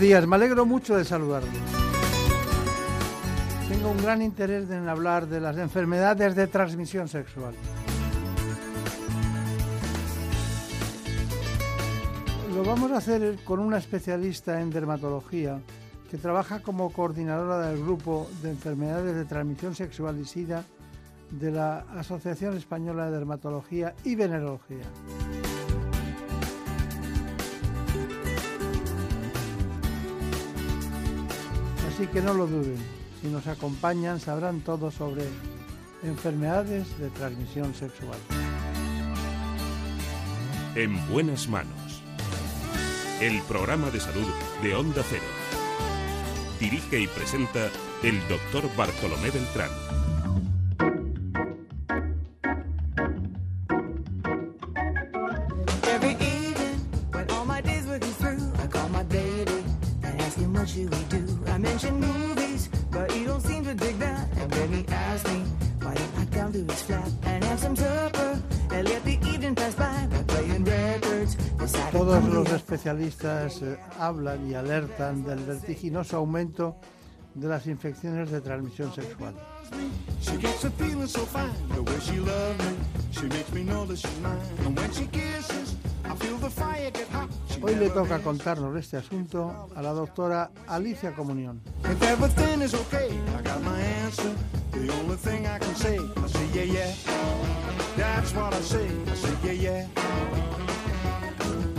Buenos días, me alegro mucho de saludarlos. Tengo un gran interés en hablar de las enfermedades de transmisión sexual. Lo vamos a hacer con una especialista en dermatología que trabaja como coordinadora del grupo de enfermedades de transmisión sexual y SIDA de la Asociación Española de Dermatología y Venerología. Así que no lo duden, si nos acompañan sabrán todo sobre enfermedades de transmisión sexual. En buenas manos. El programa de salud de Onda Cero. Dirige y presenta el doctor Bartolomé Beltrán. Especialistas eh, hablan y alertan del vertiginoso aumento de las infecciones de transmisión sexual. Hoy le toca contarnos este asunto a la doctora Alicia Comunión.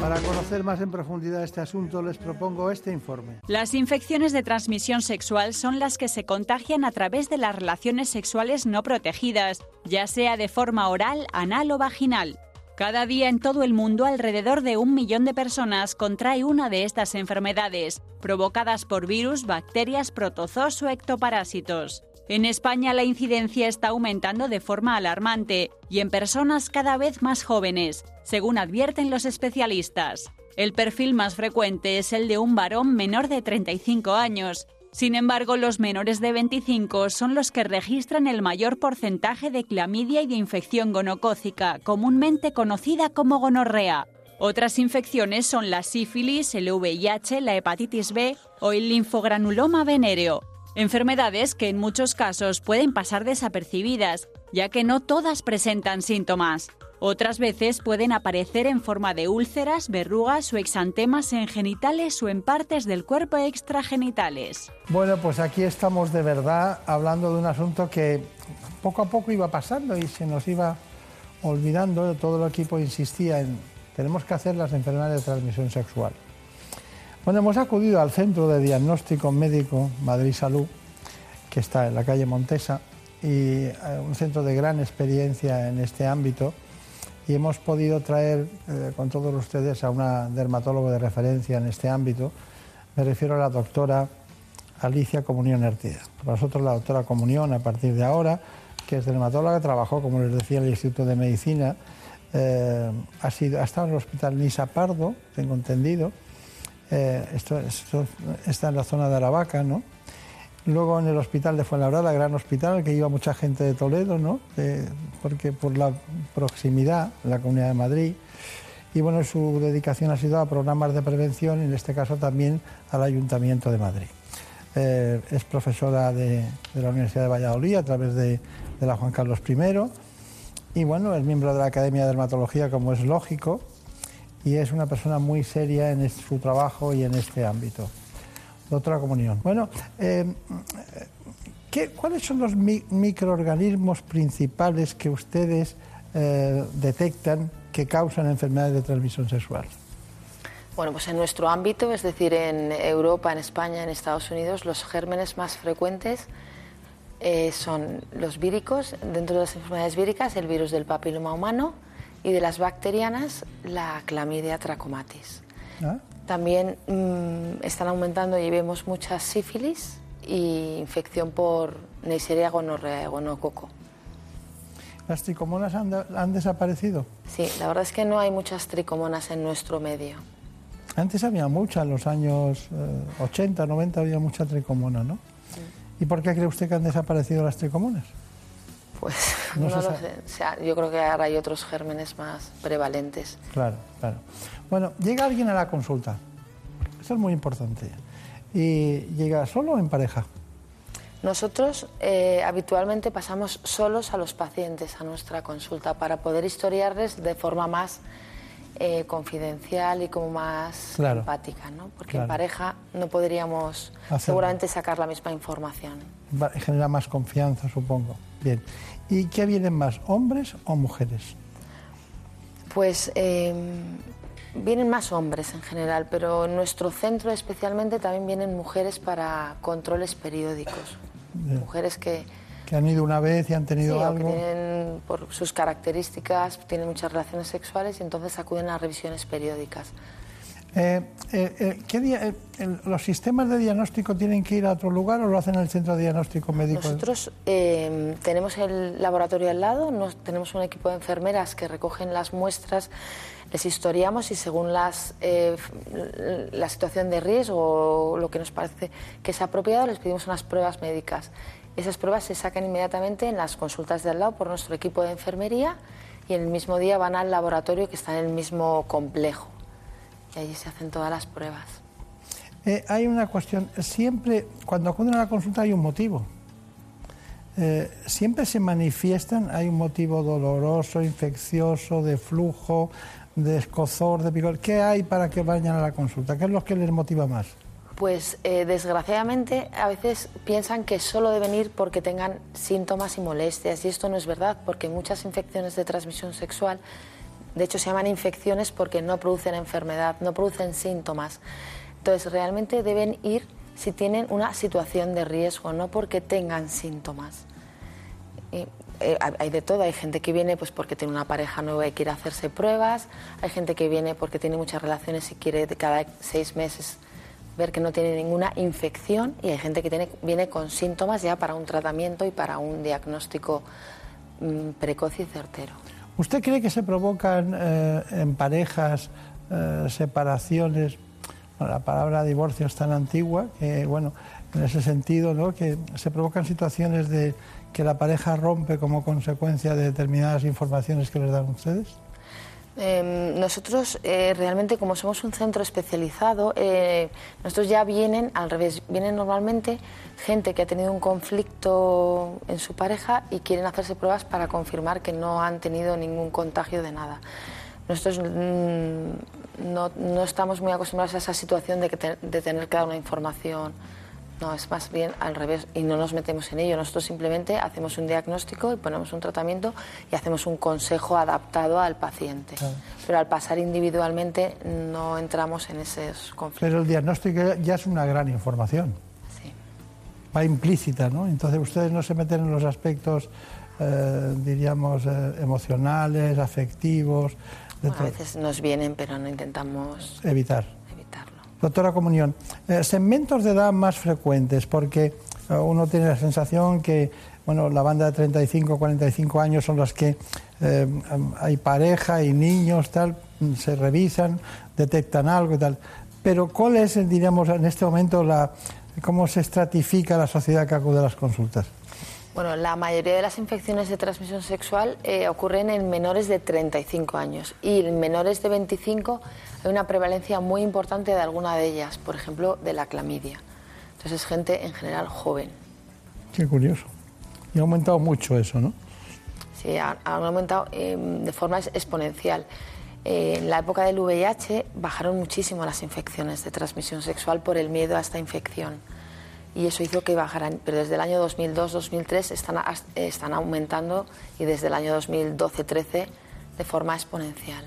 Para conocer más en profundidad este asunto les propongo este informe. Las infecciones de transmisión sexual son las que se contagian a través de las relaciones sexuales no protegidas, ya sea de forma oral, anal o vaginal. Cada día en todo el mundo alrededor de un millón de personas contrae una de estas enfermedades, provocadas por virus, bacterias, protozoos o ectoparásitos. En España la incidencia está aumentando de forma alarmante y en personas cada vez más jóvenes, según advierten los especialistas. El perfil más frecuente es el de un varón menor de 35 años. Sin embargo, los menores de 25 son los que registran el mayor porcentaje de clamidia y de infección gonocócica, comúnmente conocida como gonorrea. Otras infecciones son la sífilis, el VIH, la hepatitis B o el linfogranuloma venéreo. Enfermedades que en muchos casos pueden pasar desapercibidas, ya que no todas presentan síntomas. Otras veces pueden aparecer en forma de úlceras, verrugas o exantemas en genitales o en partes del cuerpo extragenitales. Bueno, pues aquí estamos de verdad hablando de un asunto que poco a poco iba pasando y se nos iba olvidando. Todo el equipo insistía en tenemos que hacer las enfermedades de transmisión sexual. Bueno, hemos acudido al Centro de Diagnóstico Médico Madrid Salud, que está en la calle Montesa, y eh, un centro de gran experiencia en este ámbito. Y hemos podido traer eh, con todos ustedes a una dermatóloga de referencia en este ámbito. Me refiero a la doctora Alicia Comunión Ertida. Para nosotros la doctora Comunión, a partir de ahora, que es dermatóloga, trabajó, como les decía, en el Instituto de Medicina, eh, ha, sido, ha estado en el Hospital Nisa Pardo, tengo entendido, eh, esto, está en la zona de Aravaca, ¿no? Luego en el hospital de Fuenlabrada, gran hospital, al que iba mucha gente de Toledo, ¿no? Porque por la proximidad, la Comunidad de Madrid. Y bueno, su dedicación ha sido a programas de prevención, en este caso también al Ayuntamiento de Madrid. Eh, es profesora de, de la Universidad de Valladolid a través de, de la Juan Carlos I. Y bueno, es miembro de la Academia de Dermatología, como es lógico, y es una persona muy seria en su trabajo y en este ámbito. Doctora Comunión. Bueno, ¿qué- ¿cuáles son los mi- microorganismos principales que ustedes eh, detectan que causan enfermedades de transmisión sexual? Bueno, pues en nuestro ámbito, es decir, en Europa, en España, en Estados Unidos, los gérmenes más frecuentes eh, son los víricos, dentro de las enfermedades víricas, el virus del papiloma humano, Y de las bacterianas, la clamidia trachomatis. ¿Ah? También mm, están aumentando y vemos muchas sífilis y infección por Neisseria gonorrea, gonococo. ¿Las tricomonas han, desaparecido? Sí, la verdad es que no hay muchas tricomonas en nuestro medio. Antes había muchas, en los años eh, 80, 90 había mucha tricomona, ¿no? ¿Y por qué cree usted que han desaparecido las tricomonas? Pues No lo sabe. sé. O sea, yo creo que ahora hay otros gérmenes más prevalentes. Claro, claro. Bueno, llega alguien a la consulta. Eso es muy importante. Y llega solo o en pareja. Nosotros eh, habitualmente pasamos solos a los pacientes a nuestra consulta para poder historiarles de forma más eh, confidencial y como más Claro. empática, ¿no? Porque Claro. en pareja no podríamos Hacerlo. seguramente sacar la misma información. Genera más confianza, supongo. Bien. ¿Y qué vienen más, hombres o mujeres? Pues eh, vienen más hombres en general, pero en nuestro centro especialmente también vienen mujeres para controles periódicos. Mujeres que, Que han ido una vez y han sí, tenido o que algo. tienen, por sus características, tienen muchas relaciones sexuales y entonces acuden a revisiones periódicas. Eh, eh, eh, ¿qué día- eh, el- ¿Los sistemas de diagnóstico tienen que ir a otro lugar o lo hacen en el centro de diagnóstico médico? Nosotros eh, tenemos el laboratorio al lado, tenemos un equipo de enfermeras que recogen las muestras, les historiamos y según las, eh, la situación de riesgo o lo que nos parece que es apropiado, les pedimos unas pruebas médicas. Esas pruebas se sacan inmediatamente en las consultas de al lado por nuestro equipo de enfermería y el mismo día van al laboratorio que está en el mismo complejo. Y allí se hacen todas las pruebas. Eh, hay una cuestión, siempre, cuando acuden a la consulta hay un motivo. Eh, siempre se manifiestan, hay un motivo doloroso, infeccioso, de flujo, de escozor, de picor. ¿Qué hay para que vayan a la consulta? ¿Qué es lo que les motiva más? Pues eh, desgraciadamente a veces piensan que solo deben ir porque tengan síntomas y molestias y esto no es verdad porque muchas infecciones de transmisión sexual, de hecho se llaman infecciones porque no producen enfermedad, no producen síntomas. Entonces realmente deben ir si tienen una situación de riesgo, no porque tengan síntomas. Eh, hay- de todo, hay gente que viene pues porque tiene una pareja nueva y quiere hacerse pruebas, hay gente que viene porque tiene muchas relaciones y quiere cada seis meses ver que no tiene ninguna infección y hay gente que tiene, viene con síntomas ya para un tratamiento y para un diagnóstico mm, precoz y certero. ¿Usted cree que se provocan eh, en parejas eh, separaciones? La palabra divorcio es tan antigua que, bueno, en ese sentido, ¿no? Que se provocan situaciones de que la pareja rompe como consecuencia de determinadas informaciones que les dan ustedes. Eh, nosotros eh, realmente como somos un centro especializado, eh, nosotros ya vienen al revés, vienen normalmente gente que ha tenido un conflicto en su pareja y quieren hacerse pruebas para confirmar que no han tenido ningún contagio de nada. Nosotros mm, no, no estamos muy acostumbrados a esa situación de, que te- de tener que dar una información. No, es más bien al revés y no nos metemos en ello. Nosotros simplemente hacemos un diagnóstico y ponemos un tratamiento y hacemos un consejo adaptado al paciente. Pero al pasar individualmente no entramos en esos conflictos. Pero el diagnóstico ya es una gran información, Sí. va implícita, ¿no? Entonces ustedes no se meten en los aspectos, eh, diríamos, eh, emocionales, afectivos, Bueno, a veces nos vienen, pero no intentamos evitar. Doctora Comunión, eh, segmentos de edad más frecuentes, porque eh, uno tiene la sensación que bueno, la banda de 35 45 años son las que eh, hay pareja y niños, tal, mm, se revisan, detectan algo y tal. Pero ¿cuál es, diríamos, en este momento la, cómo se estratifica la sociedad que acude a las consultas? Bueno, la mayoría de las infecciones de transmisión sexual eh, ocurren en menores de 35 años y en menores de 25 hay una prevalencia muy importante de alguna de ellas, por ejemplo, de la clamidia. Entonces es gente en general joven. Qué curioso. Y ha aumentado mucho eso, ¿no? Sí, ha- aumentado eh, de forma exponencial. Eh, en la época del VIH bajaron muchísimo las infecciones de transmisión sexual por el miedo a esta infección. Y eso hizo que bajaran, pero desde el año 2002-2003 están, están aumentando y desde el año 2012-13 de forma exponencial.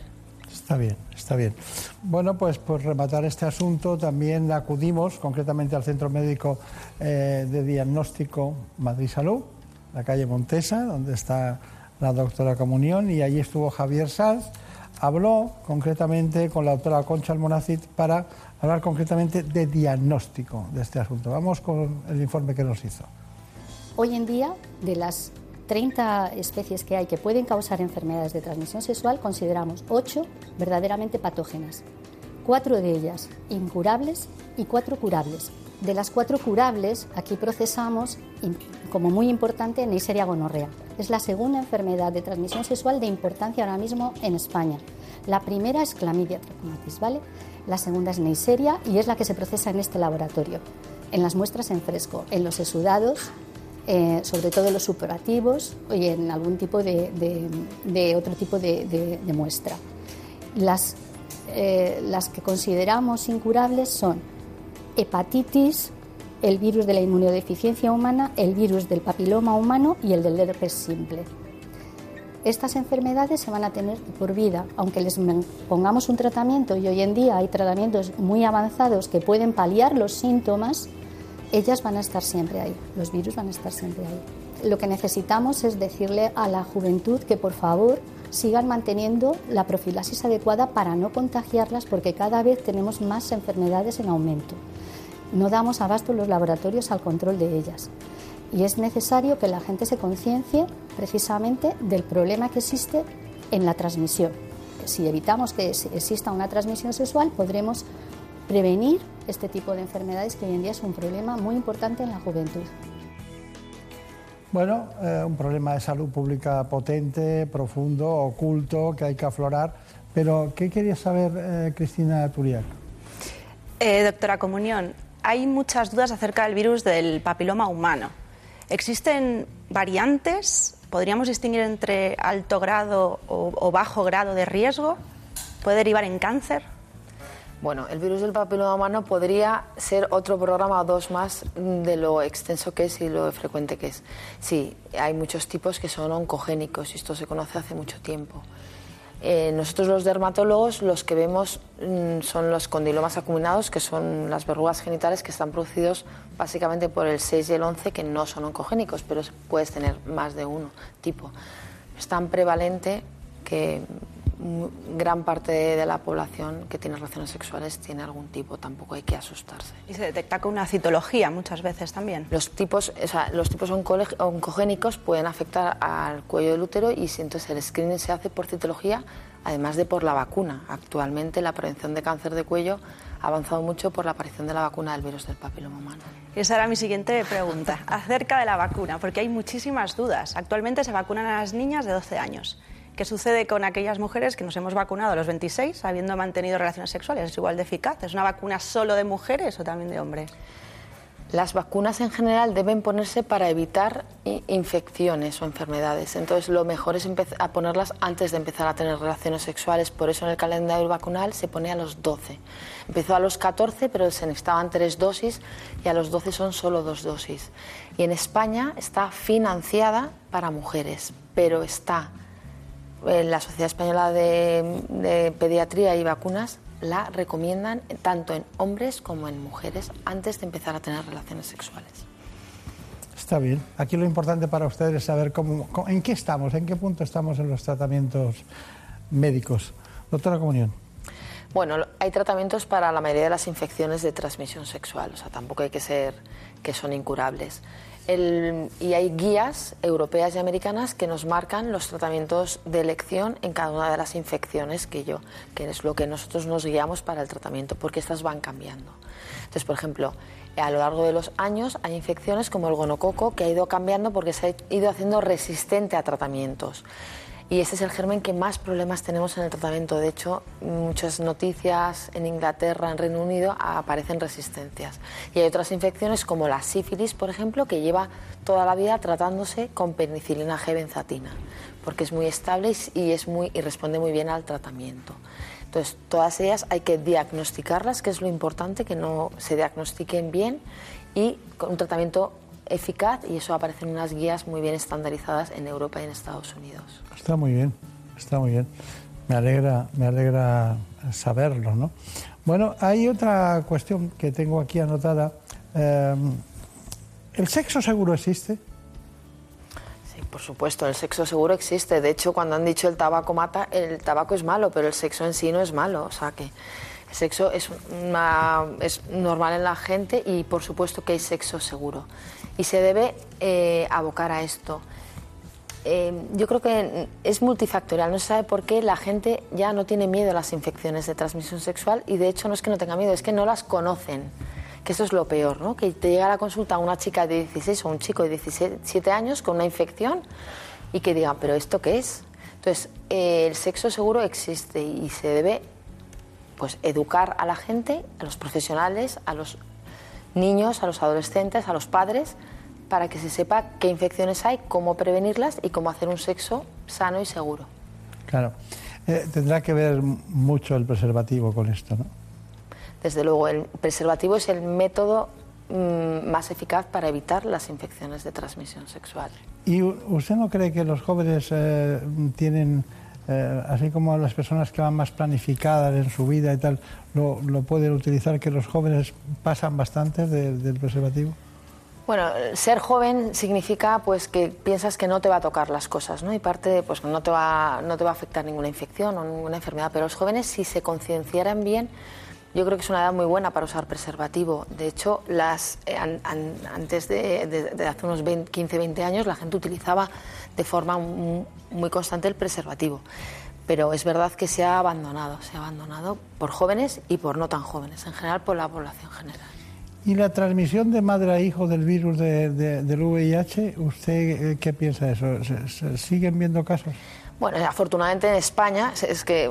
Está bien, está bien. Bueno, pues por rematar este asunto, también acudimos concretamente al Centro Médico eh, de Diagnóstico Madrid Salud, la calle Montesa, donde está la doctora Comunión y allí estuvo Javier Sanz. Habló concretamente con la doctora Concha Almonacid para hablar concretamente de diagnóstico de este asunto. Vamos con el informe que nos hizo. Hoy en día, de las 30 especies que hay que pueden causar enfermedades de transmisión sexual, consideramos 8 verdaderamente patógenas. Cuatro de ellas incurables y cuatro curables. De las cuatro curables, aquí procesamos, como muy importante, Neisseria gonorrea. Es la segunda enfermedad de transmisión sexual de importancia ahora mismo en España. La primera es Clamidia trachomatis, ¿vale? La segunda es Neisseria y es la que se procesa en este laboratorio, en las muestras en fresco, en los exudados, eh, sobre todo los superativos y en algún tipo de, otro tipo de, muestra. Las, eh, las que consideramos incurables son hepatitis, el virus de la inmunodeficiencia humana, el virus del papiloma humano y el del herpes simple. Estas enfermedades se van a tener por vida, aunque les pongamos un tratamiento y hoy en día hay tratamientos muy avanzados que pueden paliar los síntomas, ellas van a estar siempre ahí, los virus van a estar siempre ahí. Lo que necesitamos es decirle a la juventud que por favor sigan manteniendo la profilaxis adecuada para no contagiarlas porque cada vez tenemos más enfermedades en aumento. No damos abasto los laboratorios al control de ellas y es necesario que la gente se conciencie precisamente del problema que existe en la transmisión. Si evitamos que exista una transmisión sexual, podremos prevenir este tipo de enfermedades que hoy en día es un problema muy importante en la juventud. Bueno, eh, un problema de salud pública potente, profundo, oculto, que hay que aflorar. Pero, ¿qué quería saber eh, Cristina Turiac? Eh, doctora Comunión, hay muchas dudas acerca del virus del papiloma humano. ¿Existen variantes? ¿Podríamos distinguir entre alto grado o, bajo grado de riesgo? ¿Puede derivar en cáncer? Bueno, el virus del papiloma humano podría ser otro programa o dos más de lo extenso que es y lo frecuente que es. Sí, hay muchos tipos que son oncogénicos y esto se conoce hace mucho tiempo. Eh, nosotros los dermatólogos los que vemos mm, son los condilomas acuminados, que son las verrugas genitales que están producidos básicamente por el 6 y el 11, que no son oncogénicos, pero puedes tener más de uno tipo. Es tan prevalente que gran parte de la población que tiene relaciones sexuales tiene algún tipo, tampoco hay que asustarse. Y se detecta con una citología muchas veces también. Los tipos, o sea, los tipos oncogénicos pueden afectar al cuello del útero y si entonces el screening se hace por citología, además de por la vacuna. Actualmente la prevención de cáncer de cuello ha avanzado mucho por la aparición de la vacuna del virus del papiloma humano. Esa era mi siguiente pregunta, acerca de la vacuna, porque hay muchísimas dudas. Actualmente se vacunan a las niñas de 12 años. ¿Qué sucede con aquellas mujeres que nos hemos vacunado a los 26 habiendo mantenido relaciones sexuales? ¿Es igual de eficaz? ¿Es una vacuna solo de mujeres o también de hombres? Las vacunas en general deben ponerse para evitar infecciones o enfermedades. Entonces, lo mejor es a ponerlas antes de empezar a tener relaciones sexuales. Por eso en el calendario vacunal se pone a los 12. Empezó a los 14, pero se necesitaban tres dosis y a los 12 son solo dos dosis. Y en España está financiada para mujeres, pero está la Sociedad Española de, Pediatría y Vacunas la recomiendan tanto en hombres como en mujeres antes de empezar a tener relaciones sexuales. Está bien. Aquí lo importante para ustedes es saber cómo, en qué estamos, en qué punto estamos en los tratamientos médicos. Doctora Comunión. Bueno, hay tratamientos para la mayoría de las infecciones de transmisión sexual, o sea, tampoco hay que ser que son incurables y hay guías europeas y americanas que nos marcan los tratamientos de elección en cada una de las infecciones que yo, que es lo que nosotros nos guiamos para el tratamiento, porque estas van cambiando. Entonces, por ejemplo, a lo largo de los años hay infecciones como el gonococo que ha ido cambiando porque se ha ido haciendo resistente a tratamientos y ese es el germen que más problemas tenemos en el tratamiento. De hecho, muchas noticias en Inglaterra, en Reino Unido, aparecen resistencias. Y hay otras infecciones como la sífilis, por ejemplo, que lleva toda la vida tratándose con penicilina G benzatina, porque es muy estable y, es muy, y responde muy bien al tratamiento. Entonces, todas ellas hay que diagnosticarlas, que es lo importante, que no se diagnostiquen bien y con un tratamiento eficaz y eso aparece en unas guías muy bien estandarizadas en Europa y en Estados Unidos. Está muy bien, está muy bien. Me alegra, me alegra saberlo, ¿no? Bueno, hay otra cuestión que tengo aquí anotada. Eh, ¿El sexo seguro existe? Sí, Por supuesto, el sexo seguro existe. De hecho, cuando han dicho el tabaco mata, el tabaco es malo, pero el sexo en sí no es malo. O sea que sexo es, una- es normal en la gente y por supuesto que hay sexo seguro. Y se debe eh, abocar a esto. Eh, yo creo que es multifactorial. No se sabe por qué la gente ya no tiene miedo a las infecciones de transmisión sexual y de hecho no es que no tenga miedo, es que no las conocen. Que eso es lo peor, ¿no? Que te llega a la consulta una chica de 16 o un chico de 17 años con una infección y que diga, ¿pero esto qué es? Entonces, eh, el sexo seguro existe y se debe pues educar a la gente, a los profesionales, a los niños, a los adolescentes, a los padres, para que se sepa qué infecciones hay, cómo prevenirlas y cómo hacer un sexo sano y seguro. Claro. Eh, tendrá que ver mucho el preservativo con esto, ¿no? Desde luego, el preservativo es el método mm, más eficaz para evitar las infecciones de transmisión sexual. ¿Y usted no cree que los jóvenes eh, tienen, eh, así como las personas que van más planificadas en su vida y tal, lo, lo pueden utilizar, que los jóvenes pasan bastante de- del preservativo? Bueno, ser joven significa pues que piensas que no te va a tocar las cosas, ¿no? Y parte pues no te va no te va a afectar ninguna infección o ninguna enfermedad, pero los jóvenes si se concienciaran bien, yo creo que es una edad muy buena para usar preservativo. De hecho, las eh, an- an- antes de, hace unos 20, 15, 20 años la gente utilizaba de forma mu- muy constante el preservativo. Pero es verdad que se ha abandonado, se ha abandonado por jóvenes y por no tan jóvenes, en general por la población general. ¿Y la transmisión de madre a hijo del virus de- de- del VIH, usted eh, qué piensa de eso? ¿Se, se siguen viendo casos? Bueno, afortunadamente en España, es que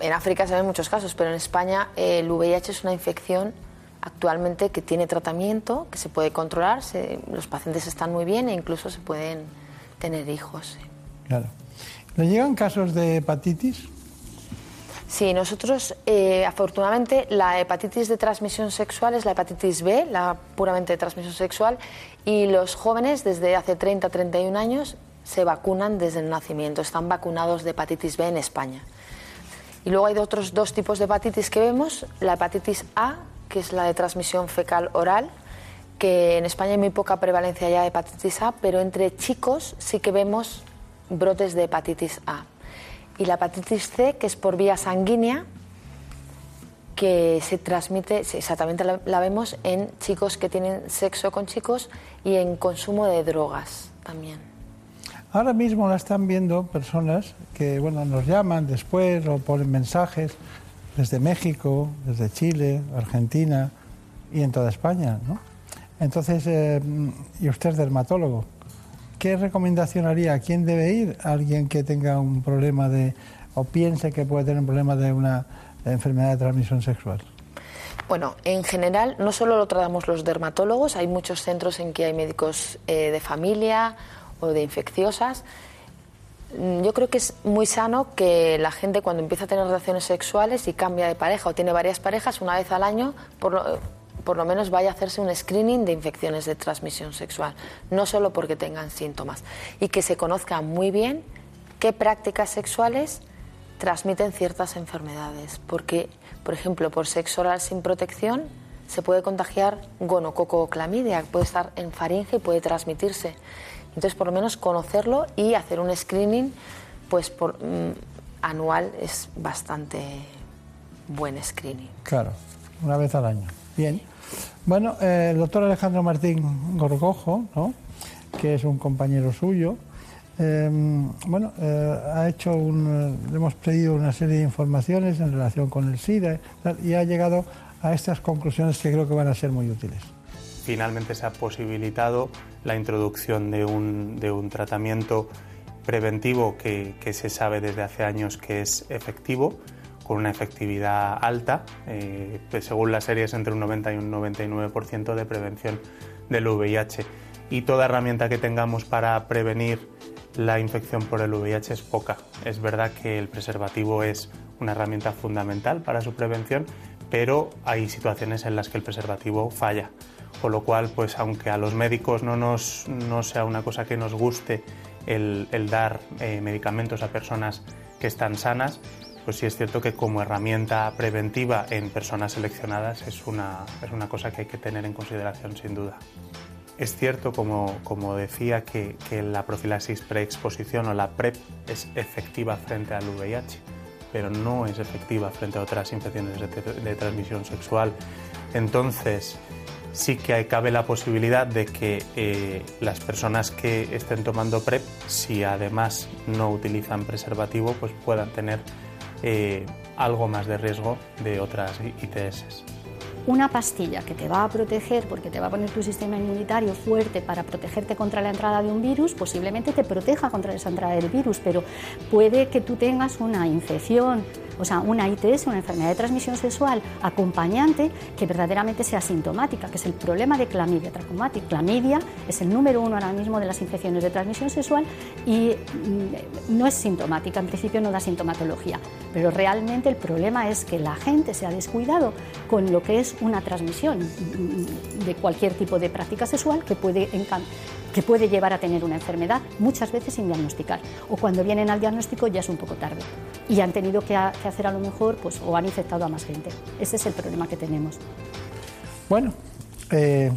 en África se ven muchos casos, pero en España el VIH es una infección actualmente que tiene tratamiento, que se puede controlar, se- los pacientes están muy bien e incluso se pueden tener hijos. Claro. ¿Le llegan casos de hepatitis? Sí, nosotros eh, afortunadamente la hepatitis de transmisión sexual es la hepatitis B, la puramente de transmisión sexual, y los jóvenes desde hace 30 31 años se vacunan desde el nacimiento, están vacunados de hepatitis B en España. Y luego hay otros dos tipos de hepatitis que vemos, la hepatitis A, que es la de transmisión fecal oral, que en España hay muy poca prevalencia ya de hepatitis A, pero entre chicos sí que vemos brotes de hepatitis A. Y la hepatitis C, que es por vía sanguínea, que se transmite, exactamente la vemos en chicos que tienen sexo con chicos y en consumo de drogas también. Ahora mismo la están viendo personas que bueno, nos llaman después o ponen mensajes desde México, desde Chile, Argentina y en toda España. ¿no? Entonces, eh, y usted es dermatólogo, ¿qué recomendación haría? ¿A quién debe ir? ¿Alguien que tenga un problema de o piense que puede tener un problema de una enfermedad de transmisión sexual? Bueno, en general no solo lo tratamos los dermatólogos, hay muchos centros en que hay médicos eh, de familia o de infecciosas. Mm, Yo creo que es muy sano que la gente cuando empieza a tener relaciones sexuales y cambia de pareja o tiene varias parejas, una vez al año, por lo, por lo menos vaya a hacerse un screening de infecciones de transmisión sexual, no solo porque tengan síntomas, y que se conozca muy bien qué prácticas sexuales transmiten ciertas enfermedades, porque, por ejemplo, por sexo oral sin protección se puede contagiar gonococo clamidia, puede estar en faringe y puede transmitirse. Entonces, por lo menos conocerlo y hacer un screening, pues mm, anual es bastante buen screening. Claro, una vez al año. Bien. Bueno, eh, el doctor Alejandro Martín Gorgojo, ¿no? que es un compañero suyo, eh, bueno, eh, ha hecho un, eh, le hemos pedido una serie de informaciones en relación con el SIDA y ha llegado a estas conclusiones que creo que van a ser muy útiles. Finalmente se ha posibilitado la introducción de un, de un tratamiento preventivo que, que se sabe desde hace años que es efectivo, con una efectividad alta, eh, pues según las series entre un 90 y un 99% de prevención del VIH. Y toda herramienta que tengamos para prevenir la infección por el VIH es poca. Es verdad que el preservativo es una herramienta fundamental para su prevención, pero hay situaciones en las que el preservativo falla. Con lo cual, pues aunque a los médicos no, nos, no sea una cosa que nos guste el, el dar eh, medicamentos a personas que están sanas, pues sí es cierto que como herramienta preventiva en personas seleccionadas es una, es una cosa que hay que tener en consideración sin duda. es cierto, como, como decía, que, que, la profilaxis preexposición o la PrEP es efectiva frente al VIH, pero no es efectiva frente a otras infecciones de, de transmisión sexual. Entonces, sí que cabe la posibilidad de que eh, las personas que estén tomando PrEP, si además no utilizan preservativo, pues puedan tener eh, algo más de riesgo de otras ITS una pastilla que te va a proteger porque te va a poner tu sistema inmunitario fuerte para protegerte contra la entrada de un virus, posiblemente te proteja contra esa entrada del virus, pero puede que tú tengas una infección o sea, una ITS, una enfermedad de transmisión sexual acompañante que verdaderamente sea sintomática, que es el problema de clamidia trachomatic. Clamidia es el número uno ahora mismo de las infecciones de transmisión sexual y mm, no es sintomática, en principio no da sintomatología, pero realmente el problema es que la gente se ha descuidado con lo que es una transmisión de cualquier tipo de práctica sexual que puede que puede llevar a tener una enfermedad muchas veces sin diagnosticar o cuando vienen al diagnóstico ya es un poco tarde y han tenido que, hacer a lo mejor pues o han infectado a más gente. Ese es el problema que tenemos. Bueno, eh,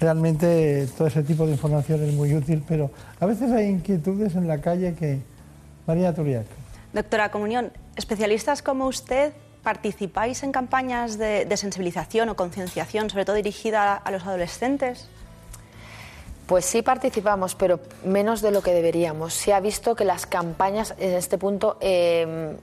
realmente todo ese tipo de información es muy útil, pero a veces hay inquietudes en la calle que... María Turiac. Doctora Comunión, especialistas como usted participáis en campañas de, sensibilización o concienciación, sobre todo dirigida a los adolescentes? Pues sí participamos, pero menos de lo que deberíamos. Se ha visto que las campañas, en este punto, em,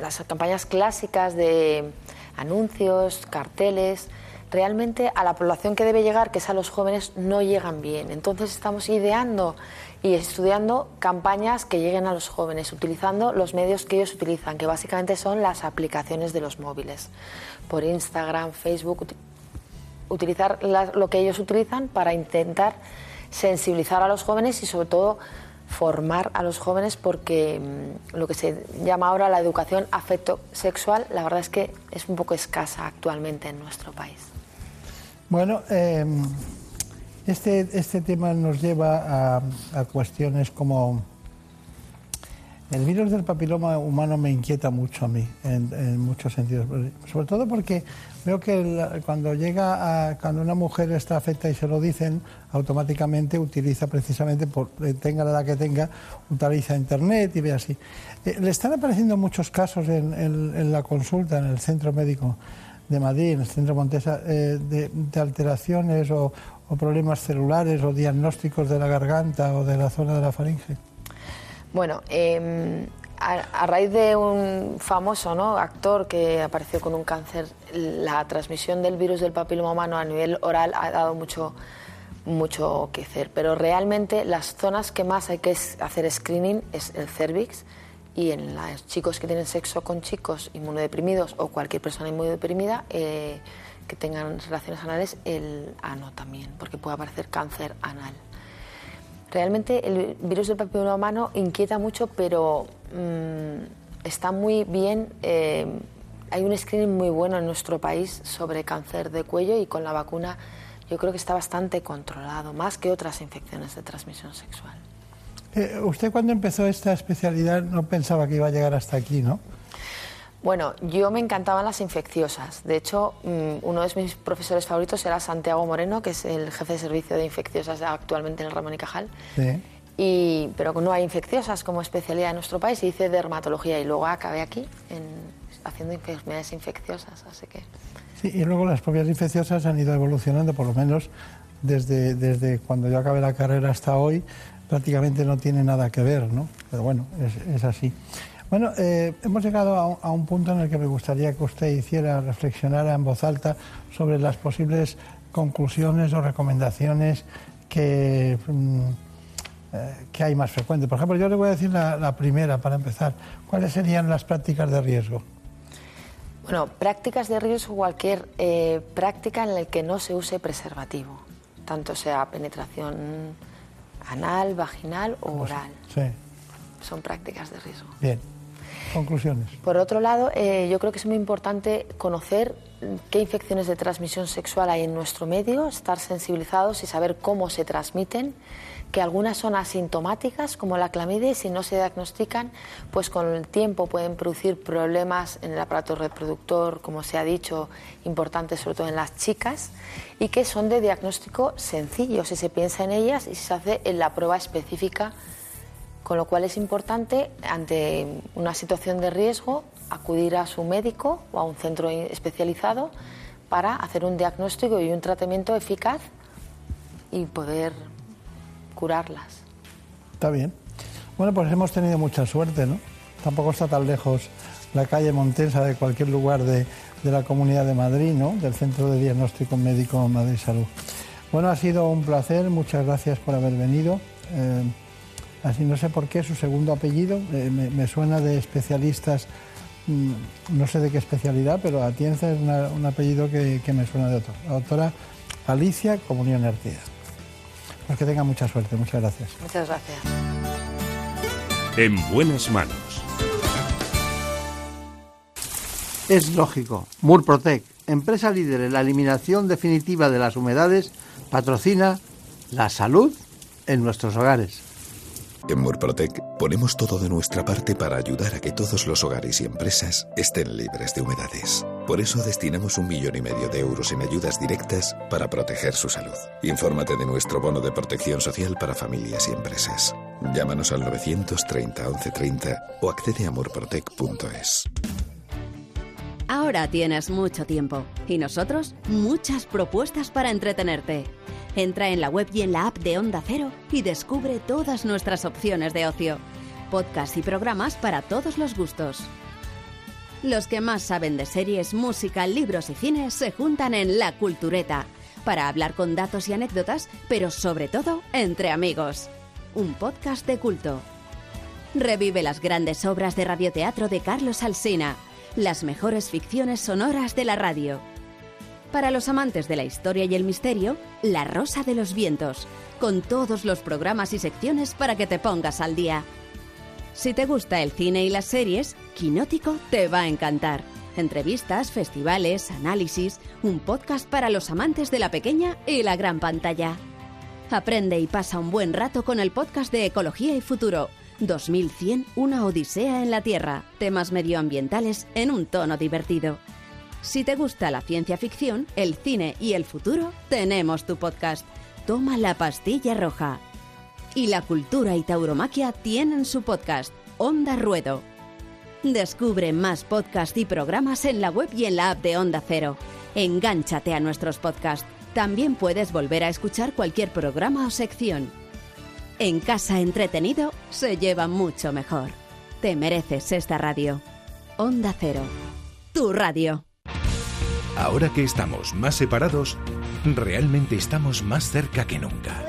las campañas clásicas de anuncios, carteles, realmente a la población que debe llegar, que es a los jóvenes, no llegan bien. Entonces estamos ideando y estudiando campañas que lleguen a los jóvenes, utilizando los medios que ellos utilizan, que básicamente son las aplicaciones de los móviles, por Instagram, Facebook, utilizar lo que ellos utilizan para intentar sensibilizar a los jóvenes y sobre todo formar a los jóvenes porque mm, lo que se llama ahora la educación afecto sexual, la verdad es que es un poco escasa actualmente en nuestro país. Bueno, em, este, este tema nos lleva a, a cuestiones como el virus del papiloma humano me inquieta mucho a mí, en, muchos sentidos. Sobre todo porque veo que cuando llega a, cuando una mujer está afecta y se lo dicen, automáticamente utiliza precisamente, por, eh, tenga la edad que tenga, utiliza internet y ve así. Eh, le están apareciendo muchos casos en, la consulta, en el centro médico de Madrid, en el centro Montesa, eh, de, alteraciones o problemas celulares o diagnósticos de la garganta o de la zona de la faringe. Bueno, em, a, raíz de un famoso actor que apareció con un cáncer, la transmisión del virus del papiloma humano a nivel oral ha dado mucho, mucho que hacer. Pero realmente las zonas que más hay que hacer screening es el cervix y en los chicos que tienen sexo con chicos inmunodeprimidos o cualquier persona inmunodeprimida eh, que tengan relaciones anales, el ano también, porque puede aparecer cáncer anal. Realmente el virus del papiloma humano inquieta mucho, pero mm, está muy bien. Eh, hay un screening muy bueno en nuestro país sobre cáncer de cuello y con la vacuna yo creo que está bastante controlado, más que otras infecciones de transmisión sexual. Eh, usted cuando empezó esta especialidad no pensaba que iba a llegar hasta aquí, ¿no? Bueno, yo me encantaban las infecciosas. De hecho, mm, uno de mis profesores favoritos era Santiago Moreno, que es el jefe de servicio de infecciosas actualmente en el Ramón y Cajal. Sí. Y, pero no hay infecciosas como especialidad en nuestro país, y hice dermatología y luego acabé aquí haciendo enfermedades infecciosas, así que... Sí, y luego las propias infecciosas han ido evolucionando, por lo menos desde, desde cuando yo acabé la carrera hasta hoy, prácticamente no tiene nada que ver, ¿no? Pero bueno, es, es así. Bueno, eh, hemos llegado a, un punto en el que me gustaría que usted hiciera, reflexionara en voz alta sobre las posibles conclusiones o recomendaciones que, mm, eh, que hay más frecuentes. Por ejemplo, yo le voy a decir la, primera para empezar. ¿Cuáles serían las prácticas de riesgo? Bueno, prácticas de riesgo, cualquier eh, práctica en la que no se use preservativo, tanto sea penetración anal, vaginal o oral. Sí. Son prácticas de riesgo. Bien. Por otro lado, eh, yo creo que es muy importante conocer qué infecciones de transmisión sexual hay en nuestro medio, estar sensibilizados y saber cómo se transmiten, que algunas son asintomáticas, como la clamidia, y si no se diagnostican, pues con el tiempo pueden producir problemas en el aparato reproductor, como se ha dicho, importantes sobre todo en las chicas, y que son de diagnóstico sencillo si se piensa en ellas y si se hace en la prueba específica con lo cual es importante, ante una situación de riesgo, acudir a su médico o a un centro especializado para hacer un diagnóstico y un tratamiento eficaz y poder curarlas. Está bien. Bueno, pues hemos tenido mucha suerte, ¿no? Tampoco está tan lejos la calle Montensa de cualquier lugar de, de la Comunidad de Madrid, ¿no? Del Centro de Diagnóstico Médico Madrid Salud. Bueno, ha sido un placer, muchas gracias por haber venido. Eh, así no sé por qué su segundo apellido eh, me, me suena de especialistas, mm, no sé de qué especialidad, pero Atienza es una- un apellido que, que me suena de otro. La doctora Alicia Comunión Artieda. Pues que tenga mucha suerte, muchas gracias. Muchas gracias. En buenas manos. Es lógico. Murprotec, empresa líder en la eliminación definitiva de las humedades, patrocina la salud en nuestros hogares. En Murprotec ponemos todo de nuestra parte para ayudar a que todos los hogares y empresas estén libres de humedades. Por eso destinamos un millón y medio de euros en ayudas directas para proteger su salud. Infórmate de nuestro bono de protección social para familias y empresas. Llámanos al 930 1130 o accede a murprotec.es. Ahora tienes mucho tiempo y nosotros muchas propuestas para entretenerte. Entra en la web y en la app de Onda Cero y descubre todas nuestras opciones de ocio. Podcasts y programas para todos los gustos. Los que más saben de series, música, libros y cine se juntan en La Cultureta para hablar con datos y anécdotas, pero sobre todo entre amigos. Un podcast de culto. Revive las grandes obras de radioteatro de Carlos Alsina, las mejores ficciones sonoras de la radio. Para los amantes de la historia y el misterio, La Rosa de los Vientos, con todos los programas y secciones para que te pongas al día. Si te gusta el cine y las series, Quinótico te va a encantar. Entrevistas, festivales, análisis, un podcast para los amantes de la pequeña y la gran pantalla. Aprende y pasa un buen rato con el podcast de Ecología y Futuro. 2100, una odisea en la Tierra. Temas medioambientales en un tono divertido. Si te gusta la ciencia ficción, el cine y el futuro, tenemos tu podcast. Toma la pastilla roja. Y la cultura y tauromaquia tienen su podcast, Onda Ruedo. Descubre más podcasts y programas en la web y en la app de Onda Cero. Engánchate a nuestros podcasts. También puedes volver a escuchar cualquier programa o sección. En casa entretenido se lleva mucho mejor. Te mereces esta radio. Onda Cero. Tu radio. Ahora que estamos más separados, realmente estamos más cerca que nunca.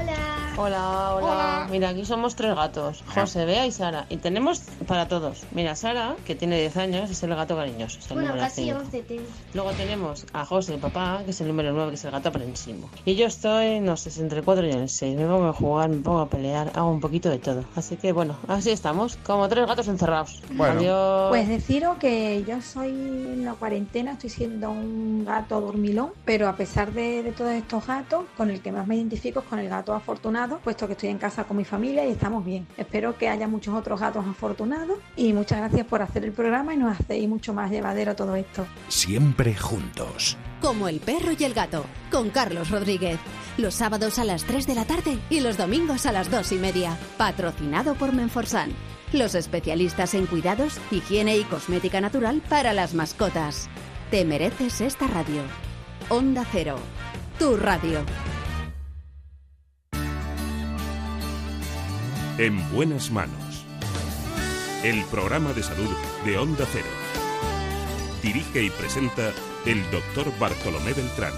Hola, hola, Mira, aquí somos tres gatos, José, Bea y Sara. Y tenemos para todos. Mira, Sara, que tiene 10 años, es el gato cariñoso. Es el Bueno, número casi cinco. 11 tengo. Luego tenemos a José, el papá, que es el número 9, que es el gato aprensivo. Y yo estoy, no sé, entre el 4 y el 6. Me pongo a jugar, me pongo a pelear, hago un poquito de todo. Así que bueno, así estamos, como tres gatos encerrados. Adiós. Pues deciros que yo soy en la cuarentena, estoy siendo un gato dormilón, pero a pesar de, de todos estos gatos, con el que más me identifico es con el gato afortunado, puesto que estoy en casa con mi familia y estamos bien. Espero que haya muchos otros gatos afortunados y muchas gracias por hacer el programa y nos hacéis mucho más llevadero todo esto. Siempre juntos. Como el perro y el gato, con Carlos Rodríguez. Los sábados a las 3 de la tarde y los domingos a las 2 y media. Patrocinado por Menforsan. Los especialistas en cuidados, higiene y cosmética natural para las mascotas. Te mereces esta radio. Onda Cero. Tu radio. En buenas manos. El programa de salud de Onda Cero. Dirige y presenta el doctor Bartolomé Beltrán.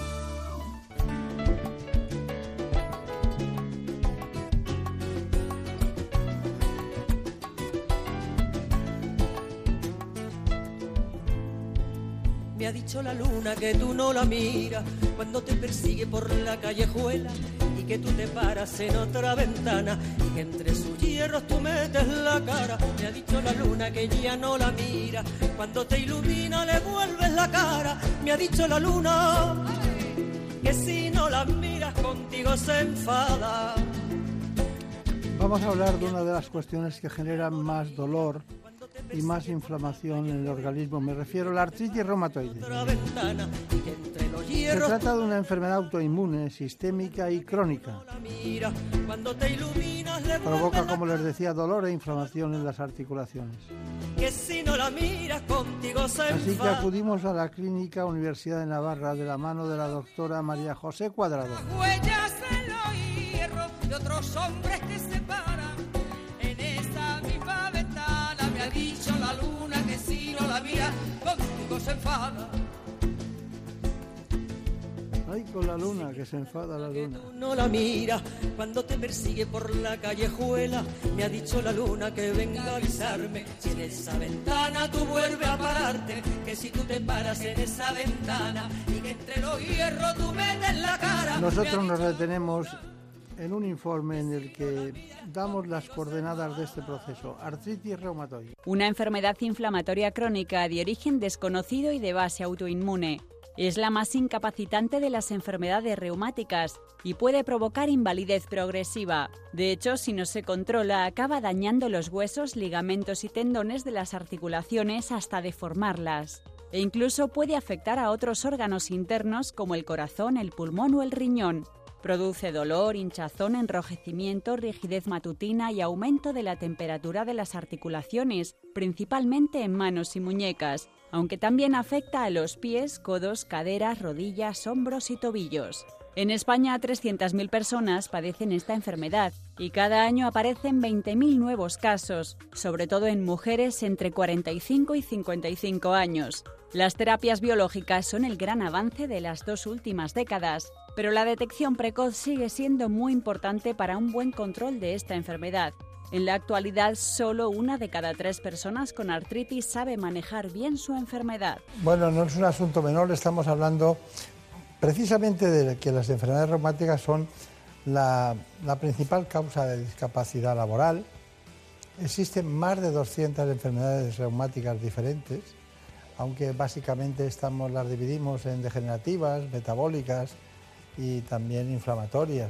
Me ha dicho la luna que tú no la miras cuando te persigue por la callejuela que tú te paras en otra ventana y que entre sus hierros tú metes la cara. Me ha dicho la luna que ya no la mira, cuando te ilumina le vuelves la cara. Me ha dicho la luna que si no la miras contigo se enfada. Vamos a hablar de una de las cuestiones que generan más dolor y más inflamación en el organismo. Me refiero a la artritis reumatoide. Se trata de una enfermedad autoinmune, sistémica y crónica. Provoca, como les decía, dolor e inflamación en las articulaciones. Así que acudimos a la Clínica Universidad de Navarra de la mano de la doctora María José Cuadrado. La luna que si no la mira, contigo se enfada. Ay, con la luna, que se enfada la luna. No la mira cuando te persigue por la callejuela. Me ha dicho la luna que venga a avisarme. Si en esa ventana tú vuelves a pararte, que si tú te paras en esa ventana y que entre los hierros tú metes la cara. Nosotros nos detenemos en un informe en el que damos las coordenadas de este proceso, artritis reumatoide. Una enfermedad inflamatoria crónica de origen desconocido y de base autoinmune. Es la más incapacitante de las enfermedades reumáticas y puede provocar invalidez progresiva. De hecho, si no se controla, acaba dañando los huesos, ligamentos y tendones de las articulaciones hasta deformarlas. E incluso puede afectar a otros órganos internos como el corazón, el pulmón o el riñón. Produce dolor, hinchazón, enrojecimiento, rigidez matutina y aumento de la temperatura de las articulaciones, principalmente en manos y muñecas, aunque también afecta a los pies, codos, caderas, rodillas, hombros y tobillos. En España, 300.000 personas padecen esta enfermedad y cada año aparecen 20.000 nuevos casos, sobre todo en mujeres entre 45 y 55 años. Las terapias biológicas son el gran avance de las dos últimas décadas, pero la detección precoz sigue siendo muy importante para un buen control de esta enfermedad. En la actualidad, solo una de cada tres personas con artritis sabe manejar bien su enfermedad. Bueno, no es un asunto menor, estamos hablando precisamente de que las enfermedades reumáticas son la, principal causa de discapacidad laboral. Existen más de 200 enfermedades reumáticas diferentes, aunque básicamente estamos, las dividimos en degenerativas, metabólicas y también inflamatorias.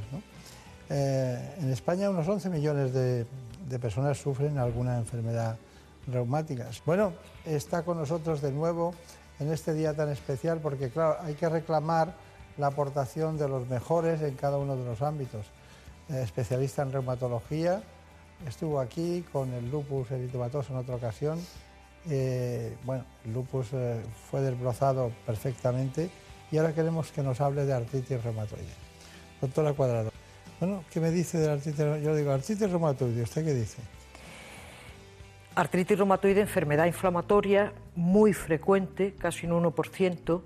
Eh, en España unos 11 millones de, de personas sufren alguna enfermedad reumática. Bueno, está con nosotros de nuevo en este día tan especial porque, claro, hay que reclamar la aportación de los mejores en cada uno de los ámbitos. Eh, especialista en reumatología, estuvo aquí con el lupus eritematoso en otra ocasión. Eh, bueno, el lupus eh, fue desbrozado perfectamente y ahora queremos que nos hable de artritis reumatoide. Doctora Cuadrado, bueno, ¿qué me dice de la artritis? Yo digo, artritis reumatoide, ¿usted qué dice? Artritis reumatoide, enfermedad inflamatoria muy frecuente, casi un 1%,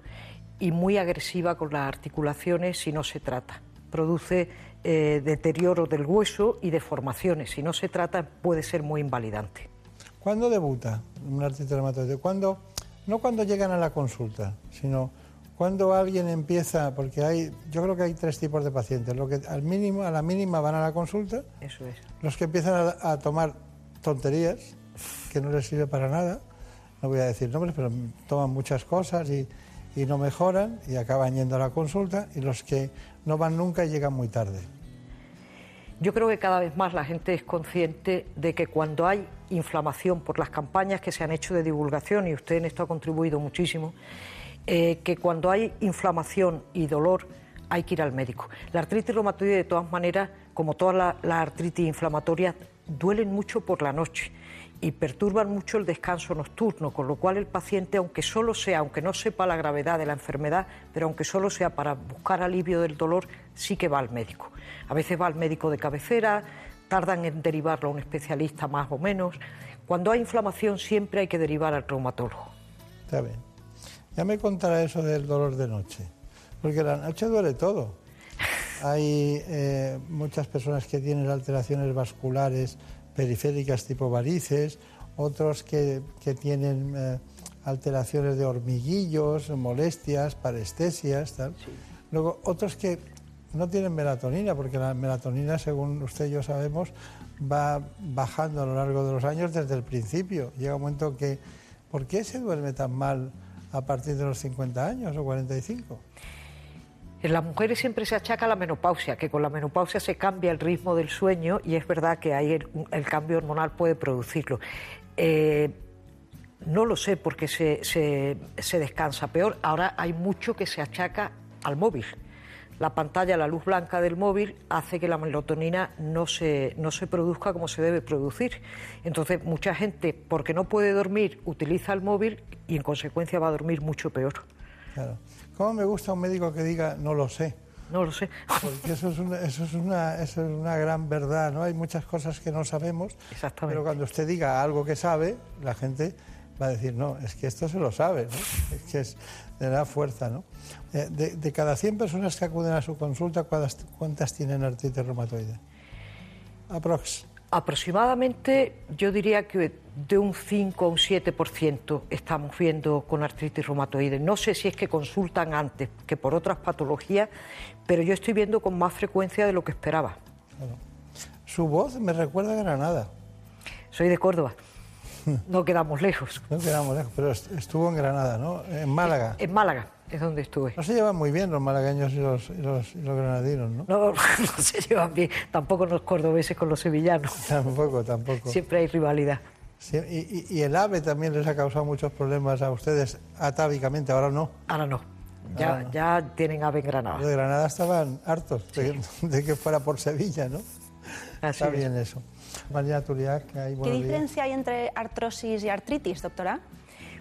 y muy agresiva con las articulaciones si no se trata. Produce eh, deterioro del hueso y deformaciones. Si no se trata, puede ser muy invalidante. ¿Cuándo debuta un artritis reumatoide? ¿Cuándo? No cuando llegan a la consulta, sino cuando alguien empieza, porque hay, yo creo que hay tres tipos de pacientes, lo que al mínimo, a la mínima van a la consulta, Eso es. los que empiezan a, a tomar tonterías que no les sirve para nada, no voy a decir nombres, pero toman muchas cosas y, y no mejoran y acaban yendo a la consulta, y los que no van nunca y llegan muy tarde. Yo creo que cada vez más la gente es consciente de que cuando hay inflamación por las campañas que se han hecho de divulgación, y usted en esto ha contribuido muchísimo, eh, que cuando hay inflamación y dolor hay que ir al médico. La artritis reumatoide, de todas maneras, como todas las la artritis inflamatorias, duelen mucho por la noche y perturban mucho el descanso nocturno, con lo cual el paciente, aunque solo sea, aunque no sepa la gravedad de la enfermedad, pero aunque solo sea para buscar alivio del dolor, sí que va al médico. A veces va al médico de cabecera, tardan en derivarlo a un especialista más o menos. Cuando hay inflamación siempre hay que derivar al reumatólogo. Está bien. Ya me contará eso del dolor de noche, porque la noche duele todo. Hay eh, muchas personas que tienen alteraciones vasculares periféricas tipo varices, otros que, que tienen eh, alteraciones de hormiguillos, molestias, parestesias, tal. Luego otros que no tienen melatonina, porque la melatonina, según usted y yo sabemos, va bajando a lo largo de los años desde el principio. Llega un momento que, ¿por qué se duerme tan mal a partir de los 50 años o 45? En las mujeres siempre se achaca la menopausia, que con la menopausia se cambia el ritmo del sueño y es verdad que ahí el, cambio hormonal puede producirlo. Eh, no lo sé porque se, se- se descansa peor. Ahora hay mucho que se achaca al móvil. La pantalla, la luz blanca del móvil hace que la melatonina no se, no se produzca como se debe producir. Entonces, mucha gente, porque no puede dormir, utiliza el móvil y en consecuencia va a dormir mucho peor. Claro. ¿Cómo me gusta un médico que diga no lo sé? No lo sé. Porque eso es una, eso es una, eso es una gran verdad, ¿no? Hay muchas cosas que no sabemos, pero cuando usted diga algo que sabe, la gente va a decir, no, es que esto se lo sabe, ¿no? Es que es de da fuerza, ¿no? Eh, De, de cada 100 personas que acuden a su consulta, ¿cuántas, cuántas tienen artritis reumatoide? Aprox. Aproximadamente, yo diría que de un 5 a un 7% estamos viendo con artritis reumatoide. No sé si es que consultan antes que por otras patologías, pero yo estoy viendo con más frecuencia de lo que esperaba. Su voz me recuerda a Granada. Soy de Córdoba. No quedamos lejos. No quedamos lejos, pero est- estuvo en Granada, ¿no? En Málaga. En Málaga es donde estuve. No se llevan muy bien los malagueños y los, y los, y los granadinos, ¿no? No, no se llevan bien. Tampoco los cordobeses con los sevillanos. Tampoco, tampoco. Siempre hay rivalidad. Sí, y, y- el ave también les ha causado muchos problemas a ustedes atávicamente, ahora no. Ahora no. Ya, Ahora no. ya tienen ave en Granada. Los de Granada estaban hartos de, de que fuera por Sevilla, ¿no? Está es. bien eso. María Turiac, que hay ¿Qué diferencia hay entre artrosis y artritis, doctora?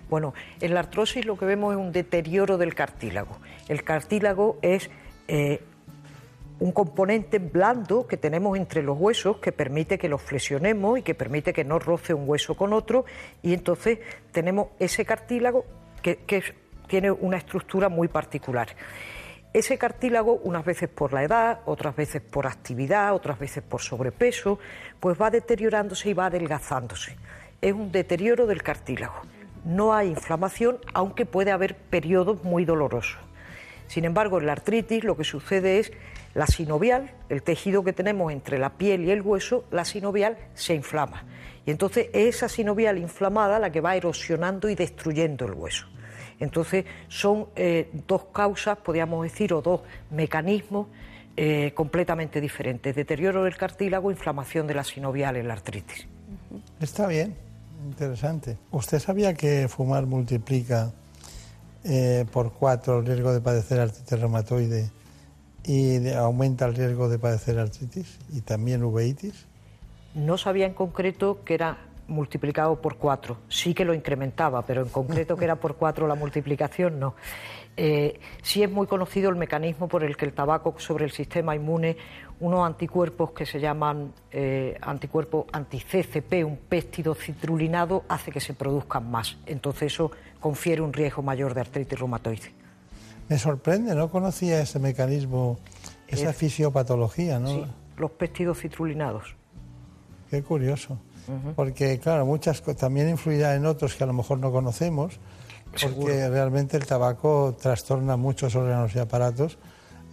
Bueno, en la artrosis lo que vemos es un deterioro del cartílago. El cartílago es eh, un componente blando que tenemos entre los huesos que permite que los flexionemos y que permite que no roce un hueso con otro y entonces tenemos ese cartílago que, tiene una estructura muy particular. Ese cartílago, unas veces por la edad, otras veces por actividad, otras veces por sobrepeso, pues va deteriorándose y va adelgazándose. Es un deterioro del cartílago. No hay inflamación, aunque puede haber periodos muy dolorosos. Sin embargo, en la artritis lo que sucede es la sinovial, el tejido que tenemos entre la piel y el hueso, la sinovial se inflama. Y entonces es esa sinovial inflamada la que va erosionando y destruyendo el hueso. Entonces son eh, dos causas, podríamos decir, o dos mecanismos eh, completamente diferentes. Deterioro del cartílago, inflamación de la sinovial en la artritis. Está bien, interesante. ¿Usted sabía que fumar multiplica eh, por cuatro el riesgo de padecer artritis reumatoide y de- aumenta el riesgo de padecer artritis y también uveitis? No sabía en concreto que era multiplicado por cuatro. Sí que lo incrementaba, pero en concreto que era por cuatro la multiplicación, no. Eh, sí es muy conocido el mecanismo por el que el tabaco sobre el sistema inmune, unos anticuerpos que se llaman eh, anticuerpos anti-CCP, un péptido citrulinado, hace que se produzcan más. Entonces eso confiere un riesgo mayor de artritis reumatoide. Me sorprende, no conocía ese mecanismo, esa Es- fisiopatología, ¿no? Sí, los péptidos citrulinados. Qué curioso. Porque, claro, muchas también influirá en otros que a lo mejor no conocemos, porque Seguro. realmente el tabaco trastorna muchos órganos y aparatos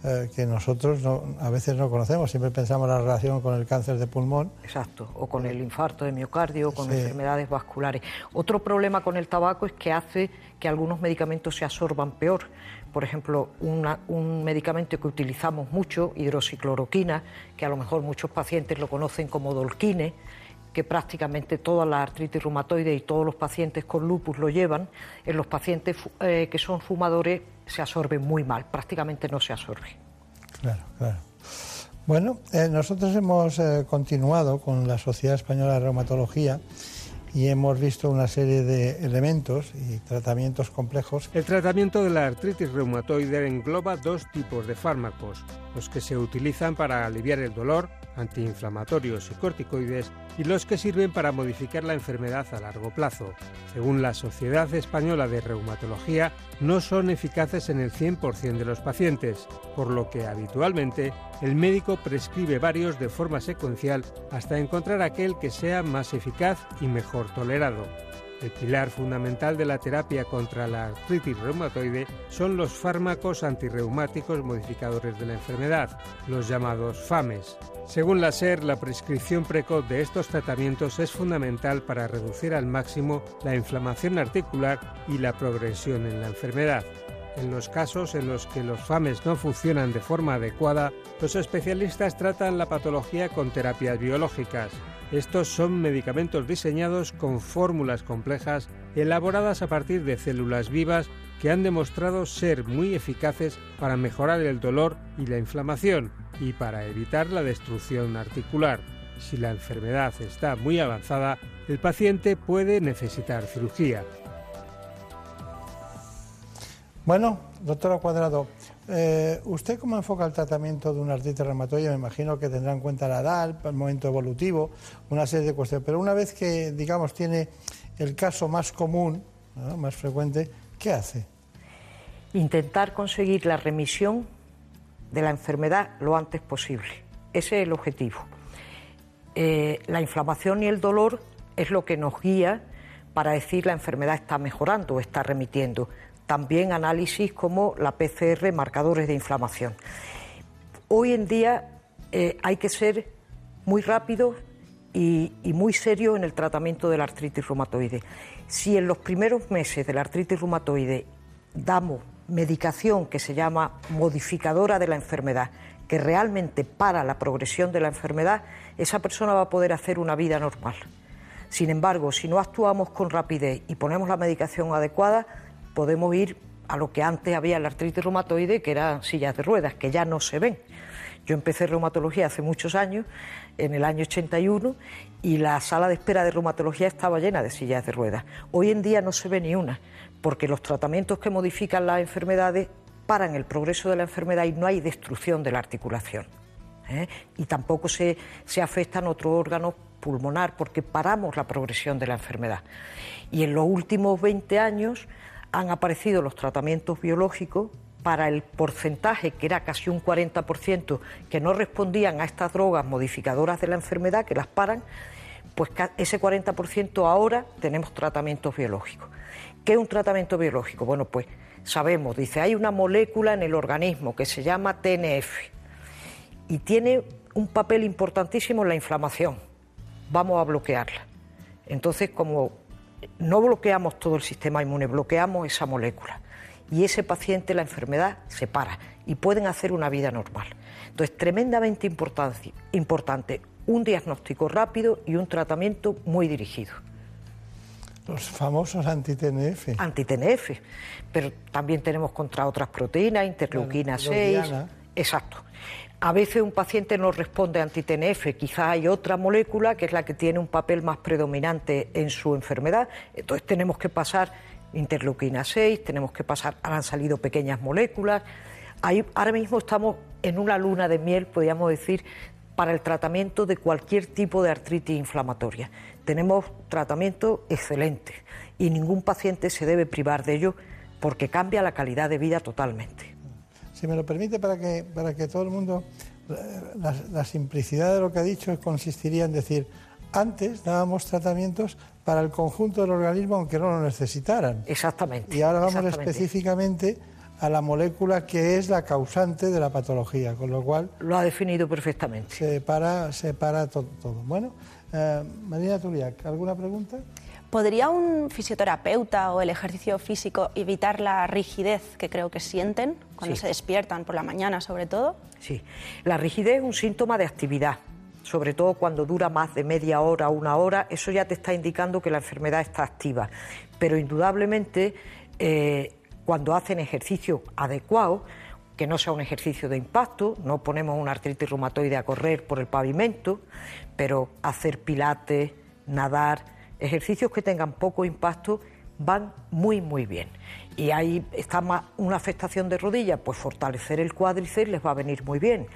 eh, que nosotros no- a veces no conocemos. Siempre pensamos la relación con el cáncer de pulmón. Exacto, o con el infarto de miocardio, o con Sí. enfermedades vasculares. Otro problema con el tabaco es que hace que algunos medicamentos se absorban peor. Por ejemplo, una- un medicamento que utilizamos mucho, hidroxicloroquina, que a lo mejor muchos pacientes lo conocen como dolquine, que prácticamente toda la artritis reumatoide y todos los pacientes con lupus lo llevan, en los pacientes eh, que son fumadores se absorbe muy mal, prácticamente no se absorbe. Claro, claro. Bueno, eh, nosotros hemos eh, continuado con la Sociedad Española de Reumatología y hemos visto una serie de elementos y tratamientos complejos. El tratamiento de la artritis reumatoide engloba dos tipos de fármacos, los que se utilizan para aliviar el dolor, antiinflamatorios y corticoides, y los que sirven para modificar la enfermedad a largo plazo. Según la Sociedad Española de Reumatología, no son eficaces en el 100% de los pacientes, por lo que habitualmente el médico prescribe varios de forma secuencial hasta encontrar aquel que sea más eficaz y mejor tolerado. El pilar fundamental de la terapia contra la artritis reumatoide son los fármacos antirreumáticos modificadores de la enfermedad, los llamados FAMES. Según la SER, la prescripción precoz de estos tratamientos es fundamental para reducir al máximo la inflamación articular y la progresión en la enfermedad. En los casos en los que los FAMES no funcionan de forma adecuada, los especialistas tratan la patología con terapias biológicas. Estos son medicamentos diseñados con fórmulas complejas elaboradas a partir de células vivas que han demostrado ser muy eficaces para mejorar el dolor y la inflamación y para evitar la destrucción articular. Si la enfermedad está muy avanzada, el paciente puede necesitar cirugía. Bueno, doctora Cuadrado, eh, ¿usted cómo enfoca el tratamiento de una artritis reumatoide? Me imagino que tendrá en cuenta la edad, el momento evolutivo, una serie de cuestiones. Pero una vez que, digamos, tiene el caso más común, más frecuente, ¿qué hace? Intentar conseguir la remisión de la enfermedad lo antes posible. Ese es el objetivo. Eh, la inflamación y el dolor es lo que nos guía para decir la enfermedad está mejorando o está remitiendo también análisis como la PCR, marcadores de inflamación. Hoy en día eh, hay que ser muy rápido y, y, muy serio en el tratamiento de la artritis reumatoide. Si en los primeros meses de la artritis reumatoide damos medicación que se llama modificadora de la enfermedad, que realmente para la progresión de la enfermedad, esa persona va a poder hacer una vida normal. Sin embargo, si no actuamos con rapidez y ponemos la medicación adecuada, podemos ir a lo que antes había la artritis reumatoide, que eran sillas de ruedas, que ya no se ven. Yo empecé reumatología hace muchos años, en el año 81, y la sala de espera de reumatología estaba llena de sillas de ruedas. Hoy en día no se ve ni una, porque los tratamientos que modifican las enfermedades paran el progreso de la enfermedad y no hay destrucción de la articulación. ¿eh? Y tampoco se, se afectan otros órganos pulmonar porque paramos la progresión de la enfermedad. Y en los últimos 20 años han aparecido los tratamientos biológicos para el porcentaje, que era casi un 40%, que no respondían a estas drogas modificadoras de la enfermedad, que las paran, pues ese 40% ahora tenemos tratamientos biológicos. ¿Qué es un tratamiento biológico? Bueno, pues sabemos, dice, hay una molécula en el organismo que se llama TNF y tiene un papel importantísimo en la inflamación. Vamos a bloquearla. Entonces, como no bloqueamos todo el sistema inmune, bloqueamos esa molécula. Y ese paciente, la enfermedad, se para y pueden hacer una vida normal. Entonces, tremendamente importante, un diagnóstico rápido y un tratamiento muy dirigido. Los famosos anti-TNF. Anti-TNF, pero también tenemos contra otras proteínas, interleuquina 6. Exacto. A veces un paciente no responde a anti-TNF, quizá hay otra molécula que es la que tiene un papel más predominante en su enfermedad, entonces tenemos que pasar interleuquina 6, tenemos que pasar, han salido pequeñas moléculas. Ahí, ahora mismo estamos en una luna de miel, podríamos decir, para el tratamiento de cualquier tipo de artritis inflamatoria. Tenemos tratamiento excelente y ningún paciente se debe privar de ello porque cambia la calidad de vida totalmente. Si me lo permite, para que, para que todo el mundo. La, la simplicidad de lo que ha dicho consistiría en decir: antes dábamos tratamientos para el conjunto del organismo, aunque no lo necesitaran. Exactamente. Y ahora vamos específicamente a la molécula que es la causante de la patología, con lo cual... Lo ha definido perfectamente. Se para, se para todo. todo. Bueno, eh, Marina Tuliac, ¿alguna pregunta? ¿Podría un fisioterapeuta o el ejercicio físico evitar la rigidez que creo que sienten cuando Sí. se despiertan por la mañana, sobre todo? Sí, la rigidez es un síntoma de actividad, sobre todo cuando dura más de media hora o una hora, eso ya te está indicando que la enfermedad está activa. Pero indudablemente, eh, cuando hacen ejercicio adecuado, que no sea un ejercicio de impacto, no ponemos una artritis reumatoide a correr por el pavimento, pero hacer pilates, nadar, ejercicios que tengan poco impacto van muy muy bien. Y ahí está más una afectación de rodilla, pues fortalecer el cuádriceps les va a venir muy bien.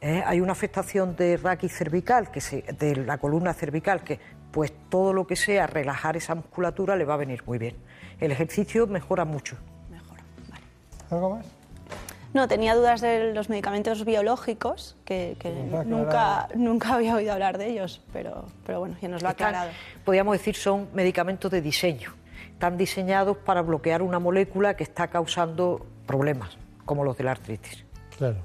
¿eh? Hay una afectación de raquis cervical, que se, de la columna cervical, que pues todo lo que sea relajar esa musculatura le va a venir muy bien. El ejercicio mejora mucho. ¿Algo más? No, tenía dudas de los medicamentos biológicos, que, que Nunca nunca, había oído hablar de ellos, pero, pero bueno, ya nos lo ha Están- aclarado. Podríamos decir son medicamentos de diseño. Están diseñados para bloquear una molécula que está causando problemas, como los de la artritis. Claro.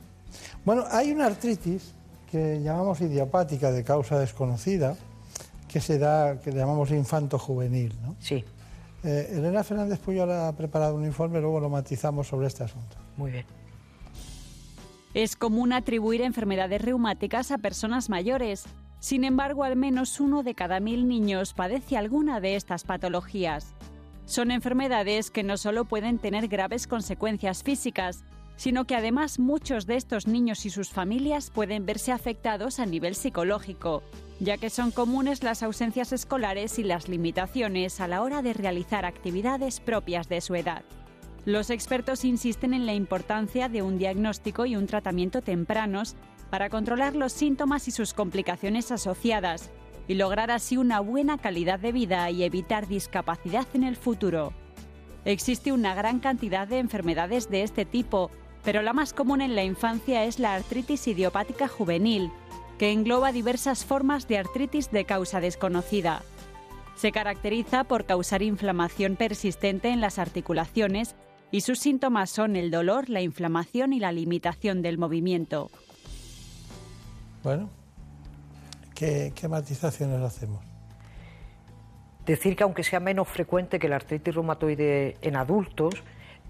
Bueno, hay una artritis que llamamos idiopática de causa desconocida, que se da, que llamamos infanto juvenil, ¿no? Sí. Eh, Elena Fernández Puyol ha preparado un informe, luego lo matizamos sobre este asunto. Muy bien. Es común atribuir enfermedades reumáticas a personas mayores. Sin embargo, al menos uno de cada mil niños padece alguna de estas patologías. Son enfermedades que no solo pueden tener graves consecuencias físicas, sino que además muchos de estos niños y sus familias pueden verse afectados a nivel psicológico, ya que son comunes las ausencias escolares y las limitaciones a la hora de realizar actividades propias de su edad. Los expertos insisten en la importancia de un diagnóstico y un tratamiento tempranos para controlar los síntomas y sus complicaciones asociadas y lograr así una buena calidad de vida y evitar discapacidad en el futuro. Existe una gran cantidad de enfermedades de este tipo, pero la más común en la infancia es la artritis idiopática juvenil, que engloba diversas formas de artritis de causa desconocida. Se caracteriza por causar inflamación persistente en las articulaciones y sus síntomas son el dolor, la inflamación y la limitación del movimiento. Bueno, ¿qué, qué matizaciones hacemos? Decir que aunque sea menos frecuente que la artritis reumatoide en adultos,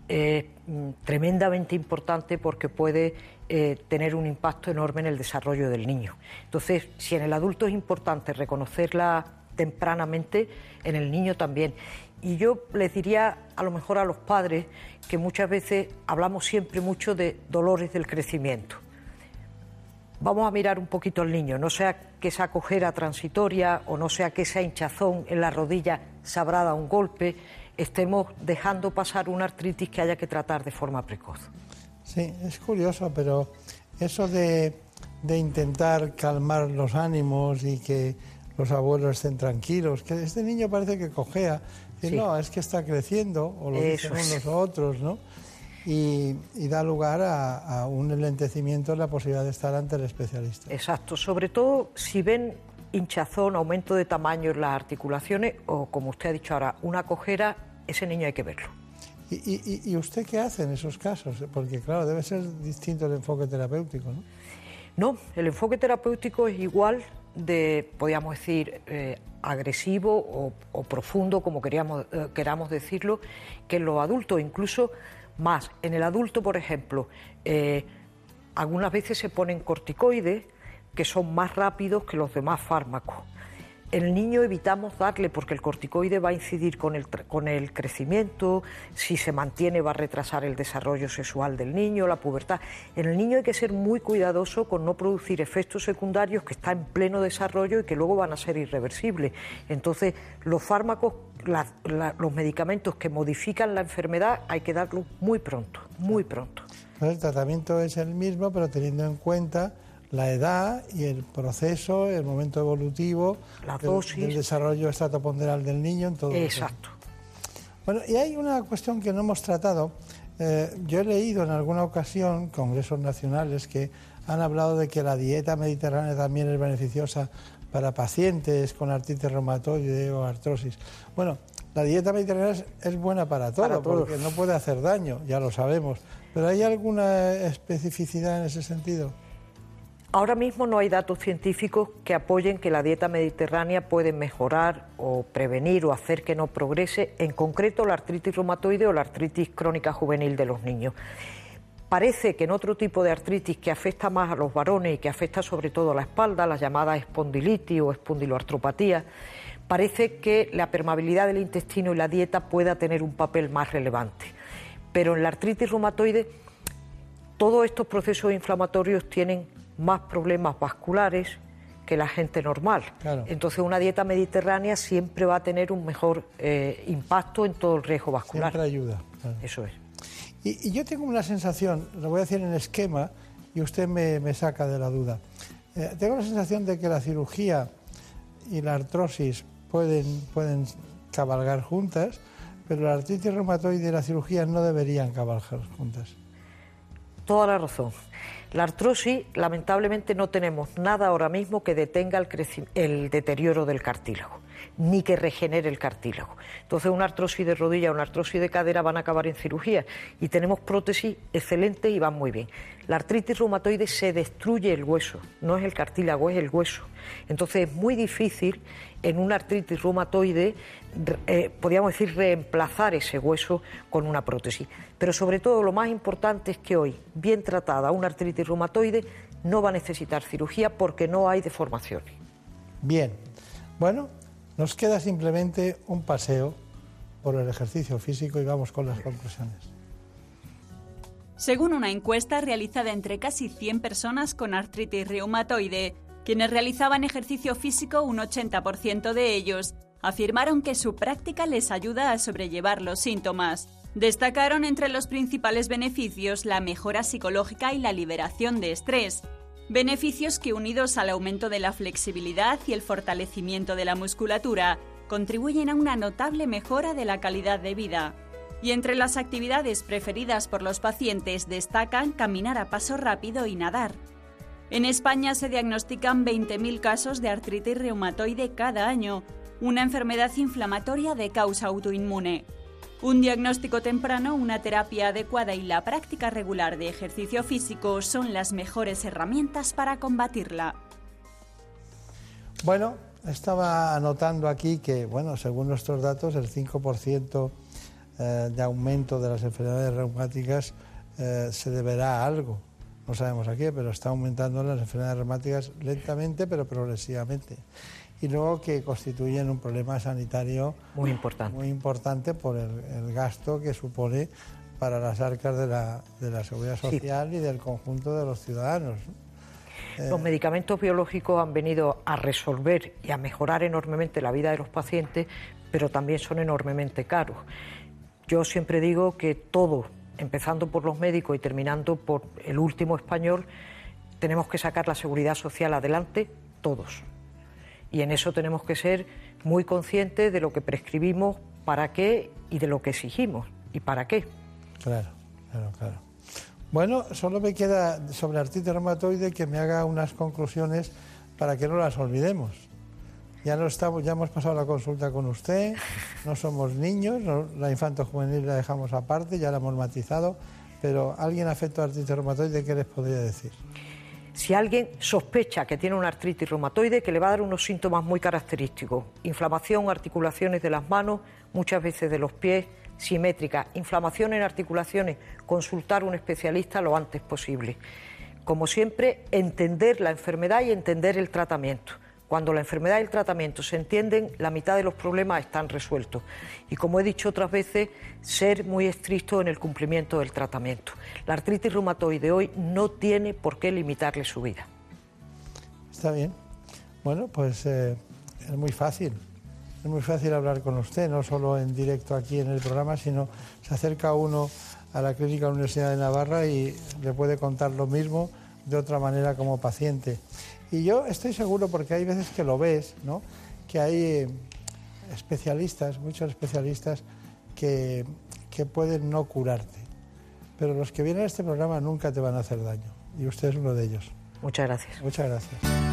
es mm, tremendamente importante porque puede eh, tener un impacto enorme en el desarrollo del niño. Entonces, si en el adulto es importante reconocerla tempranamente, en el niño también. Y yo les diría a lo mejor a los padres que muchas veces hablamos siempre mucho de dolores del crecimiento vamos a mirar un poquito al niño, no sea que esa cojera transitoria o no sea que esa hinchazón en la rodilla dado un golpe, estemos dejando pasar una artritis que haya que tratar de forma precoz. Sí, es curioso, pero eso de, de intentar calmar los ánimos y que los abuelos estén tranquilos, que este niño parece que cojea, Sí. no, es que está creciendo, o lo Eso dicen unos otros, ¿no? Y, y da lugar a, a un enlentecimiento en la posibilidad de estar ante el especialista. Exacto, sobre todo si ven hinchazón, aumento de tamaño en las articulaciones o, como usted ha dicho ahora, una cojera, ese niño hay que verlo. ¿Y, y- y- y usted qué hace en esos casos? Porque, claro, debe ser distinto el enfoque terapéutico, ¿no? No, el enfoque terapéutico es igual de, podríamos decir, eh, agresivo o, profundo, como queríamos, eh, queramos decirlo, que en los adultos, incluso más. En el adulto, por ejemplo, eh, algunas veces se ponen corticoides que son más rápidos que los demás fármacos. El niño evitamos darle porque el corticoide va a incidir con el, con el crecimiento, si se mantiene va a retrasar el desarrollo sexual del niño, la pubertad. En el niño hay que ser muy cuidadoso con no producir efectos secundarios que están en pleno desarrollo y que luego van a ser irreversibles. Entonces, los fármacos, la- los medicamentos que modifican la enfermedad hay que darlos muy pronto, muy pronto. Entonces, el tratamiento es el mismo, pero teniendo en cuenta la edad y el proceso, el momento evolutivo, La dosis. del desarrollo estratoponderal del niño, en todo. Exacto. Bueno, y hay una cuestión que no hemos tratado. Eh, yo he leído en alguna ocasión congresos nacionales que han hablado de que la dieta mediterránea también es beneficiosa para pacientes con artritis reumatoide o artrosis. Bueno, la dieta mediterránea es, es buena para todo, Para todo. porque no puede hacer daño, ya lo sabemos. Pero ¿hay alguna especificidad en ese sentido? Ahora mismo no hay datos científicos que apoyen que la dieta mediterránea puede mejorar o prevenir o hacer que no progrese, en concreto la artritis reumatoide o la artritis crónica juvenil de los niños. Parece que en otro tipo de artritis que afecta más a los varones y que afecta sobre todo a la espalda, la llamada espondilitis o espondiloartropatía, parece que la permeabilidad del intestino y la dieta pueda tener un papel más relevante. Pero en la artritis reumatoide todos estos procesos inflamatorios tienen más problemas vasculares que la gente normal. Claro. Entonces una dieta mediterránea siempre va a tener un mejor eh, impacto en todo el riesgo vascular. Siempre ayuda. claro. Eso es. Y, y yo tengo una sensación, lo voy a decir en esquema y usted me, me saca de la duda. Eh, tengo la sensación de que la cirugía y la artrosis pueden, pueden cabalgar juntas, pero la artritis reumatoide y la cirugía no deberían cabalgar juntas. Toda la razón. La artrosis, lamentablemente, no tenemos nada ahora mismo que detenga el, el deterioro del cartílago, ni que regenere el cartílago. Entonces, una artrosis de rodilla o una artrosis de cadera van a acabar en cirugía y tenemos prótesis excelentes y van muy bien. La artritis reumatoide se destruye el hueso, no es el cartílago, es el hueso. Entonces, es muy difícil en una artritis reumatoide, re- eh, podríamos decir, reemplazar ese hueso con una prótesis. Pero sobre todo lo más importante es que hoy, bien tratada una artritis reumatoide, no va a necesitar cirugía porque no hay deformaciones. Bien, bueno, nos queda simplemente un paseo por el ejercicio físico y vamos con las conclusiones. Según una encuesta realizada entre casi 100 personas con artritis reumatoide, quienes realizaban ejercicio físico, un 80% de ellos, afirmaron que su práctica les ayuda a sobrellevar los síntomas. Destacaron entre los principales beneficios la mejora psicológica y la liberación de estrés, beneficios que unidos al aumento de la flexibilidad y el fortalecimiento de la musculatura, contribuyen a una notable mejora de la calidad de vida. Y entre las actividades preferidas por los pacientes destacan caminar a paso rápido y nadar. En España se diagnostican 20.000 casos de artritis reumatoide cada año, una enfermedad inflamatoria de causa autoinmune. Un diagnóstico temprano, una terapia adecuada y la práctica regular de ejercicio físico son las mejores herramientas para combatirla. Bueno, estaba anotando aquí que, bueno, según nuestros datos, el 5% eh, de aumento de las enfermedades reumáticas eh, se deberá a algo. No sabemos a qué, pero está aumentando las enfermedades reumáticas lentamente, pero progresivamente. Y luego que constituyen un problema sanitario Muy importante. muy importante por el, el gasto que supone para las arcas de la, de la seguridad Sí. social y del conjunto de los ciudadanos. ¿no? Los medicamentos biológicos han venido a resolver y a mejorar enormemente la vida de los pacientes, pero también son enormemente caros. Yo siempre digo que todo, empezando por los médicos y terminando por el último español, tenemos que sacar la seguridad social adelante todos. Y en eso tenemos que ser muy conscientes de lo que prescribimos, para qué y de lo que exigimos y para qué. Claro, claro, claro. Bueno, solo me queda sobre artritis reumatoide que me haga unas conclusiones para que no las olvidemos. Ya no estamos, ya hemos pasado la consulta con usted, no somos niños, no- la infanto juvenil la dejamos aparte, ya la hemos matizado, pero alguien afecto a artritis reumatoide, ¿qué les podría decir? Si alguien sospecha que tiene una artritis reumatoide, que le va a dar unos síntomas muy característicos. Inflamación, articulaciones de las manos, muchas veces de los pies, simétrica. Inflamación en articulaciones, consultar un especialista lo antes posible. Como siempre, entender la enfermedad y entender el tratamiento. Cuando la enfermedad y el tratamiento se entienden, la mitad de los problemas están resueltos. Y como he dicho otras veces, ser muy estricto en el cumplimiento del tratamiento. La artritis reumatoide hoy no tiene por qué limitarle su vida. Está bien. Bueno, pues eh, es muy fácil. Es muy fácil hablar con usted, no solo en directo aquí en el programa, sino se acerca uno a la Clínica de la Universidad de Navarra y le puede contar lo mismo de otra manera como paciente. Y yo estoy seguro, porque hay veces que lo ves, ¿no? que hay eh, especialistas, muchos especialistas, que, que pueden no curarte. Pero los que vienen a este programa nunca te van a hacer daño. Y usted es uno de ellos. Muchas gracias. Muchas gracias.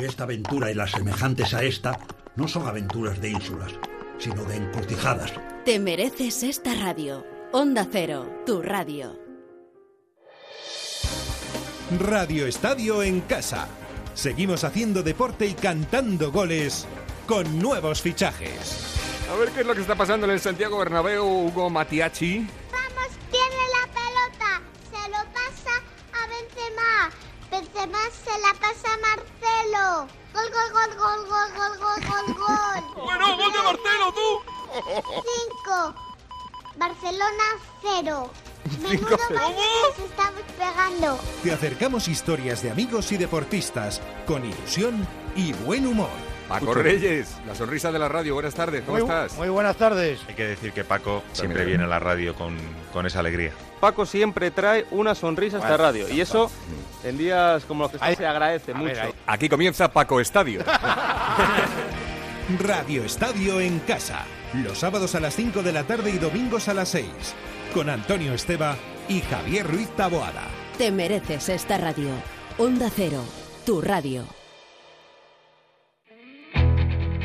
esta aventura y las semejantes a esta no son aventuras de ínsulas, sino de encrucijadas. Te mereces esta radio. Onda Cero, tu radio. Radio Estadio en casa. Seguimos haciendo deporte y cantando goles con nuevos fichajes. A ver qué es lo que está pasando en el Santiago Bernabéu, Hugo Matiachi. Benzema se la pasa a Marcelo. Gol, gol, gol, gol, gol, gol, gol, gol, gol. Bueno, gol de Marcelo, tú. Cinco. Barcelona cero. Menudo baile nos estamos pegando. Te acercamos historias de amigos y deportistas con ilusión y buen humor. Paco Reyes, la sonrisa de la radio. Buenas tardes, ¿cómo Muy- estás? Muy buenas tardes. Hay que decir que Paco siempre viene a la radio con, con esa alegría. Paco siempre trae una sonrisa a esta radio y eso en días como los que están se agradece mucho. Aquí comienza Paco Estadio. Radio Estadio en casa. Los sábados a las 5 de la tarde y domingos a las 6. Con Antonio Esteba y Javier Ruiz Taboada. Te mereces esta radio. Onda Cero, tu radio.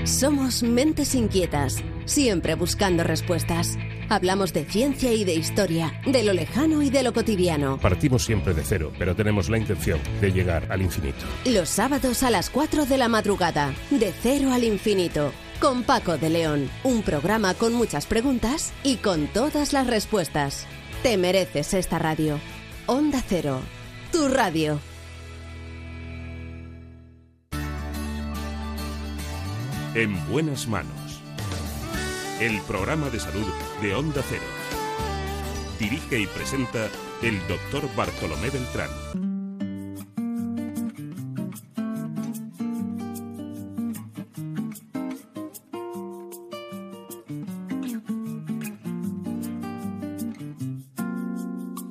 Somos mentes inquietas, siempre buscando respuestas. Hablamos de ciencia y de historia, de lo lejano y de lo cotidiano. Partimos siempre de cero, pero tenemos la intención de llegar al infinito. Los sábados a las 4 de la madrugada, de cero al infinito, con Paco de León. Un programa con muchas preguntas y con todas las respuestas. Te mereces esta radio. Onda Cero, tu radio. En buenas manos. El programa de salud de Onda Cero. Dirige y presenta el doctor Bartolomé Beltrán.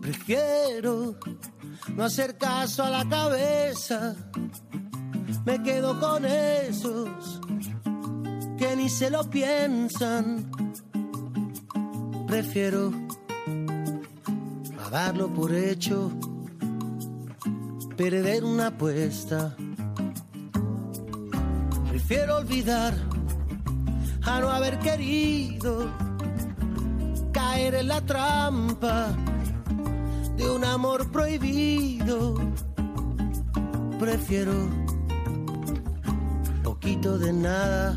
Prefiero no hacer caso a la cabeza. Me quedo con esos que ni se lo piensan. Prefiero a darlo por hecho, perder una apuesta. Prefiero olvidar a no haber querido caer en la trampa de un amor prohibido. Prefiero poquito de nada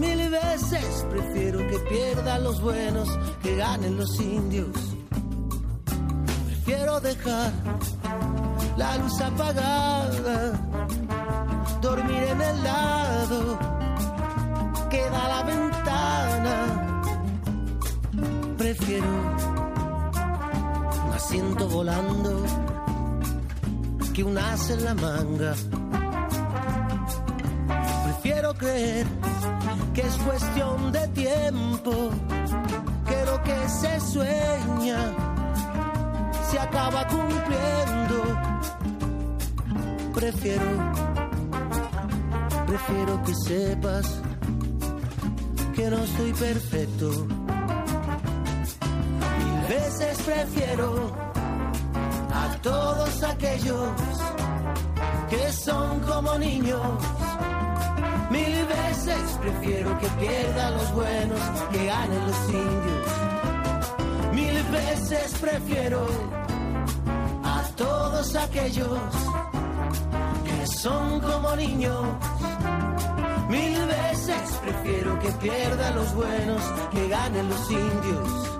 Mil veces prefiero que pierdan los buenos, que ganen los indios. Prefiero dejar la luz apagada, dormir en el lado que da la ventana. Prefiero un asiento volando que un as en la manga. Prefiero creer que es cuestión de tiempo, que lo que se sueña se acaba cumpliendo. Prefiero, prefiero que sepas que no estoy perfecto. Mil veces prefiero a todos aquellos que son como niños. Mil veces prefiero que pierdan los buenos, que ganen los indios. Mil veces prefiero a todos aquellos que son como niños. Mil veces prefiero que pierdan los buenos, que ganen los indios.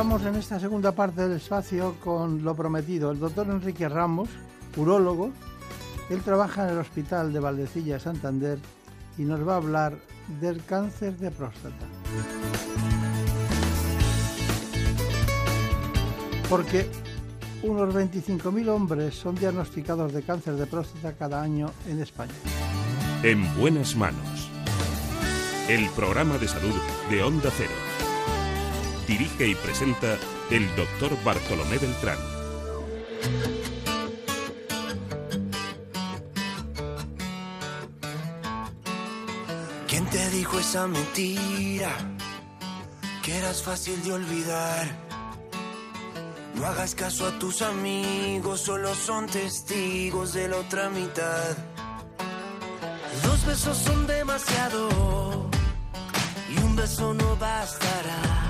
Vamos en esta segunda parte del espacio con lo prometido. El doctor Enrique Ramos, urólogo, él trabaja en el Hospital de Valdecilla, Santander, y nos va a hablar del cáncer de próstata. Porque unos 25.000 hombres son diagnosticados de cáncer de próstata cada año en España. En buenas manos. El programa de salud de Onda Cero. Dirige y presenta el doctor Bartolomé Beltrán. ¿Quién te dijo esa mentira? Que eras fácil de olvidar. No hagas caso a tus amigos, solo son testigos de la otra mitad. Dos besos son demasiado y un beso no bastará.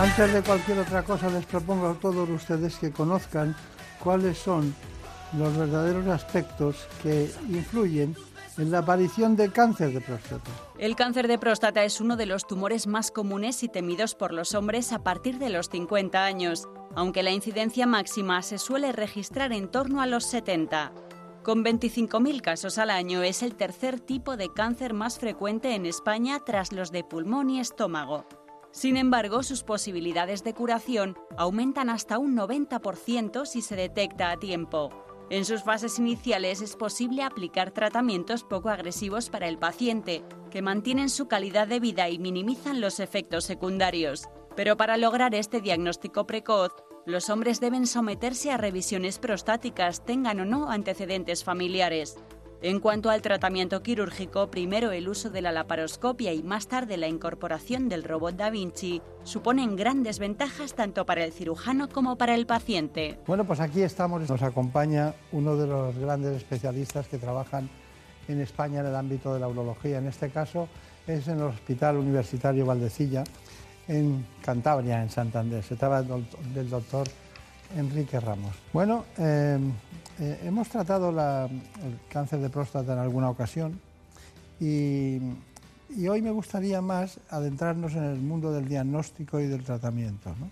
Antes de cualquier otra cosa, les propongo a todos ustedes que conozcan cuáles son los verdaderos aspectos que influyen en la aparición de cáncer de próstata. El cáncer de próstata es uno de los tumores más comunes y temidos por los hombres a partir de los 50 años, aunque la incidencia máxima se suele registrar en torno a los 70. Con 25.000 casos al año es el tercer tipo de cáncer más frecuente en España tras los de pulmón y estómago. Sin embargo, sus posibilidades de curación aumentan hasta un 90% si se detecta a tiempo. En sus fases iniciales es posible aplicar tratamientos poco agresivos para el paciente, que mantienen su calidad de vida y minimizan los efectos secundarios. Pero para lograr este diagnóstico precoz, los hombres deben someterse a revisiones prostáticas, tengan o no antecedentes familiares. En cuanto al tratamiento quirúrgico, primero el uso de la laparoscopia y más tarde la incorporación del robot Da Vinci suponen grandes ventajas tanto para el cirujano como para el paciente. Bueno, pues aquí estamos. Nos acompaña uno de los grandes especialistas que trabajan en España en el ámbito de la urología. En este caso es en el Hospital Universitario Valdecilla, en Cantabria, en Santander. Se trata del doct- del doctor Enrique Ramos. Bueno, eh, eh, hemos tratado la- el cáncer de próstata en alguna ocasión y, y hoy me gustaría más adentrarnos en el mundo del diagnóstico y del tratamiento. ¿no?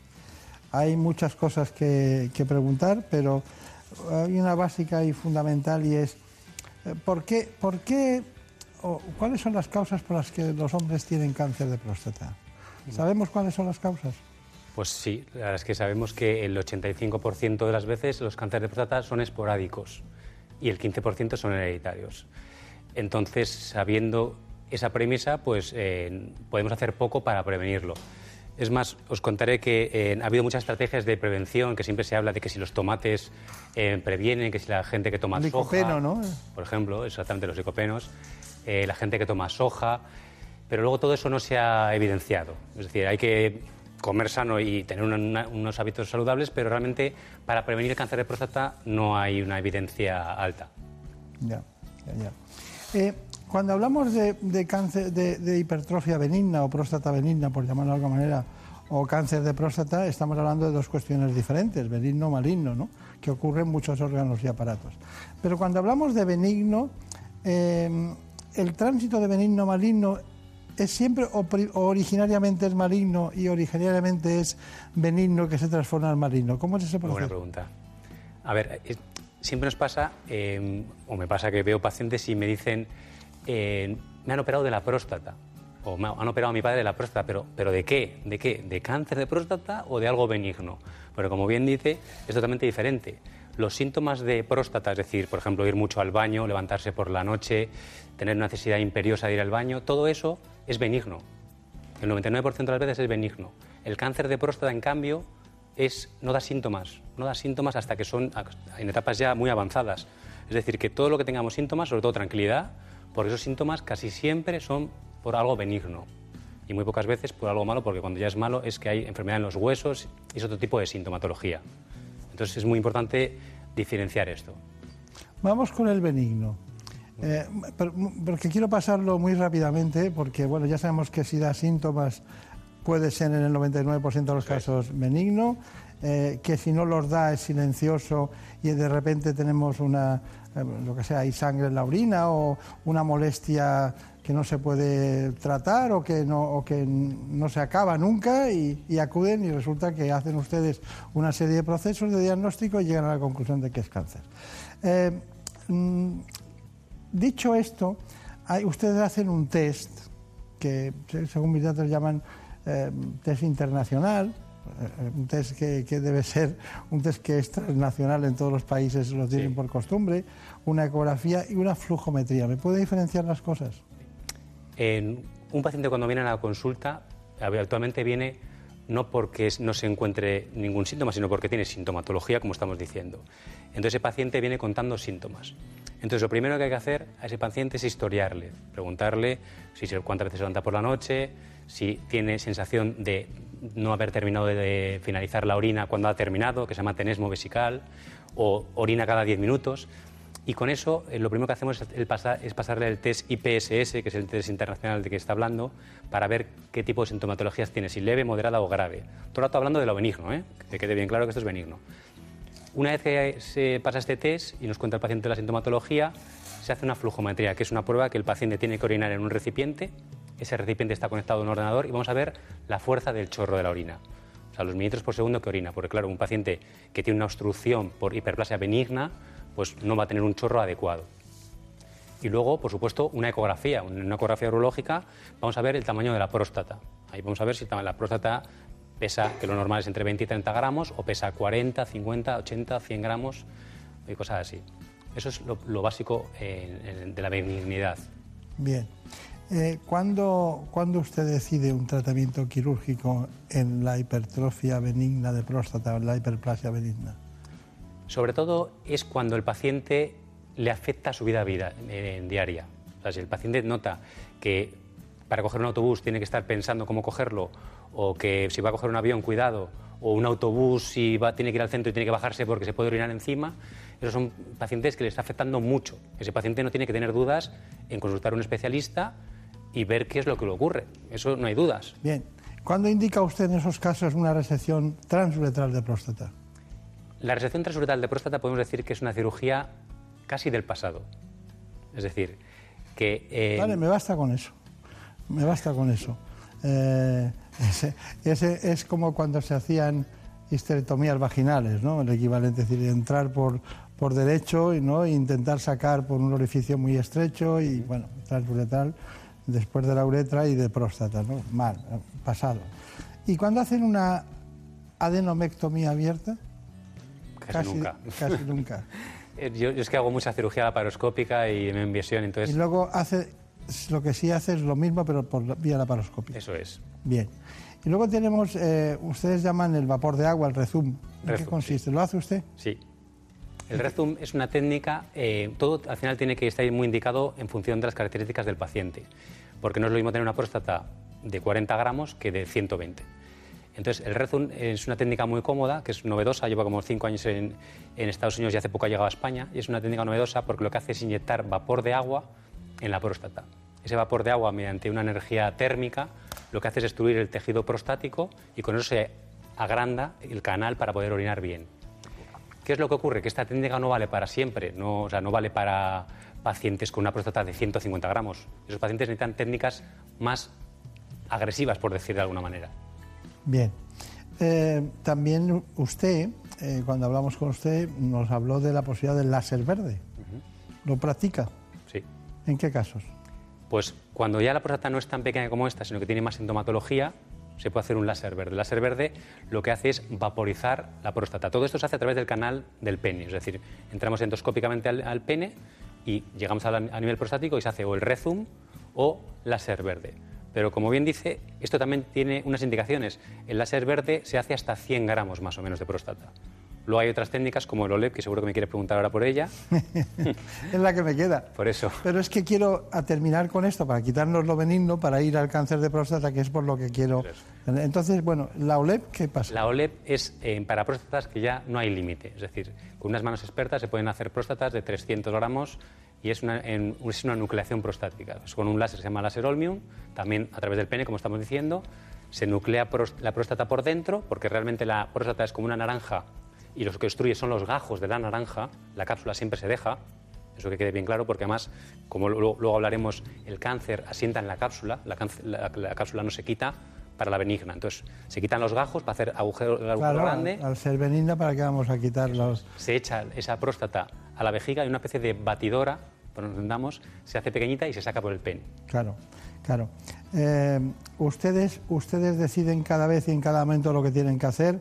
Hay muchas cosas que, que preguntar, pero hay una básica y fundamental y es eh, ¿por qué, por qué o cuáles son las causas por las que los hombres tienen cáncer de próstata? ¿Sabemos cuáles son las causas? Pues sí, la verdad es que sabemos que el 85% de las veces los cánceres de próstata son esporádicos y el 15% son hereditarios. Entonces, sabiendo esa premisa, pues eh, podemos hacer poco para prevenirlo. Es más, os contaré que eh, ha habido muchas estrategias de prevención, que siempre se habla de que si los tomates eh, previenen, que si la gente que toma Licopeno, soja, ¿no? por ejemplo, exactamente los licopenos, eh, la gente que toma soja, pero luego todo eso no se ha evidenciado. Es decir, hay que comer sano y tener unos hábitos saludables, pero realmente para prevenir el cáncer de próstata no hay una evidencia alta. Ya, ya, ya. Eh, cuando hablamos de, cáncer, de, hipertrofia benigna o próstata benigna, por llamarlo de alguna manera, o cáncer de próstata, estamos hablando de dos cuestiones diferentes, benigno maligno, ¿no? que ocurre en muchos órganos y aparatos. Pero cuando hablamos de benigno, eh, el tránsito de benigno maligno es siempre originariamente es maligno y originariamente es benigno que se transforma en maligno. ¿Cómo es ese Muy buena proceso? pregunta. A ver, es- siempre nos pasa, eh, o me pasa que veo pacientes y me dicen, eh, me han operado de la próstata, o me han operado a mi padre de la próstata, pero, pero ¿de qué? ¿De qué? ¿De cáncer de próstata o de algo benigno? Pero como bien dice, es totalmente diferente. Los síntomas de próstata, es decir, por ejemplo, ir mucho al baño, levantarse por la noche, tener una necesidad imperiosa de ir al baño, todo eso es benigno. El 99% de las veces es benigno. El cáncer de próstata, en cambio, es, no da síntomas, no da síntomas hasta que son en etapas ya muy avanzadas. Es decir, que todo lo que tengamos síntomas, sobre todo tranquilidad, porque esos síntomas casi siempre son por algo benigno y muy pocas veces por algo malo, porque cuando ya es malo es que hay enfermedad en los huesos y es otro tipo de sintomatología. Entonces es muy importante diferenciar esto. Vamos con el benigno. Eh, porque quiero pasarlo muy rápidamente, porque bueno, ya sabemos que si da síntomas puede ser en el 99% de los casos benigno, eh, que si no los da es silencioso y de repente tenemos una, eh, lo que sea, hay sangre en la orina o una molestia que no se puede tratar o que no, o que no se acaba nunca y, y acuden y resulta que hacen ustedes una serie de procesos de diagnóstico y llegan a la conclusión de que es cáncer. Eh, mm, Dicho esto, hay- ustedes hacen un test que, se- según mis datos, llaman eh, test internacional, eh, un test que, que debe ser un test que es transnacional en todos los países, lo tienen por costumbre, una ecografía y una flujometría. ¿Me puede diferenciar las cosas? En un paciente cuando viene a la consulta, habitualmente viene no porque no se encuentre ningún síntoma, sino porque tiene sintomatología, como estamos diciendo. Entonces ese paciente viene contando síntomas. Entonces lo primero que hay que hacer a ese paciente es historiarle, preguntarle si cuántas veces se levanta por la noche, si tiene sensación de no haber terminado de finalizar la orina cuando ha terminado, que se llama tenesmo vesical, o orina cada 10 minutos. Y con eso, eh, lo primero que hacemos es, el es pasarle el test IPSS, que es el test internacional de que está hablando, para ver qué tipo de sintomatologías tiene, si leve, moderada o grave. Todo el rato hablando de lo benigno, ¿eh? que quede bien claro que esto es benigno. Una vez que se pasa este test y nos cuenta el paciente la sintomatología, se hace una flujometría, que es una prueba que el paciente tiene que orinar en un recipiente. Ese recipiente está conectado a un ordenador y vamos a ver la fuerza del chorro de la orina. O sea, los mililitros por segundo que orina. Porque, claro, un paciente que tiene una obstrucción por hiperplasia benigna, pues no va a tener un chorro adecuado. Y luego, por supuesto, una ecografía. Una ecografía urológica vamos a ver el tamaño de la próstata. Ahí vamos a ver si la próstata pesa, que lo normal es entre 20 y 30 gramos, o pesa 40, 50, 80, 100 gramos y cosas así. Eso es lo, básico de la benignidad. Bien. Eh, ¿cuándo, cuándo usted decide un tratamiento quirúrgico en la hipertrofia benigna de próstata en la hiperplasia benigna? Sobre todo es cuando el paciente le afecta su vida, vida eh, diaria. Si el paciente nota que para coger un autobús tiene que estar pensando cómo cogerlo, o que si va a coger un avión, cuidado, o un autobús si va, tiene que ir al centro y tiene que bajarse porque se puede orinar encima, esos son pacientes que le está afectando mucho. Ese paciente no tiene que tener dudas en consultar a un especialista y ver qué es lo que le ocurre. Eso no hay dudas. Bien. ¿Cuándo indica usted en esos casos una resección transuretral de próstata? La resección transuretral de próstata podemos decir que es una cirugía casi del pasado. Es decir, que... eh, Vale, me basta con eso. Me basta con eso. Eh, ese, ese es como cuando se hacían histerectomías vaginales, ¿no? El equivalente, es decir, entrar por, por derecho y ¿no? e intentar sacar por un orificio muy estrecho y, bueno, transuretral después de la uretra y de próstata, ¿no? Mal, pasado. ¿Y cuando hacen una adenomectomía abierta? Casi nunca. Casi nunca. Eh, Yo, yo es que hago mucha cirugía laparoscópica y me enviesión, entonces... Y luego hace, lo que sí hace es lo mismo, pero por la- vía laparoscópica. Eso es. Bien. Y luego tenemos, eh, ustedes llaman el vapor de agua, el rezum. ¿En qué consiste? ¿Lo hace usted? Sí. El Rezum es una técnica, eh, todo al final tiene que estar muy indicado en función de las características del paciente, porque no es lo mismo tener una próstata de 40 gramos que de 120. Entonces, el Rezum es una técnica muy cómoda, que es novedosa, lleva como 5 años en, en Estados Unidos y hace poco ha llegado a España, y es una técnica novedosa porque lo que hace es inyectar vapor de agua en la próstata. Ese vapor de agua, mediante una energía térmica, lo que hace es destruir el tejido prostático y con eso se agranda el canal para poder orinar bien. ¿Qué es lo que ocurre? Que esta técnica no vale para siempre, no, o sea, no vale para pacientes con una próstata de 150 gramos. Esos pacientes necesitan técnicas más agresivas, por decir de alguna manera. Bien. Eh, también usted, eh, cuando hablamos con usted, nos habló de la posibilidad del láser verde. ¿Lo practica? Sí. ¿En qué casos? Pues cuando ya la próstata no es tan pequeña como esta, sino que tiene más sintomatología, se puede hacer un láser verde. El láser verde lo que hace es vaporizar la próstata. Todo esto se hace a través del canal del pene, es decir, entramos endoscópicamente al, al pene y llegamos a, la- a nivel prostático y se hace o el rezum o láser verde. Pero como bien dice, esto también tiene unas indicaciones. El láser verde se hace hasta 100 gramos más o menos de próstata. Luego hay otras técnicas como el OLEP, que seguro que me quiere preguntar ahora por ella. es la que me queda. Por eso. Pero es que quiero a terminar con esto, para quitarnos lo benigno, para ir al cáncer de próstata, que es por lo que quiero. Entonces, bueno, la OLEP, ¿qué pasa? La OLEP es eh, para próstatas que ya no hay límite. Es decir, con unas manos expertas se pueden hacer próstatas de 300 gramos y es una, es una nucleación prostática. Es con un láser se llama láser Olmium, también a través del pene, como estamos diciendo. Se nuclea la próstata por dentro, porque realmente la próstata es como una naranja y lo que destruye son los gajos de la naranja. La cápsula siempre se deja. Eso que quede bien claro, porque además, como luego, hablaremos, el cáncer asienta en la cápsula, la cápsula no se quita para la benigna. Entonces, se quitan los gajos para hacer agujero, el agujero Claro, grande, al, ser benigna, ¿para qué vamos a quitar los...? se echa esa próstata a la vejiga y una especie de batidora, por nos entendamos, se hace pequeñita y se saca por el pene. Claro, claro. Eh, ustedes, ustedes deciden cada vez y en cada momento lo que tienen que hacer.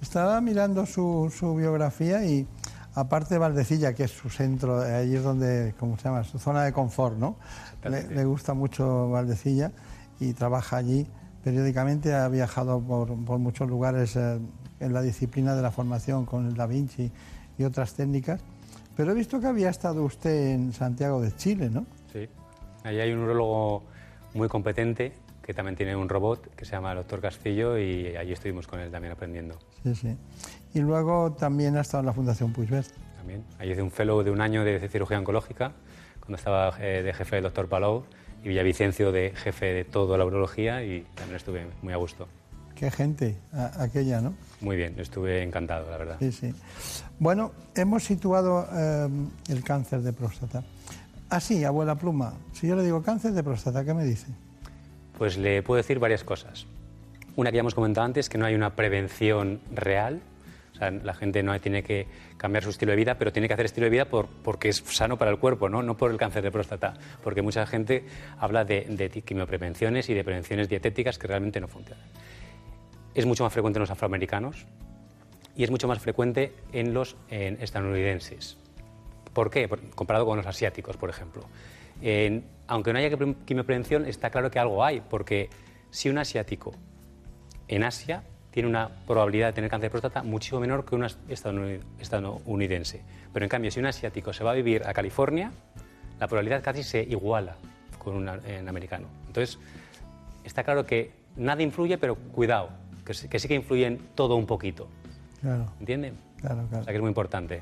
Estaba mirando su, su biografía y aparte de Valdecilla, que es su centro, ahí es donde, ¿cómo se llama? Su zona de confort, ¿no? Le, le gusta mucho Valdecilla y trabaja allí periódicamente. Ha viajado por, por muchos lugares eh, en la disciplina de la formación con el Da Vinci y otras técnicas. Pero he visto que había estado usted en Santiago de Chile, ¿no? Sí. Allí hay un urologo muy competente que también tiene un robot que se llama el doctor Castillo y allí estuvimos con él también aprendiendo. Sí, sí. Y luego también ha estado en la Fundación Puigvert. También. Allí hice un fellow de un año de cirugía oncológica cuando estaba eh, de jefe el doctor Palou y Villavicencio de jefe de toda la urología y también estuve muy a gusto. Qué gente, a- aquella, ¿no? Muy bien, estuve encantado, la verdad. Sí, sí. Bueno, hemos situado eh, el cáncer de próstata. Así, abuela pluma, si yo le digo cáncer de próstata, ¿qué me dice? Pues le puedo decir varias cosas. Una que ya hemos comentado antes, que no hay una prevención real. La gente no tiene que cambiar su estilo de vida, pero tiene que hacer estilo de vida por, porque es sano para el cuerpo, ¿no? por el cáncer de próstata. Porque mucha gente habla de, quimioprevenciones y de prevenciones dietéticas que realmente no funcionan. Es mucho más frecuente en los afroamericanos y es mucho más frecuente en los en estadounidenses. ¿Por qué? Comparado con los asiáticos, por ejemplo. Aunque no haya quimio- quimioprevención, está claro que algo hay, porque si un asiático en Asia tiene una probabilidad de tener cáncer de próstata muchísimo menor que un estadounidense. Pero en cambio, si un asiático se va a vivir a California, la probabilidad casi se iguala con un americano. Entonces, está claro que nada influye, pero cuidado, que, sí- que sí que influyen todo un poquito. Claro, ¿Entienden? claro, O claro. sea que es muy importante.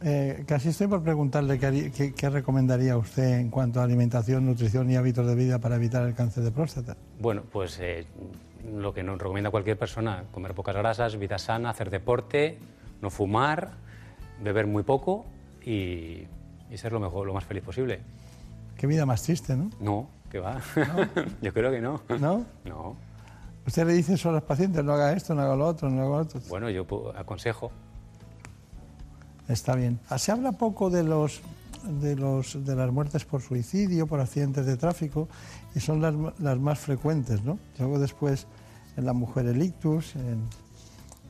Eh, casi estoy por preguntarle qué- qué recomendaría usted en cuanto a alimentación, nutrición y hábitos de vida para evitar el cáncer de próstata. Bueno, pues eh, lo que nos recomienda cualquier persona, comer pocas grasas, vida sana, hacer deporte, no fumar, beber muy poco y, y ser lo mejor, lo más feliz posible. Qué vida más triste, ¿no? No, que va. Yo creo que no. ¿No? No. Usted le dice solo a los pacientes, no haga esto, no haga lo otro, no haga lo otro. Bueno, yo aconsejo. Está bien. Ah, Se habla poco de los de los de las muertes por suicidio, por accidentes de tráfico y son las, las más frecuentes, ¿no? Luego después en la mujer el ictus, en,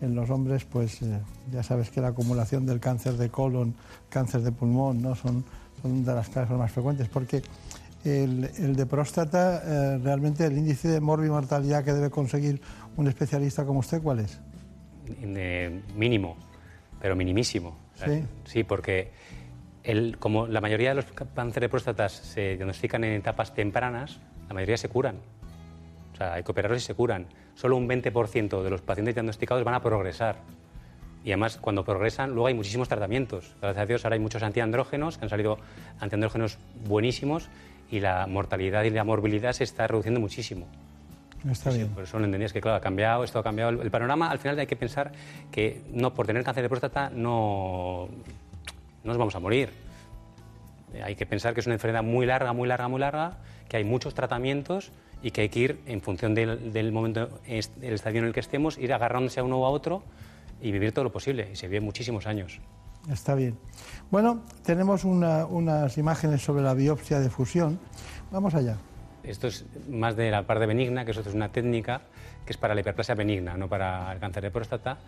en los hombres, pues eh, ya sabes que la acumulación del cáncer de colon, cáncer de pulmón, ¿no? son, son de las causas más frecuentes, porque el, el de próstata, eh, realmente el índice de morbimortalidad que debe conseguir un especialista como usted, ¿cuál es? Eh, mínimo, pero minimísimo. Sí. Sí, porque el, como la mayoría de los cánceres de próstata se diagnostican en etapas tempranas, la mayoría se curan. O sea, hay que operarlos y se curan. Solo un 20% de los pacientes diagnosticados van a progresar. Y además, cuando progresan, luego hay muchísimos tratamientos. Gracias a Dios, ahora hay muchos antiandrógenos, que han salido antiandrógenos buenísimos, y la mortalidad y la morbilidad se está reduciendo muchísimo. Está bien. Por eso lo entendías que, claro, ha cambiado, esto ha cambiado el, el panorama. Al final hay que pensar que no por tener cáncer de próstata no, no nos vamos a morir. Eh, Hay que pensar que es una enfermedad muy larga, muy larga, muy larga, que hay muchos tratamientos y que hay que ir, en función del, del momento, el estadio en el que estemos, ir agarrándose a uno u a otro y vivir todo lo posible. Y se vive muchísimos años. Está bien. Bueno, tenemos una- unas imágenes sobre la biopsia de fusión. Vamos allá. Esto es más de la parte benigna, que eso es una técnica que es para la hiperplasia benigna, no para el cáncer de próstata.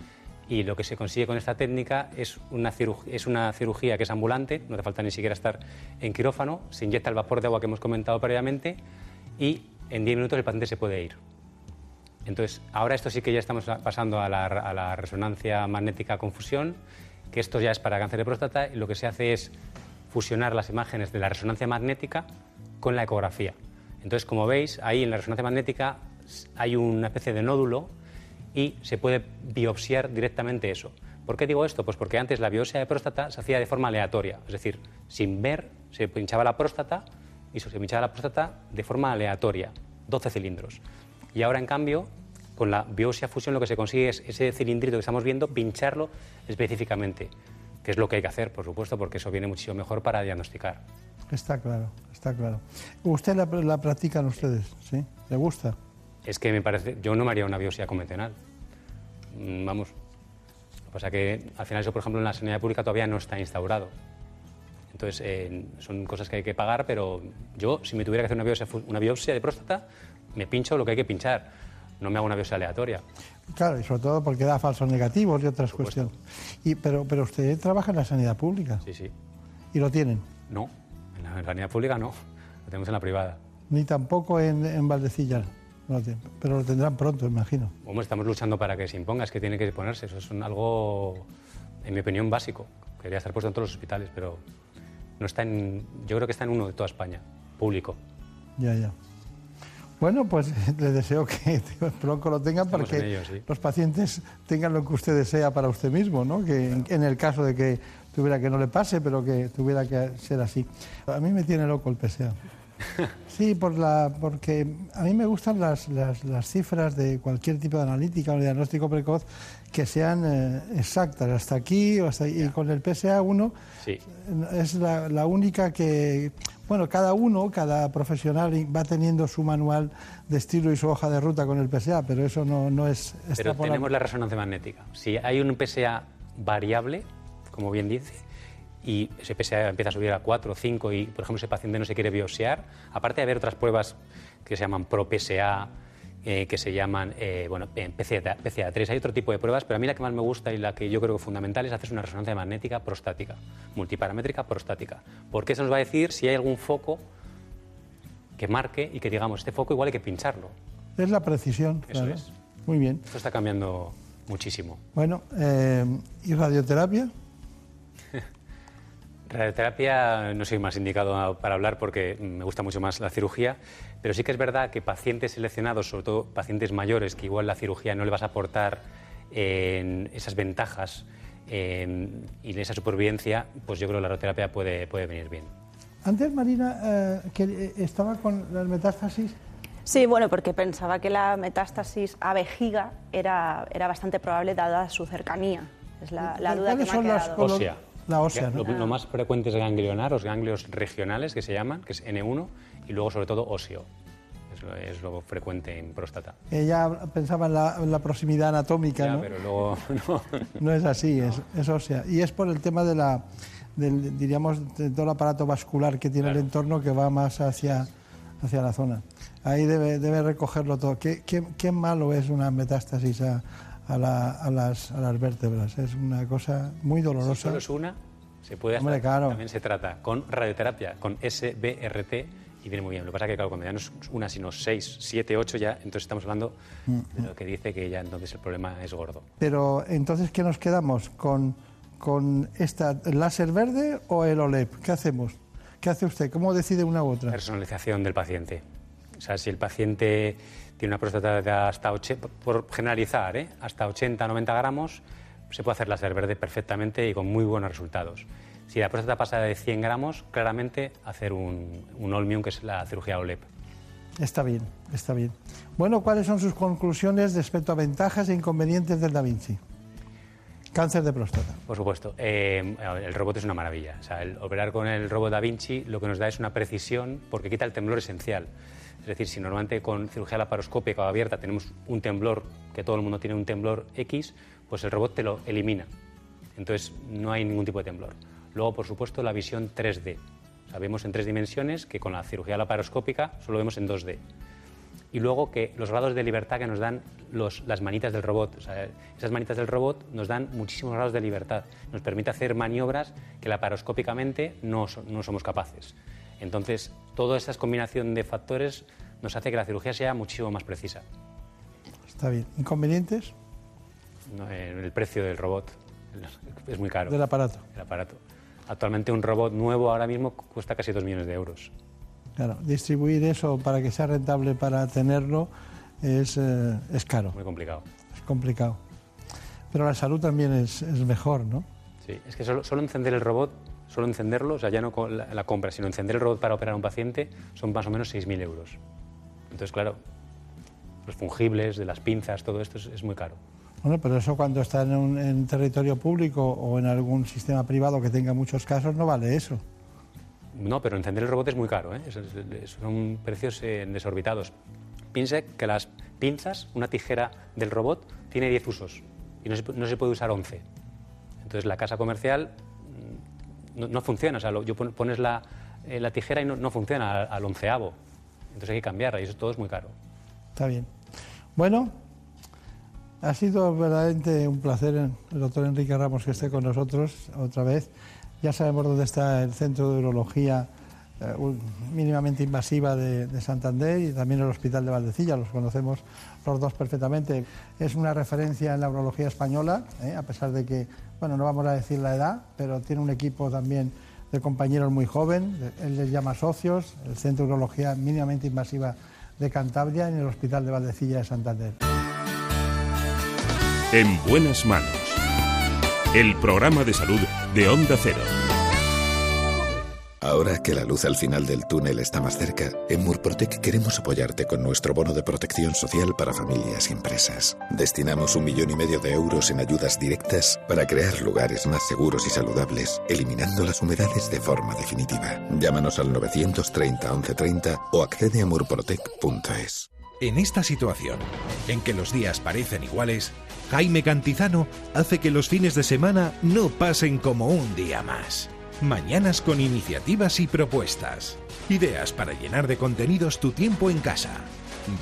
Y lo que se consigue con esta técnica es una, es una cirugía que es ambulante, no hace falta ni siquiera estar en quirófano, se inyecta el vapor de agua que hemos comentado previamente y en 10 minutos el paciente se puede ir. Entonces, ahora esto sí que ya estamos pasando a la, a la resonancia magnética con fusión, que esto ya es para cáncer de próstata y lo que se hace es fusionar las imágenes de la resonancia magnética con la ecografía. Entonces, como veis, ahí en la resonancia magnética hay una especie de nódulo y se puede biopsiar directamente eso. ¿Por qué digo esto? Pues porque antes la biopsia de próstata se hacía de forma aleatoria, es decir, sin ver, se pinchaba la próstata y se pinchaba la próstata de forma aleatoria, 12 cilindros. Y ahora, en cambio, con la biopsia fusión lo que se consigue es ese cilindrito que estamos viendo, pincharlo específicamente, que es lo que hay que hacer, por supuesto, porque eso viene muchísimo mejor para diagnosticar. Está claro, está claro. ¿Usted la, la practican ustedes? ¿Sí? ¿Le gusta? Es que me parece, yo no me haría una biopsia convencional. Mm, Vamos. Lo que pasa que al final eso, por ejemplo, en la sanidad pública todavía no está instaurado. Entonces, eh, son cosas que hay que pagar, pero yo, si me tuviera que hacer una biopsia, una biopsia de próstata, me pincho lo que hay que pinchar. No me hago una biopsia aleatoria. Claro, y sobre todo porque da falsos negativos y otras cuestiones. Y, pero, pero usted trabaja en la sanidad pública. Sí, sí. ¿Y lo tienen? No, en la sanidad pública no. Lo tenemos en la privada. Ni tampoco en, en Valdecillas. No. Pero lo tendrán pronto, imagino. Hombre, estamos luchando para que se imponga, es que tiene que ponerse. Eso es un- algo, en mi opinión, básico. Quería estar puesto en todos los hospitales, pero no está en. Yo creo que está en uno de toda España, público. Ya, ya. Bueno, pues le deseo que pronto lo tengan para que ello, sí. los pacientes tengan lo que usted desea para usted mismo, ¿no? Que en, en el caso de que tuviera que no le pase, pero que tuviera que ser así. A mí me tiene loco el PSA. Sí, por la, porque a mí me gustan las, las, las cifras de cualquier tipo de analítica o de diagnóstico precoz que sean eh, exactas, hasta aquí o hasta ahí. Y con el PSA1 Sí. es la, la única que, bueno, cada uno, cada profesional va teniendo su manual de estilo y su hoja de ruta con el PSA, pero eso no, no es Pero tenemos la resonancia magnética. Si hay un PSA variable, como bien dice, y ese PSA empieza a subir a 4 o 5 y, por ejemplo, ese paciente no se quiere biopsiar, aparte de haber otras pruebas que se llaman ProPSA, eh, que se llaman eh, bueno, PCA, PCA3, hay otro tipo de pruebas, pero a mí la que más me gusta y la que yo creo que es fundamental es hacer una resonancia magnética prostática, multiparamétrica prostática, porque eso nos va a decir si hay algún foco que marque y que digamos, este foco igual hay que pincharlo. Es la precisión, Eso claro. es. Muy bien. Esto está cambiando muchísimo. Bueno, eh, ¿y radioterapia? Radioterapia no soy más indicado para hablar porque me gusta mucho más la cirugía, pero sí que es verdad que pacientes seleccionados, sobre todo pacientes mayores, que igual la cirugía no le vas a aportar esas ventajas eh, y esa supervivencia, pues yo creo que la radioterapia puede, puede venir bien. Antes, Marina, eh, que eh, estaba con las metástasis. Sí, bueno, porque pensaba que la metástasis a vejiga era, era bastante probable dada su cercanía. Es la, la duda que me ¿Cuáles ha son las. La ósea, Lo, ¿no? lo más frecuente es ganglionar, los ganglios regionales que se llaman, que es N1, y luego sobre todo óseo. Es lo, es lo frecuente en próstata. Ella pensaba en la, en la proximidad anatómica, Ya, ¿no? pero luego no. No es así, es, es ósea. Y es por el tema de la, del, diríamos, de todo el aparato vascular que tiene el entorno que va más hacia, hacia la zona. Ahí debe, debe recogerlo todo. ¿Qué, qué, qué malo es una metástasis a, a, la- a las, a las vértebras. Es una cosa muy Si dolorosa. solo es una, se puede Hombre, hasta- claro. también se trata con radioterapia, con SBRT y viene muy bien. Lo que pasa es que claro, cuando ya no es una, sino seis, siete, ocho ya, entonces estamos hablando Mm. de lo que dice que ya entonces el problema es gordo. Pero entonces, ¿qué nos quedamos? ¿Con, con esta el láser verde o el OLED? ¿Qué hacemos? ¿Qué hace usted? ¿Cómo decide una u otra? Personalización del paciente. O sea, si el paciente tiene una próstata de hasta 80, por generalizar, ¿eh? hasta 80, 90 gramos, se puede hacer láser verde perfectamente y con muy buenos resultados. Si la próstata pasa de 100 gramos, claramente hacer un, un Olmium, que es la cirugía OLEP. Está bien, está bien. Bueno, ¿cuáles son sus conclusiones respecto a ventajas e inconvenientes del Da Vinci? Cáncer de próstata. Por supuesto. Eh, el robot es una maravilla. O sea, el operar con el robot Da Vinci lo que nos da es una precisión porque quita el temblor esencial. Es decir, si normalmente con cirugía laparoscópica o abierta tenemos un temblor, que todo el mundo tiene un temblor X, pues el robot te lo elimina. Entonces no hay ningún tipo de temblor. Luego, por supuesto, la visión 3D. O sea, vemos en tres dimensiones que con la cirugía laparoscópica solo vemos en 2D. Y luego que los grados de libertad que nos dan los- las manitas del robot. O sea, esas manitas del robot nos dan muchísimos grados de libertad. Nos permite hacer maniobras que laparoscópicamente no, no somos capaces. Entonces, toda esta combinación de factores nos hace que la cirugía sea muchísimo más precisa. Está bien. ¿Inconvenientes? ¿no? Eh, El precio del robot es muy caro. Del aparato. El aparato. Actualmente un robot nuevo ahora mismo cuesta casi 2 millones de euros. Claro, distribuir eso para que sea rentable para tenerlo es, eh, es caro, Muy complicado. es complicado. Pero la salud también es, es mejor, ¿no? Sí, es que solo, solo encender el robot, solo encenderlo, o sea, ya no la, la compra, sino encender el robot para operar a un paciente, son más o menos 6.000 euros. Entonces, claro, los fungibles, de las pinzas, todo esto es, es muy caro. Bueno, pero eso cuando está en un en territorio público o en algún sistema privado que tenga muchos casos no vale eso. No, pero encender el robot es muy caro, ¿eh? Es- es- es- son precios eh, desorbitados. Piense que las pinzas, una tijera del robot, tiene 10 usos y no se, pu- no se puede usar 11. Entonces la casa comercial no, funciona, o sea, lo- yo pon- pones la, eh, la tijera y no, funciona al, onceavo. Entonces hay que cambiarla y eso todo es muy caro. Está bien. Bueno, ha sido verdaderamente un placer eh, el doctor Enrique Ramos que esté con nosotros otra vez. Ya sabemos dónde está el Centro de Urología eh, mínimamente invasiva de, de Santander y también el Hospital de Valdecilla, los conocemos los dos perfectamente. Es una referencia en la urología española, eh, a pesar de que, bueno, no vamos a decir la edad, pero tiene un equipo también de compañeros muy joven, él les llama socios, el Centro de Urología mínimamente invasiva de Cantabria en el Hospital de Valdecilla de Santander. En buenas manos. El programa de salud de Onda Cero. Ahora que la luz al final del túnel está más cerca, en Murprotec queremos apoyarte con nuestro bono de protección social para familias y empresas. Destinamos un millón y medio de euros en ayudas directas para crear lugares más seguros y saludables, eliminando las humedades de forma definitiva. Llámanos al 930 1130 o accede a murprotec.es. En esta situación, en que los días parecen iguales, Jaime Cantizano hace que los fines de semana no pasen como un día más. Mañanas con iniciativas y propuestas. Ideas para llenar de contenidos tu tiempo en casa.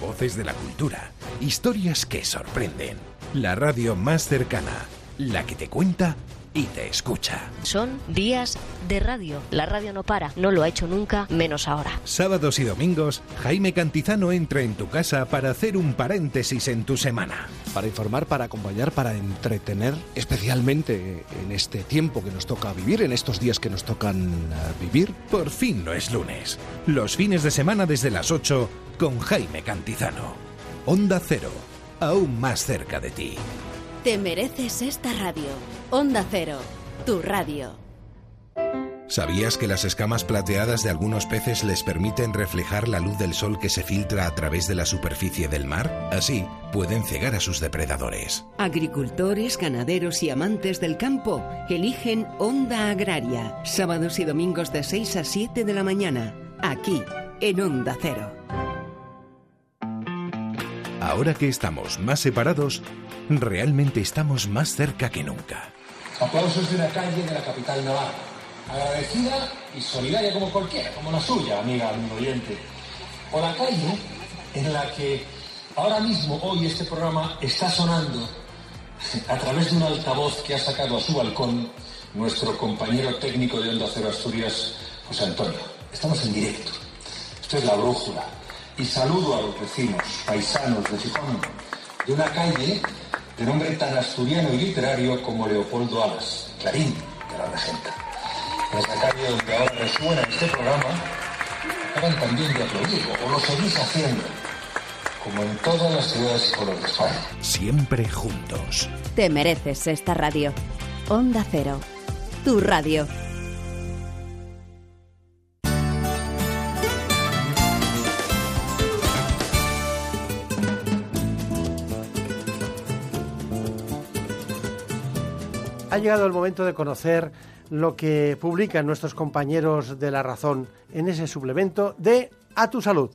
Voces de la cultura. Historias que sorprenden. La radio más cercana. La que te cuenta y te escucha. Son días de radio. La radio no para, no lo ha hecho nunca, menos ahora. Sábados y domingos, Jaime Cantizano entra en tu casa para hacer un paréntesis en tu semana. Para informar, para acompañar, para entretener, especialmente en este tiempo que nos toca vivir, en estos días que nos tocan eh, vivir. Por fin no es lunes. Los fines de semana desde las 8 con Jaime Cantizano. Onda Cero, aún más cerca de ti. Te mereces esta radio. Onda Cero, tu radio. ¿Sabías que las escamas plateadas de algunos peces les permiten reflejar la luz del sol que se filtra a través de la superficie del mar? Así, pueden cegar a sus depredadores. Agricultores, ganaderos y amantes del campo eligen Onda Agraria, sábados y domingos de 6 a 7 de la mañana, aquí, en Onda Cero. Ahora que estamos más separados, realmente estamos más cerca que nunca. Aplausos de una calle de la capital navarra. Agradecida y solidaria como cualquiera, como la suya, amiga, amigo oyente. O la calle en la que ahora mismo, hoy, este programa está sonando a través de un altavoz que ha sacado a su balcón nuestro compañero técnico de Onda Cero Asturias, José Antonio. Estamos en directo. Esto es la brújula. Y saludo a los vecinos, paisanos de Gijón, de una calle de nombre tan asturiano y literario como Leopoldo Alas, Clarín de la Regenta. En esta calle donde ahora resuena este programa, hagan también de aplaudir, o lo seguís haciendo, como en todas las ciudades y pueblos de España. Siempre juntos. Te mereces esta radio. Onda Cero, tu radio. Ha llegado el momento de conocer lo que publican nuestros compañeros de La Razón en ese suplemento de A tu Salud.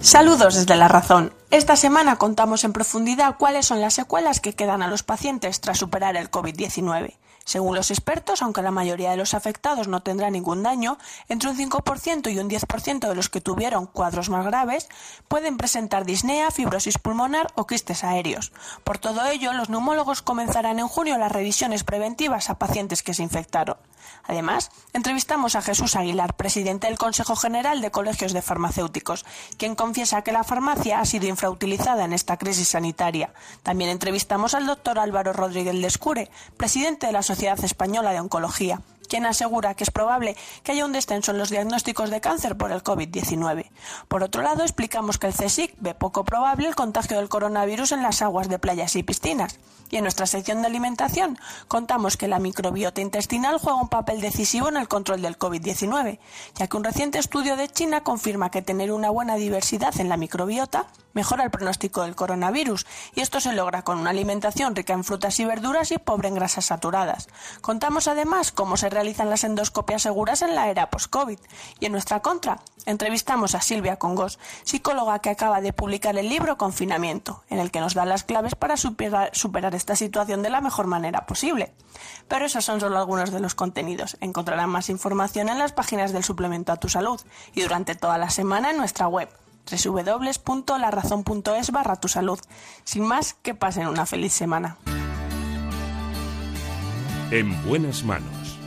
Saludos desde La Razón. Esta semana contamos en profundidad cuáles son las secuelas que quedan a los pacientes tras superar el COVID-19. Según los expertos, aunque la mayoría de los afectados no tendrá ningún daño, entre un 5% y un 10% de los que tuvieron cuadros más graves pueden presentar disnea, fibrosis pulmonar o quistes aéreos. Por todo ello, los neumólogos comenzarán en junio las revisiones preventivas a pacientes que se infectaron. Además, entrevistamos a Jesús Aguilar, presidente del Consejo General de Colegios de Farmacéuticos, quien confiesa que la farmacia ha sido infrautilizada en esta crisis sanitaria. También entrevistamos al doctor Álvaro Rodríguez Descure, presidente de la Sociedad Española de Oncología quien asegura que es probable que haya un descenso en los diagnósticos de cáncer por el COVID-19. Por otro lado, explicamos que el CSIC ve poco probable el contagio del coronavirus en las aguas de playas y piscinas. Y en nuestra sección de alimentación contamos que la microbiota intestinal juega un papel decisivo en el control del COVID-19, ya que un reciente estudio de China confirma que tener una buena diversidad en la microbiota mejora el pronóstico del coronavirus, y esto se logra con una alimentación rica en frutas y verduras y pobre en grasas saturadas. Contamos además cómo se realizan las endoscopias seguras en la era post-COVID. Y en nuestra contra, entrevistamos a Silvia Congos, psicóloga que acaba de publicar el libro Confinamiento, en el que nos da las claves para superar, superar esta situación de la mejor manera posible. Pero esos son solo algunos de los contenidos. Encontrarán más información en las páginas del suplemento a tu salud y durante toda la semana en nuestra web www.larazón.es barra tu salud. Sin más, que pasen una feliz semana. En buenas manos.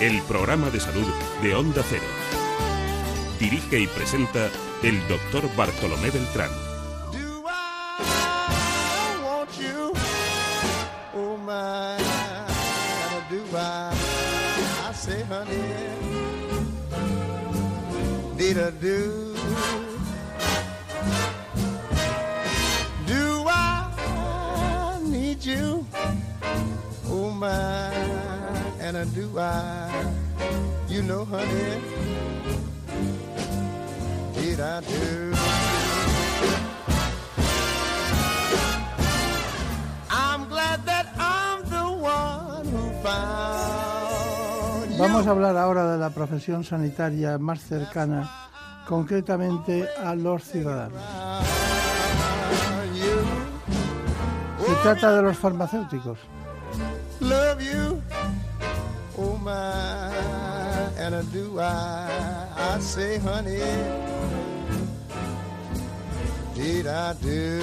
El programa de salud de Onda Cero. Dirige y presenta el doctor Bartolomé Beltrán. Did I do? Do My, and I do I? You know, honey, did I do? I'm glad that I'm the one who found you. Vamos a hablar ahora de la profesión sanitaria más cercana, concretamente a los ciudadanos. Se trata de los farmacéuticos. Love you. Oh my, and I do I, I say, honey, did I do?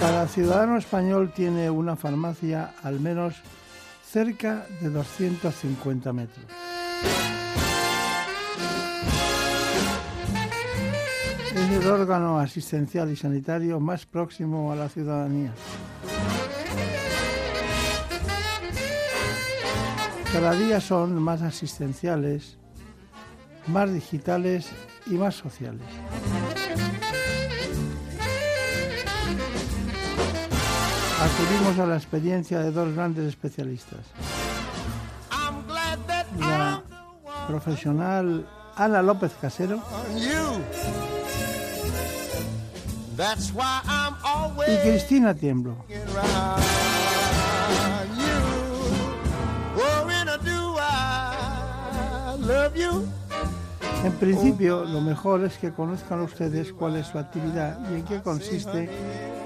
Cada ciudadano español tiene una farmacia al menos cerca de 250 metros. Es el órgano asistencial y sanitario más próximo a la ciudadanía. Cada día son más asistenciales, más digitales y más sociales. Acudimos a la experiencia de dos grandes especialistas. La profesional Ana López Casero y Cristina Tiemblo. Love you. En principio, lo mejor es que conozcan ustedes cuál es su actividad y en qué consiste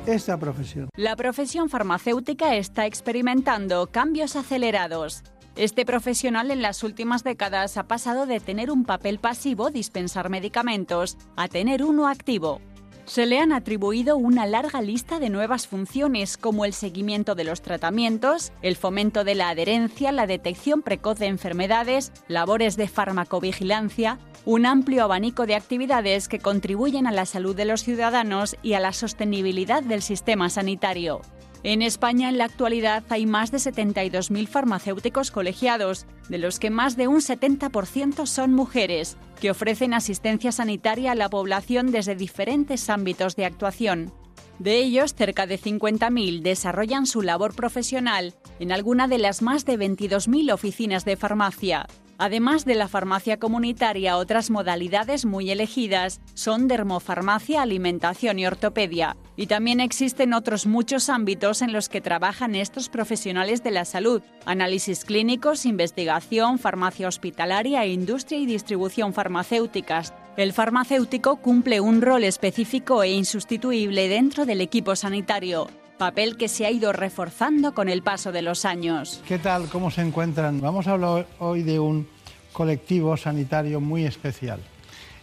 esta profesión. La profesión farmacéutica está experimentando cambios acelerados. Este profesional en las últimas décadas ha pasado de tener un papel pasivo, dispensar medicamentos, a tener uno activo. Se le han atribuido una larga lista de nuevas funciones como el seguimiento de los tratamientos, el fomento de la adherencia, la detección precoz de enfermedades, labores de farmacovigilancia, un amplio abanico de actividades que contribuyen a la salud de los ciudadanos y a la sostenibilidad del sistema sanitario. En España en la actualidad hay más de 72.000 farmacéuticos colegiados, de los que más de un 70% son mujeres, que ofrecen asistencia sanitaria a la población desde diferentes ámbitos de actuación. De ellos, cerca de 50.000 desarrollan su labor profesional en alguna de las más de 22.000 oficinas de farmacia. Además de la farmacia comunitaria, otras modalidades muy elegidas son dermofarmacia, alimentación y ortopedia. Y también existen otros muchos ámbitos en los que trabajan estos profesionales de la salud. Análisis clínicos, investigación, farmacia hospitalaria, industria y distribución farmacéuticas. El farmacéutico cumple un rol específico e insustituible dentro del equipo sanitario papel que se ha ido reforzando con el paso de los años. ¿Qué tal? ¿Cómo se encuentran? Vamos a hablar hoy de un colectivo sanitario muy especial.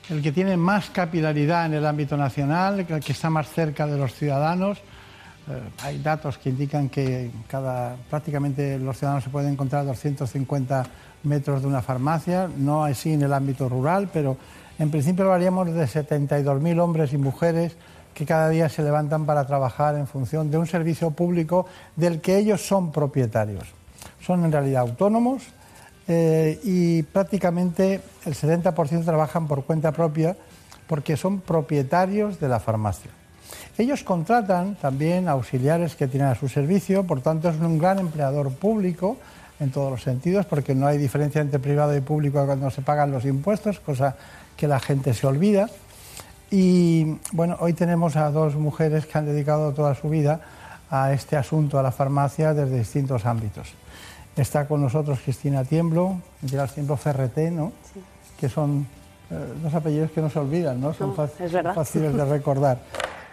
El que tiene más capilaridad en el ámbito nacional, el que está más cerca de los ciudadanos. Eh, hay datos que indican que cada, prácticamente los ciudadanos se pueden encontrar a 250 metros de una farmacia, no así en el ámbito rural, pero en principio hablaríamos de 72.000 hombres y mujeres que cada día se levantan para trabajar en función de un servicio público del que ellos son propietarios. Son en realidad autónomos eh, y prácticamente el 70% trabajan por cuenta propia porque son propietarios de la farmacia. Ellos contratan también auxiliares que tienen a su servicio, por tanto es un gran empleador público en todos los sentidos, porque no hay diferencia entre privado y público cuando se pagan los impuestos, cosa que la gente se olvida. Y bueno, hoy tenemos a dos mujeres que han dedicado toda su vida a este asunto, a la farmacia, desde distintos ámbitos. Está con nosotros Cristina Tiemblo, Gerard Tiemblo Ferreté, ¿no? que son eh, dos apellidos que no se olvidan, ¿no? son fáciles de recordar.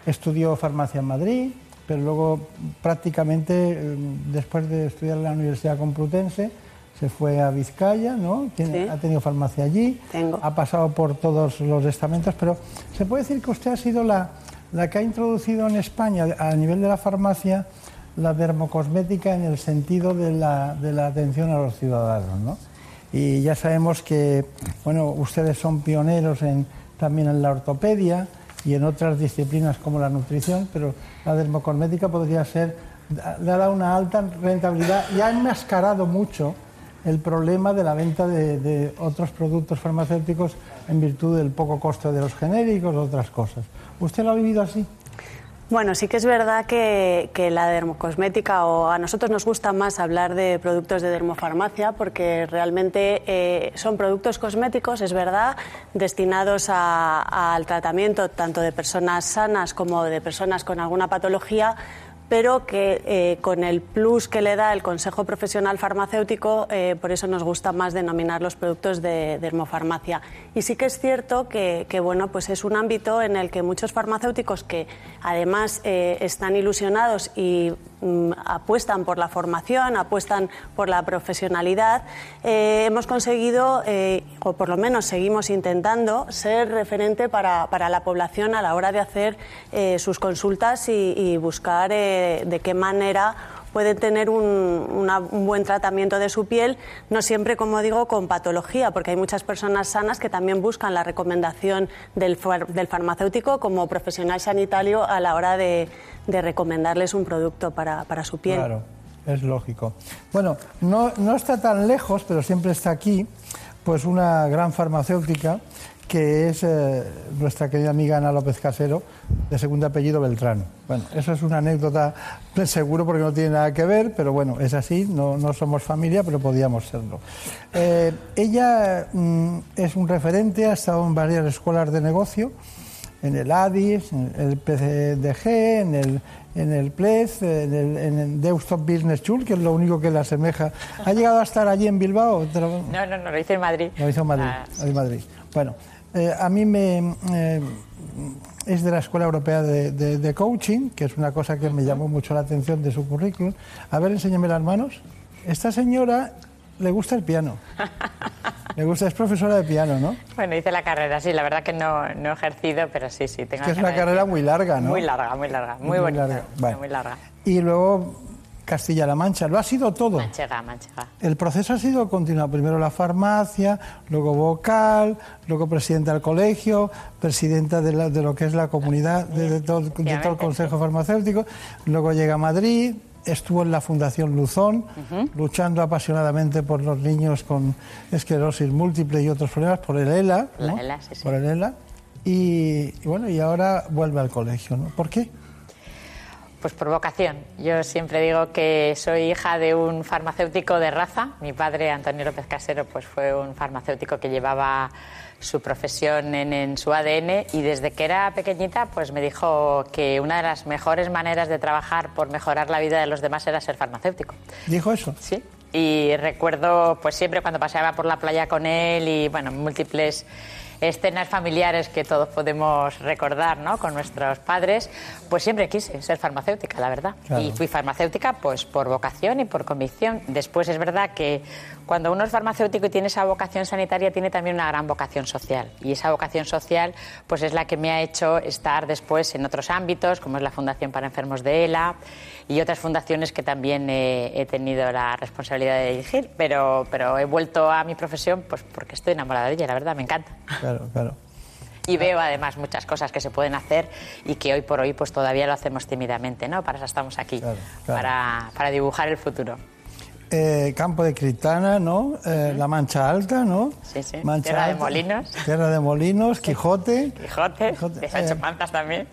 Estudió farmacia en Madrid, pero luego prácticamente, eh, después de estudiar en la Universidad Complutense, se fue a Vizcaya, ¿no? Ha tenido farmacia allí, ha pasado por todos los estamentos, pero se puede decir que usted ha sido la, la que ha introducido en España, a nivel de la farmacia, la dermocosmética en el sentido de la, de la atención a los ciudadanos, ¿no? Y ya sabemos que, bueno, ustedes son pioneros en, también en la ortopedia y en otras disciplinas como la nutrición, pero la dermocosmética podría ser, le ha dado una alta rentabilidad y ha enmascarado mucho el problema de la venta de, otros productos farmacéuticos en virtud del poco costo de los genéricos otras cosas. ¿Usted lo ha vivido así? Bueno, sí que es verdad que, la dermocosmética, o a nosotros nos gusta más hablar de productos de dermofarmacia, porque realmente eh, son productos cosméticos, es verdad, destinados al tratamiento tanto de personas sanas como de personas con alguna patología, pero que eh, con el plus que le da el Consejo Profesional Farmacéutico, eh, por eso nos gusta más denominar los productos de dermofarmacia. Y sí que es cierto que, bueno, pues es un ámbito en el que muchos farmacéuticos que además eh, están ilusionados y apuestan por la formación, apuestan por la profesionalidad, hemos conseguido, o por lo menos seguimos intentando, ser referente para, la población a la hora de hacer sus consultas y, y buscar de, qué manera pueden tener un, buen tratamiento de su piel, no siempre, como digo, con patología, porque hay muchas personas sanas que también buscan la recomendación del, farmacéutico como profesional sanitario a la hora de, recomendarles un producto para, su piel. Claro, es lógico. Bueno, no, no está tan lejos, pero siempre está aquí, pues una gran farmacéutica que es eh, nuestra querida amiga Ana López Casero, de segundo apellido Beltrán. Bueno, eso es una anécdota seguro porque no tiene nada que ver, pero bueno, es así, no, no somos familia, pero podíamos serlo. Eh, ella mm, es un referente, ha estado en varias escuelas de negocio, en el ADIS, en el PCDG, en el, en el PLEZ, en el, en Deustop Business School, que es lo único que le asemeja. ¿Ha llegado a estar allí en Bilbao? No, no, no, lo hice en Madrid. Lo hizo en Madrid, ah, en Madrid. Bueno, eh, a mí me... Eh, es de la Escuela Europea de, Coaching, que es una cosa que me llamó mucho la atención de su currículum. A ver, enséñame las manos. Esta señora le gusta el piano. Me gusta, es profesora de piano, ¿no? Bueno, hice la carrera, sí, la verdad que no, no he ejercido, pero sí, sí, tengo Es que es una carrera muy larga, ¿no? Muy larga, muy larga, muy, Muy bonita, larga, vale. muy larga. Y luego Castilla-La Mancha, lo ha sido todo. Manchega, manchega. El proceso ha sido continuado. Primero la farmacia, luego vocal, luego presidenta del colegio, presidenta de, la- de lo que es la comunidad, de, de todo, de todo el Consejo Farmacéutico. Luego llega a Madrid, estuvo en la Fundación Luzón, luchando apasionadamente por los niños con esclerosis múltiple y otros problemas, por el ELA. La ¿no? ELA, sí, sí. Por el ELA. Y, y bueno, y ahora vuelve al colegio. ¿no? ¿Por qué? Pues por vocación. Yo siempre digo que soy hija de un farmacéutico de raza. Mi padre, Antonio López Casero, pues fue un farmacéutico que llevaba su profesión en, en su ADN y desde que era pequeñita pues me dijo que una de las mejores maneras de trabajar por mejorar la vida de los demás era ser farmacéutico. ¿Dijo eso? Sí. Y recuerdo, pues siempre cuando paseaba por la playa con él y, bueno, múltiples escenas familiares que todos podemos recordar, ¿no? Con nuestros padres, pues siempre quise ser farmacéutica, la verdad. Claro. Y fui farmacéutica, pues por vocación y por convicción. Después es verdad que cuando uno es farmacéutico y tiene esa vocación sanitaria, tiene también una gran vocación social. Y esa vocación social, pues es la que me ha hecho estar después en otros ámbitos, como es la Fundación para Enfermos de ELA y otras fundaciones que también eh, he tenido la responsabilidad de dirigir, pero, pero he vuelto a mi profesión pues porque estoy enamorada de ella, la verdad, me encanta. Claro, claro. Y veo además muchas cosas que se pueden hacer y que hoy por hoy pues todavía lo hacemos tímidamente, ¿no? Para eso estamos aquí, claro. Para, para dibujar el futuro. Eh, Campo de Criptana, ¿no? Eh, La Mancha Alta, ¿no? Sí, sí. Mancha Tierra de Alta, Molinos. Tierra de Molinos, Quijote. Quijote, de Sancho eh, Panzas también.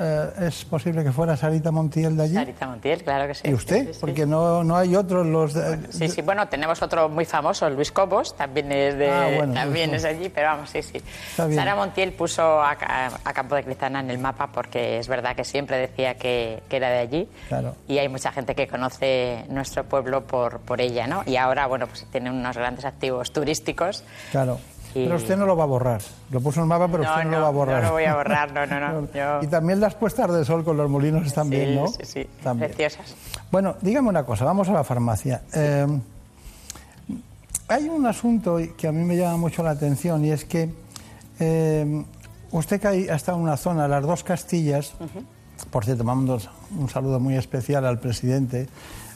Eh, ¿Es posible que fuera Sarita Montiel de allí? Sarita Montiel, claro que sí. ¿Y usted? Sí, sí. Porque no, no hay otros los... de- Sí, sí, bueno, tenemos otro muy famoso, Luis Cobos, también es de, Ah, bueno, también Luis es allí, pero vamos, sí, sí. Sara Montiel puso a, a Campo de Cristana en el mapa porque es verdad que siempre decía que, que era de allí Claro. y hay mucha gente que conoce nuestro pueblo por, por ella, ¿no? Y ahora, bueno, pues tiene unos grandes activos turísticos. Claro. Y- Pero usted no lo va a borrar. Lo puso en el mapa, pero No, usted no, no, lo va a borrar. no lo voy a borrar, no, no, no. Yo- Y también las puestas de sol con los molinos están bien, ¿no? Sí, sí, También. preciosas. Bueno, dígame una cosa, vamos a la farmacia. Eh, hay un asunto que a mí me llama mucho la atención y es que eh, usted que ha estado en una zona, las dos Castillas, por cierto, mando un saludo muy especial al presidente,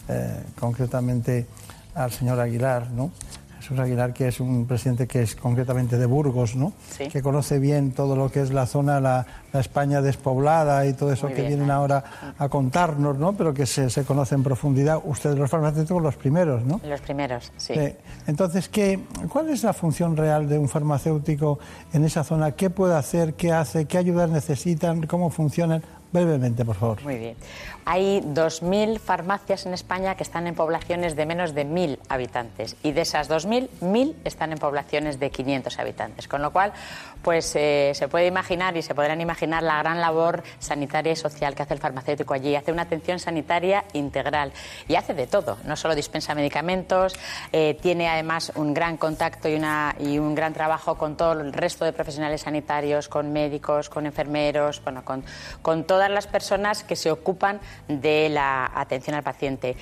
eh, concretamente al señor Aguilar, ¿no? Jesús Aguilar, que es un presidente que es concretamente de Burgos, ¿no? Sí. Que conoce bien todo lo que es la zona, la, la España despoblada y todo eso Muy que bien. vienen ahora a contarnos, ¿no? Pero que se, se conoce en profundidad. Ustedes los farmacéuticos los primeros, ¿no? Los primeros, sí. Eh, entonces, ¿qué, ¿cuál es la función real de un farmacéutico en esa zona? ¿Qué puede hacer? ¿Qué hace? ¿Qué ayudas necesitan? ¿Cómo funcionan? Brevemente, por favor. Muy bien. Hay 2.000 farmacias en España que están en poblaciones de menos de 1.000 habitantes y de esas 2.000, 1.000 están en poblaciones de 500 habitantes. Con lo cual, pues eh, se puede imaginar y se podrán imaginar la gran labor sanitaria y social que hace el farmacéutico allí. Hace una atención sanitaria integral y hace de todo. No solo dispensa medicamentos, eh, tiene además un gran contacto y, una, y un gran trabajo con todo el resto de profesionales sanitarios, con médicos, con enfermeros, bueno, con, con todas las personas que se ocupan de la atención al paciente.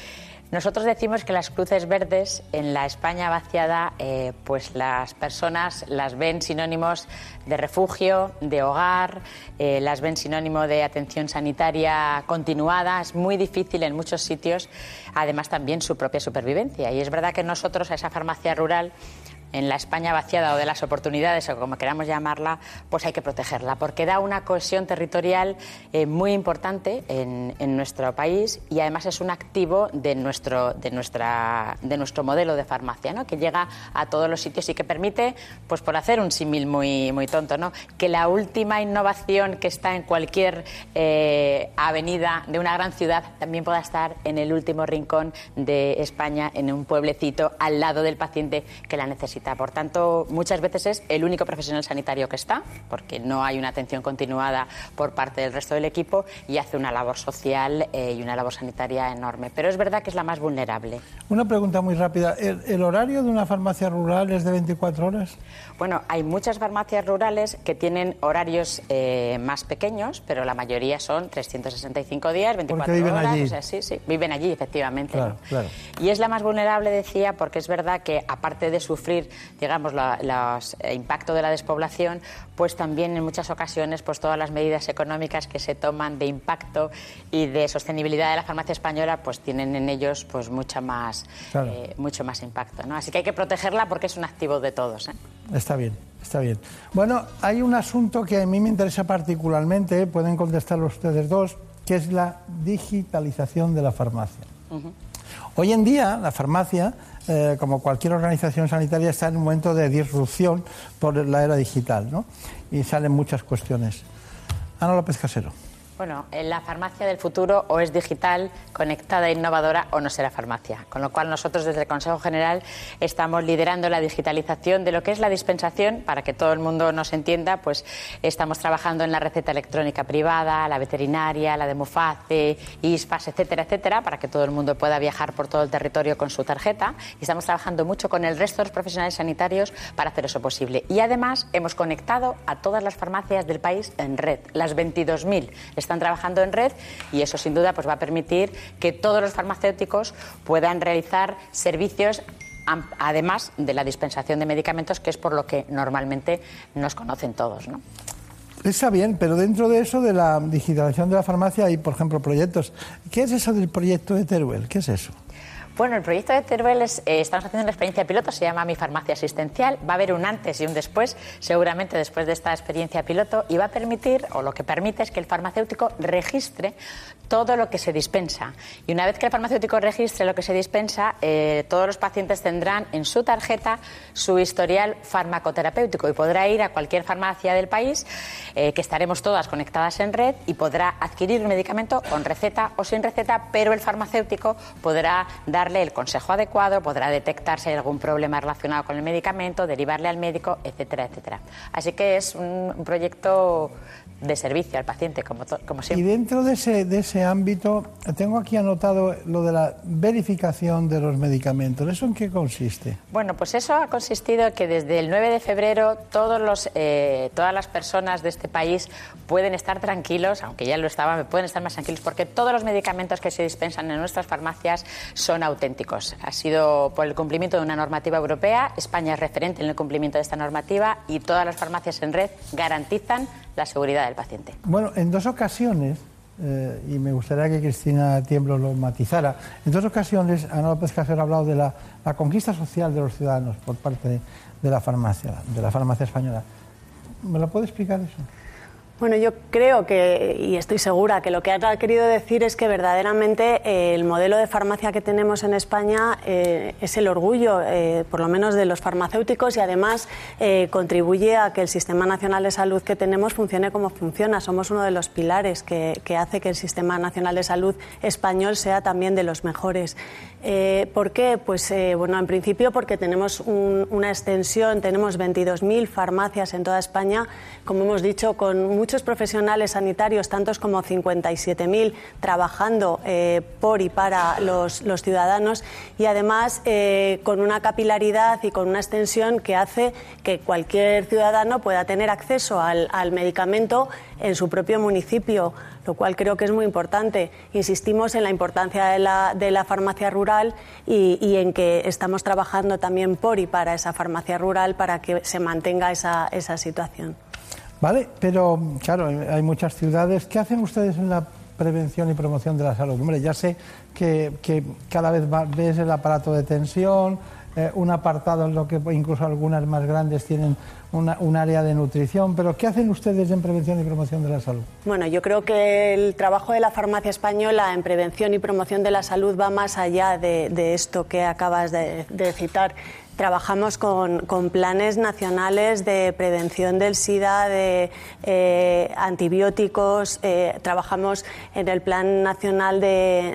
Nosotros decimos que las cruces verdes en la España vaciada, eh, pues las personas las ven sinónimos de refugio, de hogar, eh, las ven sinónimo de atención sanitaria continuada. Es muy difícil en muchos sitios, además también su propia supervivencia. Y es verdad que nosotros a esa farmacia rural en la España vaciada o de las oportunidades, o como queramos llamarla, pues hay que protegerla, porque da una cohesión territorial eh, muy importante en, nuestro país y además es un activo de nuestro, de nuestra, de nuestro modelo de farmacia, ¿no? que llega a todos los sitios y que permite, pues por hacer un símil muy, muy tonto, ¿no? que la última innovación que está en cualquier eh, avenida de una gran ciudad también pueda estar en el último rincón de España, en un pueblecito, al lado del paciente que la necesita. Por tanto, muchas veces es el único profesional sanitario que está, porque no hay una atención continuada por parte del resto del equipo y hace una labor social eh, y una labor sanitaria enorme. Pero es verdad que es la más vulnerable. Una pregunta muy rápida. ¿El, el horario de una farmacia rural es de 24 horas? Bueno, hay muchas farmacias rurales que tienen horarios eh, más pequeños, pero la mayoría son 365 días, 24 viven horas. allí. O sea, sí, sí, viven allí, efectivamente. Claro, ¿no? claro. Y es la más vulnerable, decía, porque es verdad que aparte de sufrir digamos, el impacto de la despoblación, pues también en muchas ocasiones pues todas las medidas económicas que se toman de impacto y de sostenibilidad de la farmacia española pues tienen en ellos pues mucha más, eh, mucho más impacto. ¿no? Así que hay que protegerla porque es un activo de todos. ¿eh? Está bien, está bien. Bueno, hay un asunto que a mí me interesa particularmente, pueden contestarlo ustedes dos, que es la digitalización de la farmacia. Hoy en día la farmacia, eh, como cualquier organización sanitaria, está en un momento de disrupción por la era digital, ¿no? Y salen muchas cuestiones. Ana López Casero. Bueno, la farmacia del futuro o es digital, conectada e innovadora o no será farmacia. Con lo cual nosotros desde el Consejo General estamos liderando la digitalización de lo que es la dispensación, para que todo el mundo nos entienda, pues estamos trabajando en la receta electrónica privada, la veterinaria, la de Muface, ISPAS, etcétera, etcétera, para que todo el mundo pueda viajar por todo el territorio con su tarjeta. Y estamos trabajando mucho con el resto de los profesionales sanitarios para hacer eso posible. Y además hemos conectado a todas las farmacias del país en red, las 22.000 están trabajando en red y eso sin duda pues va a permitir que todos los farmacéuticos puedan realizar servicios además de la dispensación de medicamentos, que es por lo que normalmente nos conocen todos. ¿no? Está bien, pero dentro de eso, de la digitalización de la farmacia, hay, por ejemplo, proyectos. ¿Qué es eso del proyecto de Teruel? ¿Qué es eso? Bueno, el proyecto de Teruel es, eh, estamos haciendo una experiencia piloto, se llama Mi Farmacia Asistencial. Va a haber un antes y un después, seguramente después de esta experiencia piloto, y va a permitir, o lo que permite es que el farmacéutico registre todo lo que se dispensa. Y una vez que el farmacéutico registre lo que se dispensa, eh, todos los pacientes tendrán en su tarjeta su historial farmacoterapéutico y podrá ir a cualquier farmacia del país, eh, que estaremos todas conectadas en red, y podrá adquirir un medicamento con receta o sin receta, pero el farmacéutico podrá el consejo adecuado, podrá detectar si hay algún problema relacionado con el medicamento, derivarle al médico, etcétera, etcétera. Así que es un, proyecto de servicio al paciente, como, como siempre. Y dentro de ese, de ese ámbito, tengo aquí anotado lo de la verificación de los medicamentos. ¿Eso en qué consiste? Bueno, pues eso ha consistido en que desde el 9 de febrero todos los, eh, todas las personas de este país pueden estar tranquilos, aunque ya lo estaban, pueden estar más tranquilos, porque todos los medicamentos que se dispensan en nuestras farmacias son auténticos. Ha sido por el cumplimiento de una normativa europea, España es referente en el cumplimiento de esta normativa y todas las farmacias en red garantizan la seguridad del paciente. Bueno, en dos ocasiones eh, y me gustaría que Cristina Tiemblo lo matizara. En dos ocasiones, Ana López Casero ha hablado de la, conquista social de los ciudadanos por parte de, la farmacia, de la farmacia española. ¿Me lo puede explicar eso? Bueno, yo creo que, y estoy segura, que lo que ha querido decir es que verdaderamente eh, el modelo de farmacia que tenemos en España eh, es el orgullo, eh, por lo menos de los farmacéuticos, y además contribuye a que el Sistema Nacional de Salud que tenemos funcione como funciona. Somos uno de los pilares que, hace que el Sistema Nacional de Salud español sea también de los mejores. ¿Por qué? Pues, bueno, en principio porque tenemos una extensión, tenemos 22.000 farmacias en toda España, como hemos dicho, con muchos profesionales sanitarios, tantos como 57.000, trabajando eh, por y para los, ciudadanos y además eh, con una capilaridad y con una extensión que hace que cualquier ciudadano pueda tener acceso al, medicamento en su propio municipio, lo cual creo que es muy importante. Insistimos en la importancia de la, farmacia rural y, en que estamos trabajando también por y para esa farmacia rural para que se mantenga esa situación. Vale, pero claro, hay muchas ciudades. ¿Qué hacen ustedes en la prevención y promoción de la salud? Hombre, ya sé que, cada vez ves el aparato de tensión, eh, un apartado en lo que incluso algunas más grandes tienen un área de nutrición, pero ¿qué hacen ustedes en prevención y promoción de la salud? Bueno, yo creo que el trabajo de la farmacia española en prevención y promoción de la salud va más allá de, esto que acabas de citar. Trabajamos con, planes nacionales de prevención del SIDA, de eh, antibióticos, eh, trabajamos en el Plan Nacional de,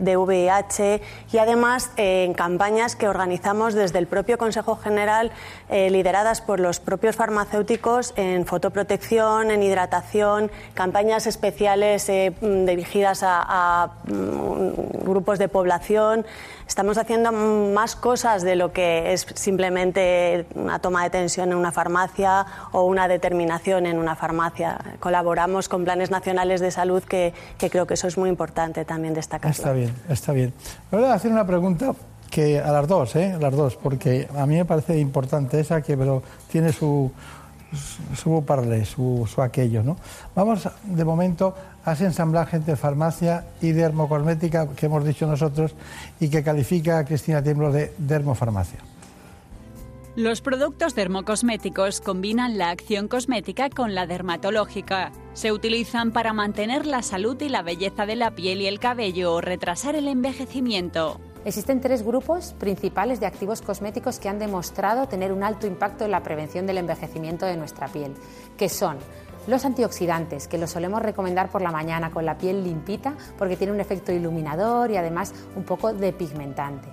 de, VIH y además eh, en campañas que organizamos desde el propio Consejo General, lideradas por los propios farmacéuticos en fotoprotección, en hidratación, campañas especiales dirigidas a mm, grupos de población. Estamos haciendo más cosas de lo que es simplemente una toma de tensión en una farmacia o una determinación en una farmacia. Colaboramos con planes nacionales de salud que, creo que eso es muy importante también destacar. Está bien, está bien. voy a hacer una pregunta que a las dos, ¿eh? A las dos, porque a mí me parece importante esa que pero tiene su su parlé, su, su aquello, ¿no? Vamos de momento a ese ensamblaje entre farmacia y dermocosmética que hemos dicho nosotros y que califica a Cristina Tiemblo de dermofarmacia. Los productos dermocosméticos combinan la acción cosmética con la dermatológica. Se utilizan para mantener la salud y la belleza de la piel y el cabello o retrasar el envejecimiento. Existen tres grupos principales de activos cosméticos que han demostrado tener un alto impacto en la prevención del envejecimiento de nuestra piel, que son los antioxidantes, que los solemos recomendar por la mañana con la piel limpita porque tiene un efecto iluminador y además un poco depigmentante.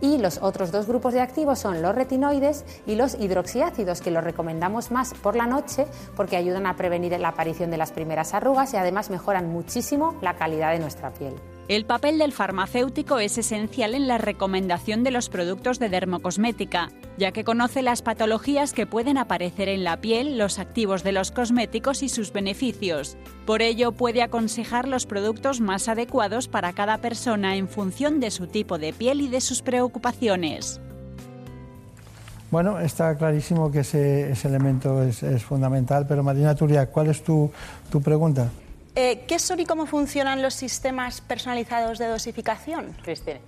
Y los otros dos grupos de activos son los retinoides y los hidroxiácidos, que los recomendamos más por la noche porque ayudan a prevenir la aparición de las primeras arrugas y además mejoran muchísimo la calidad de nuestra piel. El papel del farmacéutico es esencial en la recomendación de los productos de dermocosmética, ya que conoce las patologías que pueden aparecer en la piel, los activos de los cosméticos y sus beneficios. Por ello, puede aconsejar los productos más adecuados para cada persona en función de su tipo de piel y de sus preocupaciones. Bueno, está clarísimo que ese, elemento es, fundamental, pero Marina Turia, ¿cuál es tu pregunta? Eh, ¿Qué son y cómo funcionan los sistemas personalizados de dosificación? Cristina.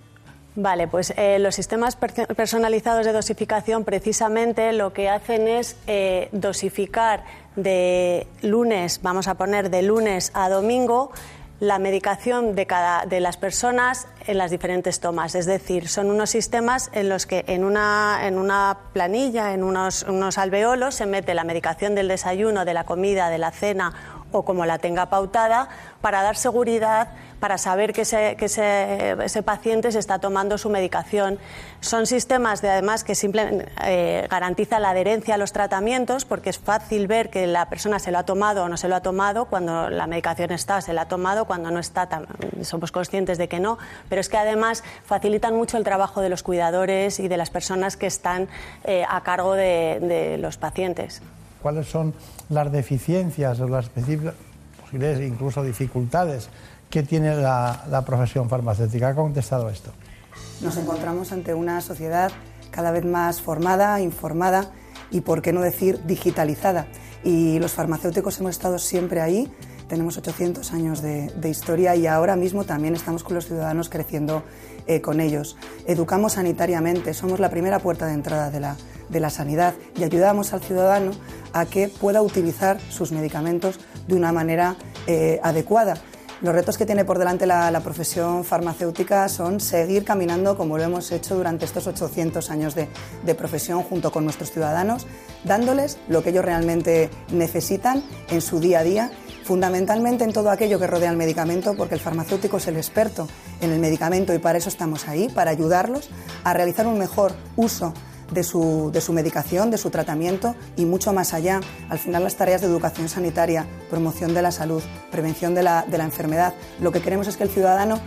Vale, pues eh, los sistemas personalizados de dosificación precisamente lo que hacen es eh, dosificar de lunes, vamos a poner de lunes a domingo, la medicación de cada de las personas en las diferentes tomas. Es decir, son unos sistemas en los que en una, en una planilla, en unos, unos alveolos, se mete la medicación del desayuno, de la comida, de la cena o como la tenga pautada para dar seguridad, para saber que ese, que ese, paciente se está tomando su medicación. Son sistemas de, además que simplemente eh, garantizan la adherencia a los tratamientos porque es fácil ver que la persona se lo ha tomado o no se lo ha tomado, cuando la medicación está se la ha tomado, cuando no está somos conscientes de que no, pero es que además facilitan mucho el trabajo de los cuidadores y de las personas que están eh, a cargo de los pacientes. ¿Cuáles son las deficiencias o las posibles incluso dificultades que tiene la, profesión farmacéutica. ¿Ha contestado esto? Nos encontramos ante una sociedad cada vez más formada, informada y, por qué no decir, digitalizada. Y los farmacéuticos hemos estado siempre ahí, tenemos 800 años de, historia y ahora mismo también estamos con los ciudadanos creciendo eh, con ellos. Educamos sanitariamente, somos la primera puerta de entrada de la, de la sanidad y ayudamos al ciudadano a que pueda utilizar sus medicamentos de una manera eh, adecuada. Los retos que tiene por delante la, profesión farmacéutica son seguir caminando como lo hemos hecho durante estos 800 años de, de, profesión junto con nuestros ciudadanos, dándoles lo que ellos realmente necesitan en su día a día, fundamentalmente en todo aquello que rodea el medicamento, porque el farmacéutico es el experto en el medicamento y para eso estamos ahí, para ayudarlos a realizar un mejor uso de su, de su medicación, de su tratamiento y mucho más allá. Al final las tareas de educación sanitaria, promoción de la salud, prevención de la, de la enfermedad, lo que queremos es que el ciudadano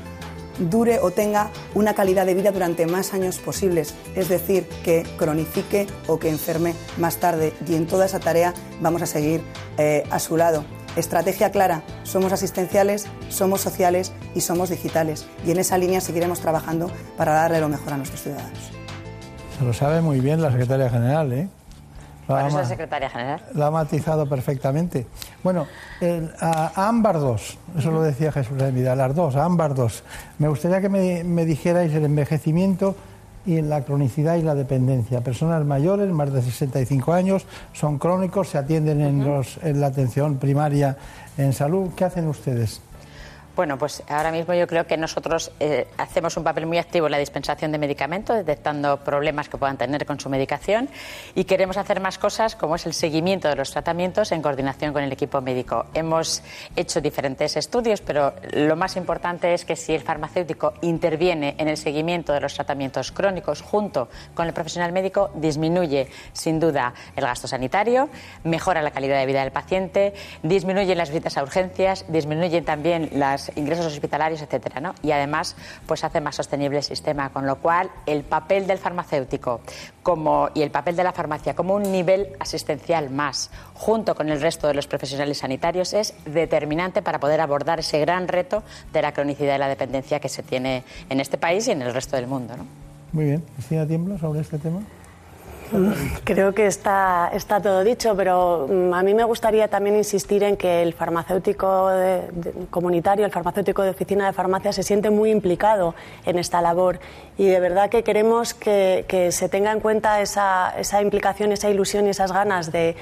dure o tenga una calidad de vida durante más años posibles, es decir, que cronifique o que enferme más tarde. Y en toda esa tarea vamos a seguir eh, a su lado. Estrategia clara, somos asistenciales, somos sociales y somos digitales. Y en esa línea seguiremos trabajando para darle lo mejor a nuestros ciudadanos lo sabe muy bien la secretaria general, ¿eh? es la secretaria general? Lo ha matizado perfectamente. Bueno, a, Ámbar 2, eso lo decía Jesús de Vida, las dos, a Ámbar 2. Me gustaría que me, dijerais el envejecimiento y la cronicidad y la dependencia. Personas mayores, más de 65 años, son crónicos, se atienden en, los, en la atención primaria en salud. ¿Qué hacen ustedes? Bueno, pues ahora mismo yo creo que nosotros eh, hacemos un papel muy activo en la dispensación de medicamentos, detectando problemas que puedan tener con su medicación y queremos hacer más cosas como es el seguimiento de los tratamientos en coordinación con el equipo médico. Hemos hecho diferentes estudios, pero lo más importante es que si el farmacéutico interviene en el seguimiento de los tratamientos crónicos junto con el profesional médico, disminuye sin duda el gasto sanitario, mejora la calidad de vida del paciente, disminuye las visitas a urgencias, disminuyen también las ingresos hospitalarios, etcétera, ¿no? Y además, pues hace más sostenible el sistema, con lo cual el papel del farmacéutico como, y el papel de la farmacia como un nivel asistencial más, junto con el resto de los profesionales sanitarios, es determinante para poder abordar ese gran reto de la cronicidad y la dependencia que se tiene en este país y en el resto del mundo, ¿no? Muy bien. Cristina Tiemblo, sobre este tema. Creo que está, está todo dicho, pero mm, a mí me gustaría también insistir en que el farmacéutico comunitario, el farmacéutico de oficina de farmacia, se siente muy implicado en esta labor y de verdad que queremos que, se tenga en cuenta esa, esa, implicación, esa ilusión y esas ganas de,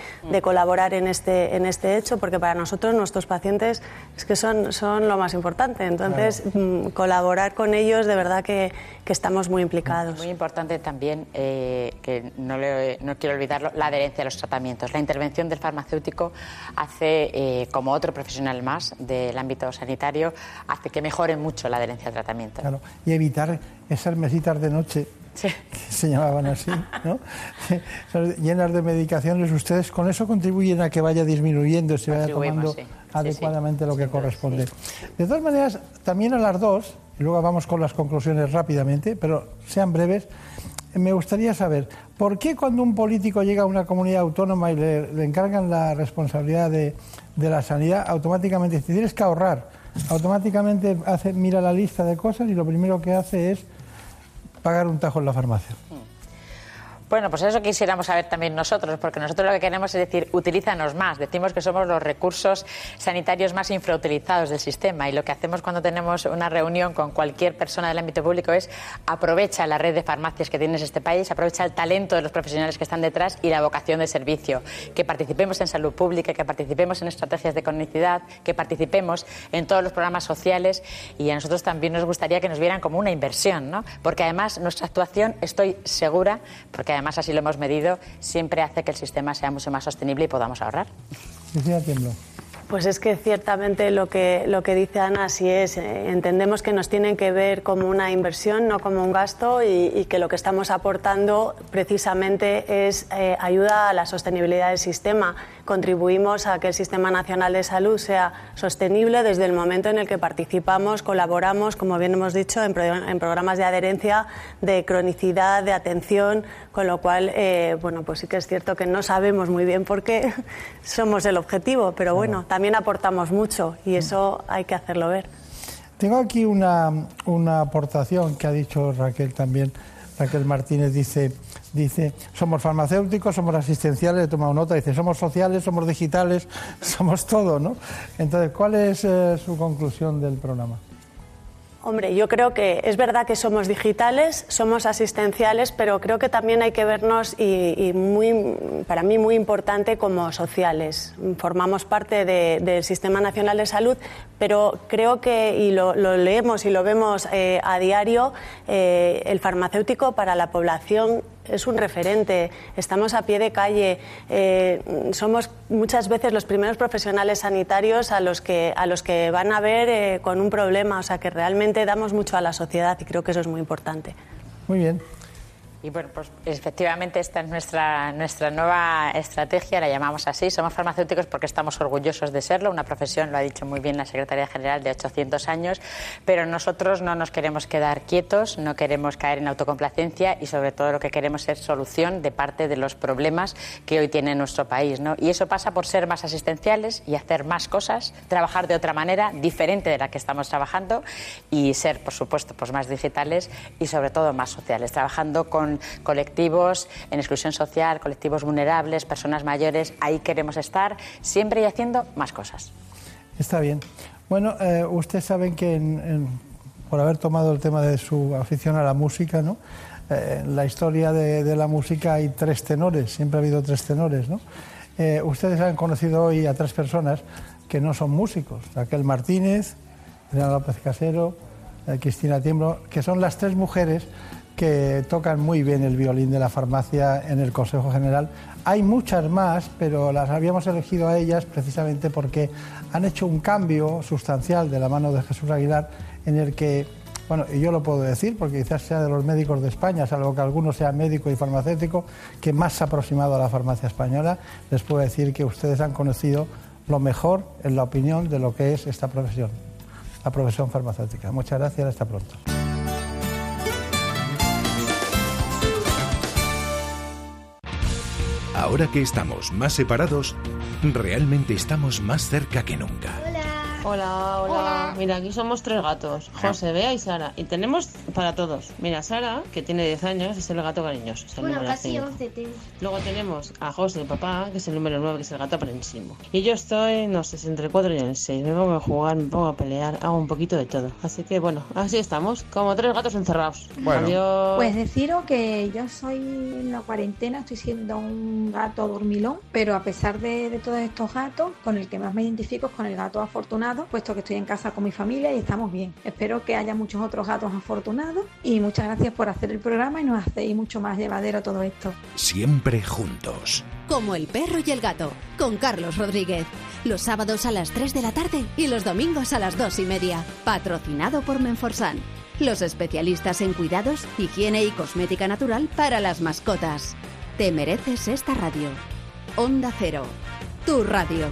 colaborar en este, en este hecho, porque para nosotros, nuestros pacientes, es que son, son lo más importante. Entonces, mm, colaborar con ellos, de verdad que, que, estamos muy implicados. Muy importante también, eh, que no no quiero olvidarlo, la adherencia a los tratamientos. La intervención del farmacéutico hace, eh, como otro profesional más del ámbito sanitario, hace que mejore mucho la adherencia al tratamiento. Claro, y evitar esas mesitas de noche que se llamaban así, ¿no? llenas de medicaciones, ustedes con eso contribuyen a que vaya disminuyendo, se vaya tomando adecuadamente lo que corresponde. De todas maneras, también a las dos, y luego vamos con las conclusiones rápidamente, pero sean breves, me gustaría saber, ¿por qué cuando un político llega a una comunidad autónoma y le, encargan la responsabilidad de, la sanidad, automáticamente dice, tienes que ahorrar? Automáticamente hace, mira la lista de cosas y lo primero que hace es pagar un tajo en la farmacia. Bueno, pues eso quisiéramos saber también nosotros, porque nosotros lo que queremos es decir, utilízanos más. Decimos que somos los recursos sanitarios más infrautilizados del sistema y lo que hacemos cuando tenemos una reunión con cualquier persona del ámbito público es aprovecha la red de farmacias que tienes este país, aprovecha el talento de los profesionales que están detrás y la vocación de servicio. Que participemos en salud pública, que participemos en estrategias de cronicidad, que participemos en todos los programas sociales y a nosotros también nos gustaría que nos vieran como una inversión, ¿no? Porque además nuestra actuación, estoy segura, porque además así lo hemos medido, siempre hace que el sistema sea mucho más sostenible y podamos ahorrar. Pues es que ciertamente lo que, lo que dice Ana así es. Eh, entendemos que nos tienen que ver como una inversión, no como un gasto, y, que lo que estamos aportando precisamente es eh, ayuda a la sostenibilidad del sistema contribuimos a que el Sistema Nacional de Salud sea sostenible desde el momento en el que participamos, colaboramos, como bien hemos dicho, en, programas de adherencia, de cronicidad, de atención, con lo cual, eh, bueno, pues sí que es cierto que no sabemos muy bien por qué somos el objetivo, pero bueno, también aportamos mucho y eso hay que hacerlo ver. Tengo aquí una, una aportación que ha dicho Raquel también. Raquel Martínez dice, dice, somos farmacéuticos, somos asistenciales, he tomado nota, dice, somos sociales, somos digitales, somos todo, ¿no? Entonces, ¿cuál es eh, su conclusión del programa? Hombre, yo creo que es verdad que somos digitales, somos asistenciales, pero creo que también hay que vernos y, muy, para mí muy importante como sociales. Formamos parte del Sistema Nacional de Salud, pero creo que, y lo, leemos y lo vemos eh, a diario, eh, el farmacéutico para la población es un referente, estamos a pie de calle, eh, somos muchas veces los primeros profesionales sanitarios a los que, a los que van a ver eh, con un problema, o sea que realmente damos mucho a la sociedad y creo que eso es muy importante. Muy bien. Y bueno, pues efectivamente esta es nuestra, nuestra nueva estrategia, la llamamos así. Somos farmacéuticos porque estamos orgullosos de serlo, una profesión, lo ha dicho muy bien la Secretaría General, de 800 años, pero nosotros no nos queremos quedar quietos, no queremos caer en autocomplacencia y sobre todo lo que queremos es solución de parte de los problemas que hoy tiene nuestro país. ¿no? Y eso pasa por ser más asistenciales y hacer más cosas, trabajar de otra manera, diferente de la que estamos trabajando y ser, por supuesto, pues más digitales y sobre todo más sociales, trabajando con colectivos en exclusión social, colectivos vulnerables, personas mayores. Ahí queremos estar siempre y haciendo más cosas. Está bien. Bueno, eh, ustedes saben que por haber tomado el tema de su afición a la música, ¿no? Eh, en la historia de, la música hay tres tenores, siempre ha habido tres tenores, ¿no? Eh, ustedes han conocido hoy a tres personas que no son músicos, Raquel Martínez, Elena López Casero, Cristina Tiembro, que son las tres mujeres que tocan muy bien el violín de la farmacia en el Consejo General. Hay muchas más, pero las habíamos elegido a ellas precisamente porque han hecho un cambio sustancial de la mano de Jesús Aguilar en el que, bueno, y yo lo puedo decir porque quizás sea de los médicos de España, salvo que alguno sea médico y farmacéutico, que más se ha aproximado a la farmacia española, les puedo decir que ustedes han conocido lo mejor en la opinión de lo que es esta profesión, la profesión farmacéutica. Muchas gracias, hasta pronto. Ahora que estamos más separados, realmente estamos más cerca que nunca. Hola, hola, Mira, aquí somos tres gatos, José, Bea y Sara. Y tenemos para todos. Mira, Sara, que tiene 10 años, es el gato cariñoso. es el Bueno, casi cinco. 11 tengo. Luego tenemos a José, el papá, que es el número 9, que es el gato aprensimo. Y yo estoy, no sé, entre el 4 y el 6. Me pongo a jugar, me pongo a pelear, hago un poquito de todo. Así que bueno, así estamos, como tres gatos encerrados. Adiós. Pues deciros que yo soy en la cuarentena, estoy siendo un gato dormilón, pero a pesar de, de todos estos gatos, con el que más me identifico es con el gato afortunado, puesto que estoy en casa con mi familia y estamos bien. Espero que haya muchos otros gatos afortunados y muchas gracias por hacer el programa y nos hacéis mucho más llevadero todo esto. Siempre juntos. Como el perro y el gato, con Carlos Rodríguez. Los sábados a las 3 de la tarde y los domingos a las 2 y media. Patrocinado por Menforsan. Los especialistas en cuidados, higiene y cosmética natural para las mascotas. Te mereces esta radio. Onda Cero. Tu radio.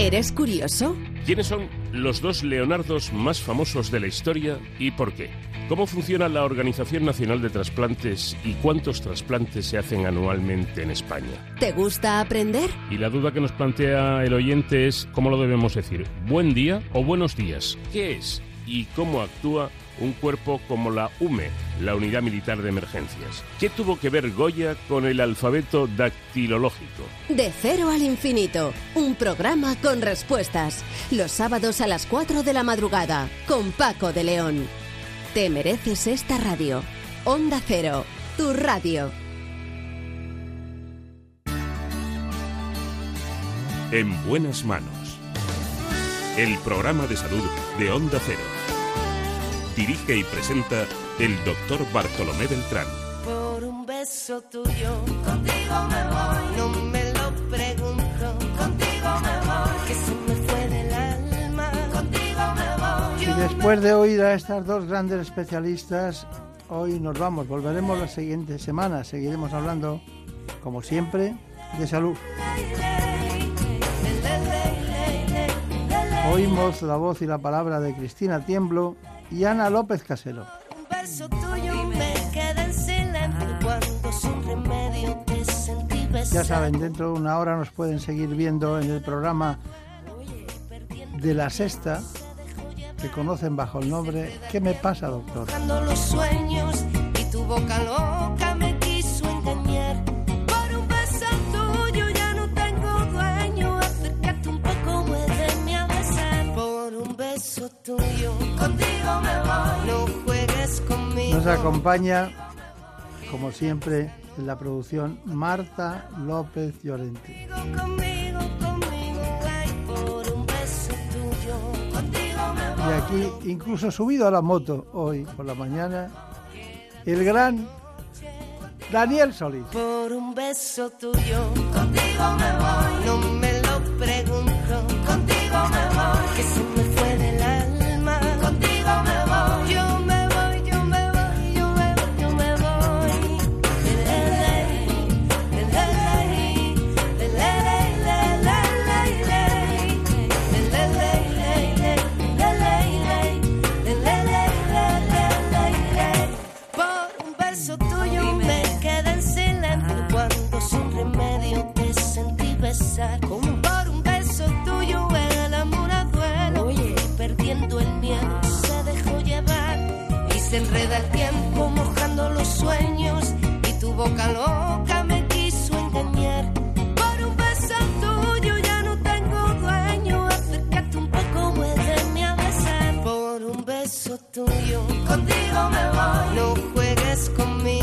¿Eres curioso? ¿Quiénes son los dos Leonardos más famosos de la historia y por qué? ¿Cómo funciona la Organización Nacional de Trasplantes y cuántos trasplantes se hacen anualmente en España? ¿Te gusta aprender? Y la duda que nos plantea el oyente es cómo lo debemos decir, buen día o buenos días. ¿Qué es y cómo actúa un cuerpo como la UME, la Unidad Militar de Emergencias? ¿Qué tuvo que ver Goya con el alfabeto dactilológico? De cero al infinito. Un programa con respuestas. Los sábados a las 4 de la madrugada. Con Paco de León. Te mereces esta radio. Onda Cero. Tu radio. En buenas manos. El programa de salud de Onda Cero. Dirige y presenta el doctor Bartolomé Beltrán. Por un beso tuyo, contigo me voy. No me lo pregunto, contigo me voy. Que se me fue del alma, contigo me voy. Y después de oír a estas dos grandes especialistas, hoy nos vamos. Volveremos la siguiente semana. Seguiremos hablando, como siempre, de salud. Oímos la voz y la palabra de Cristina Tiemblo y Ana López Casero. Un beso tuyo me queda en silencio cuando sin remedio te sentí. Ya saben, dentro de una hora nos pueden seguir viendo en el programa de la sexta, que conocen bajo el nombre ¿Qué me pasa, doctor? Buscando los sueños y tu boca loca tuyo, contigo me voy. No juegues conmigo. Nos acompaña, como siempre, en la producción Marta López Llorente. Y aquí, incluso subido a la moto hoy por la mañana, el gran Daniel Solís. Por un beso tuyo, contigo me voy. No me lo pregunto, contigo me voy. Se enreda el tiempo mojando los sueños y tu boca loca me quiso engañar. Por un beso tuyo ya no tengo dueño, acércate un poco, muéveme a besar. Por un beso tuyo, contigo me voy. No juegues conmigo,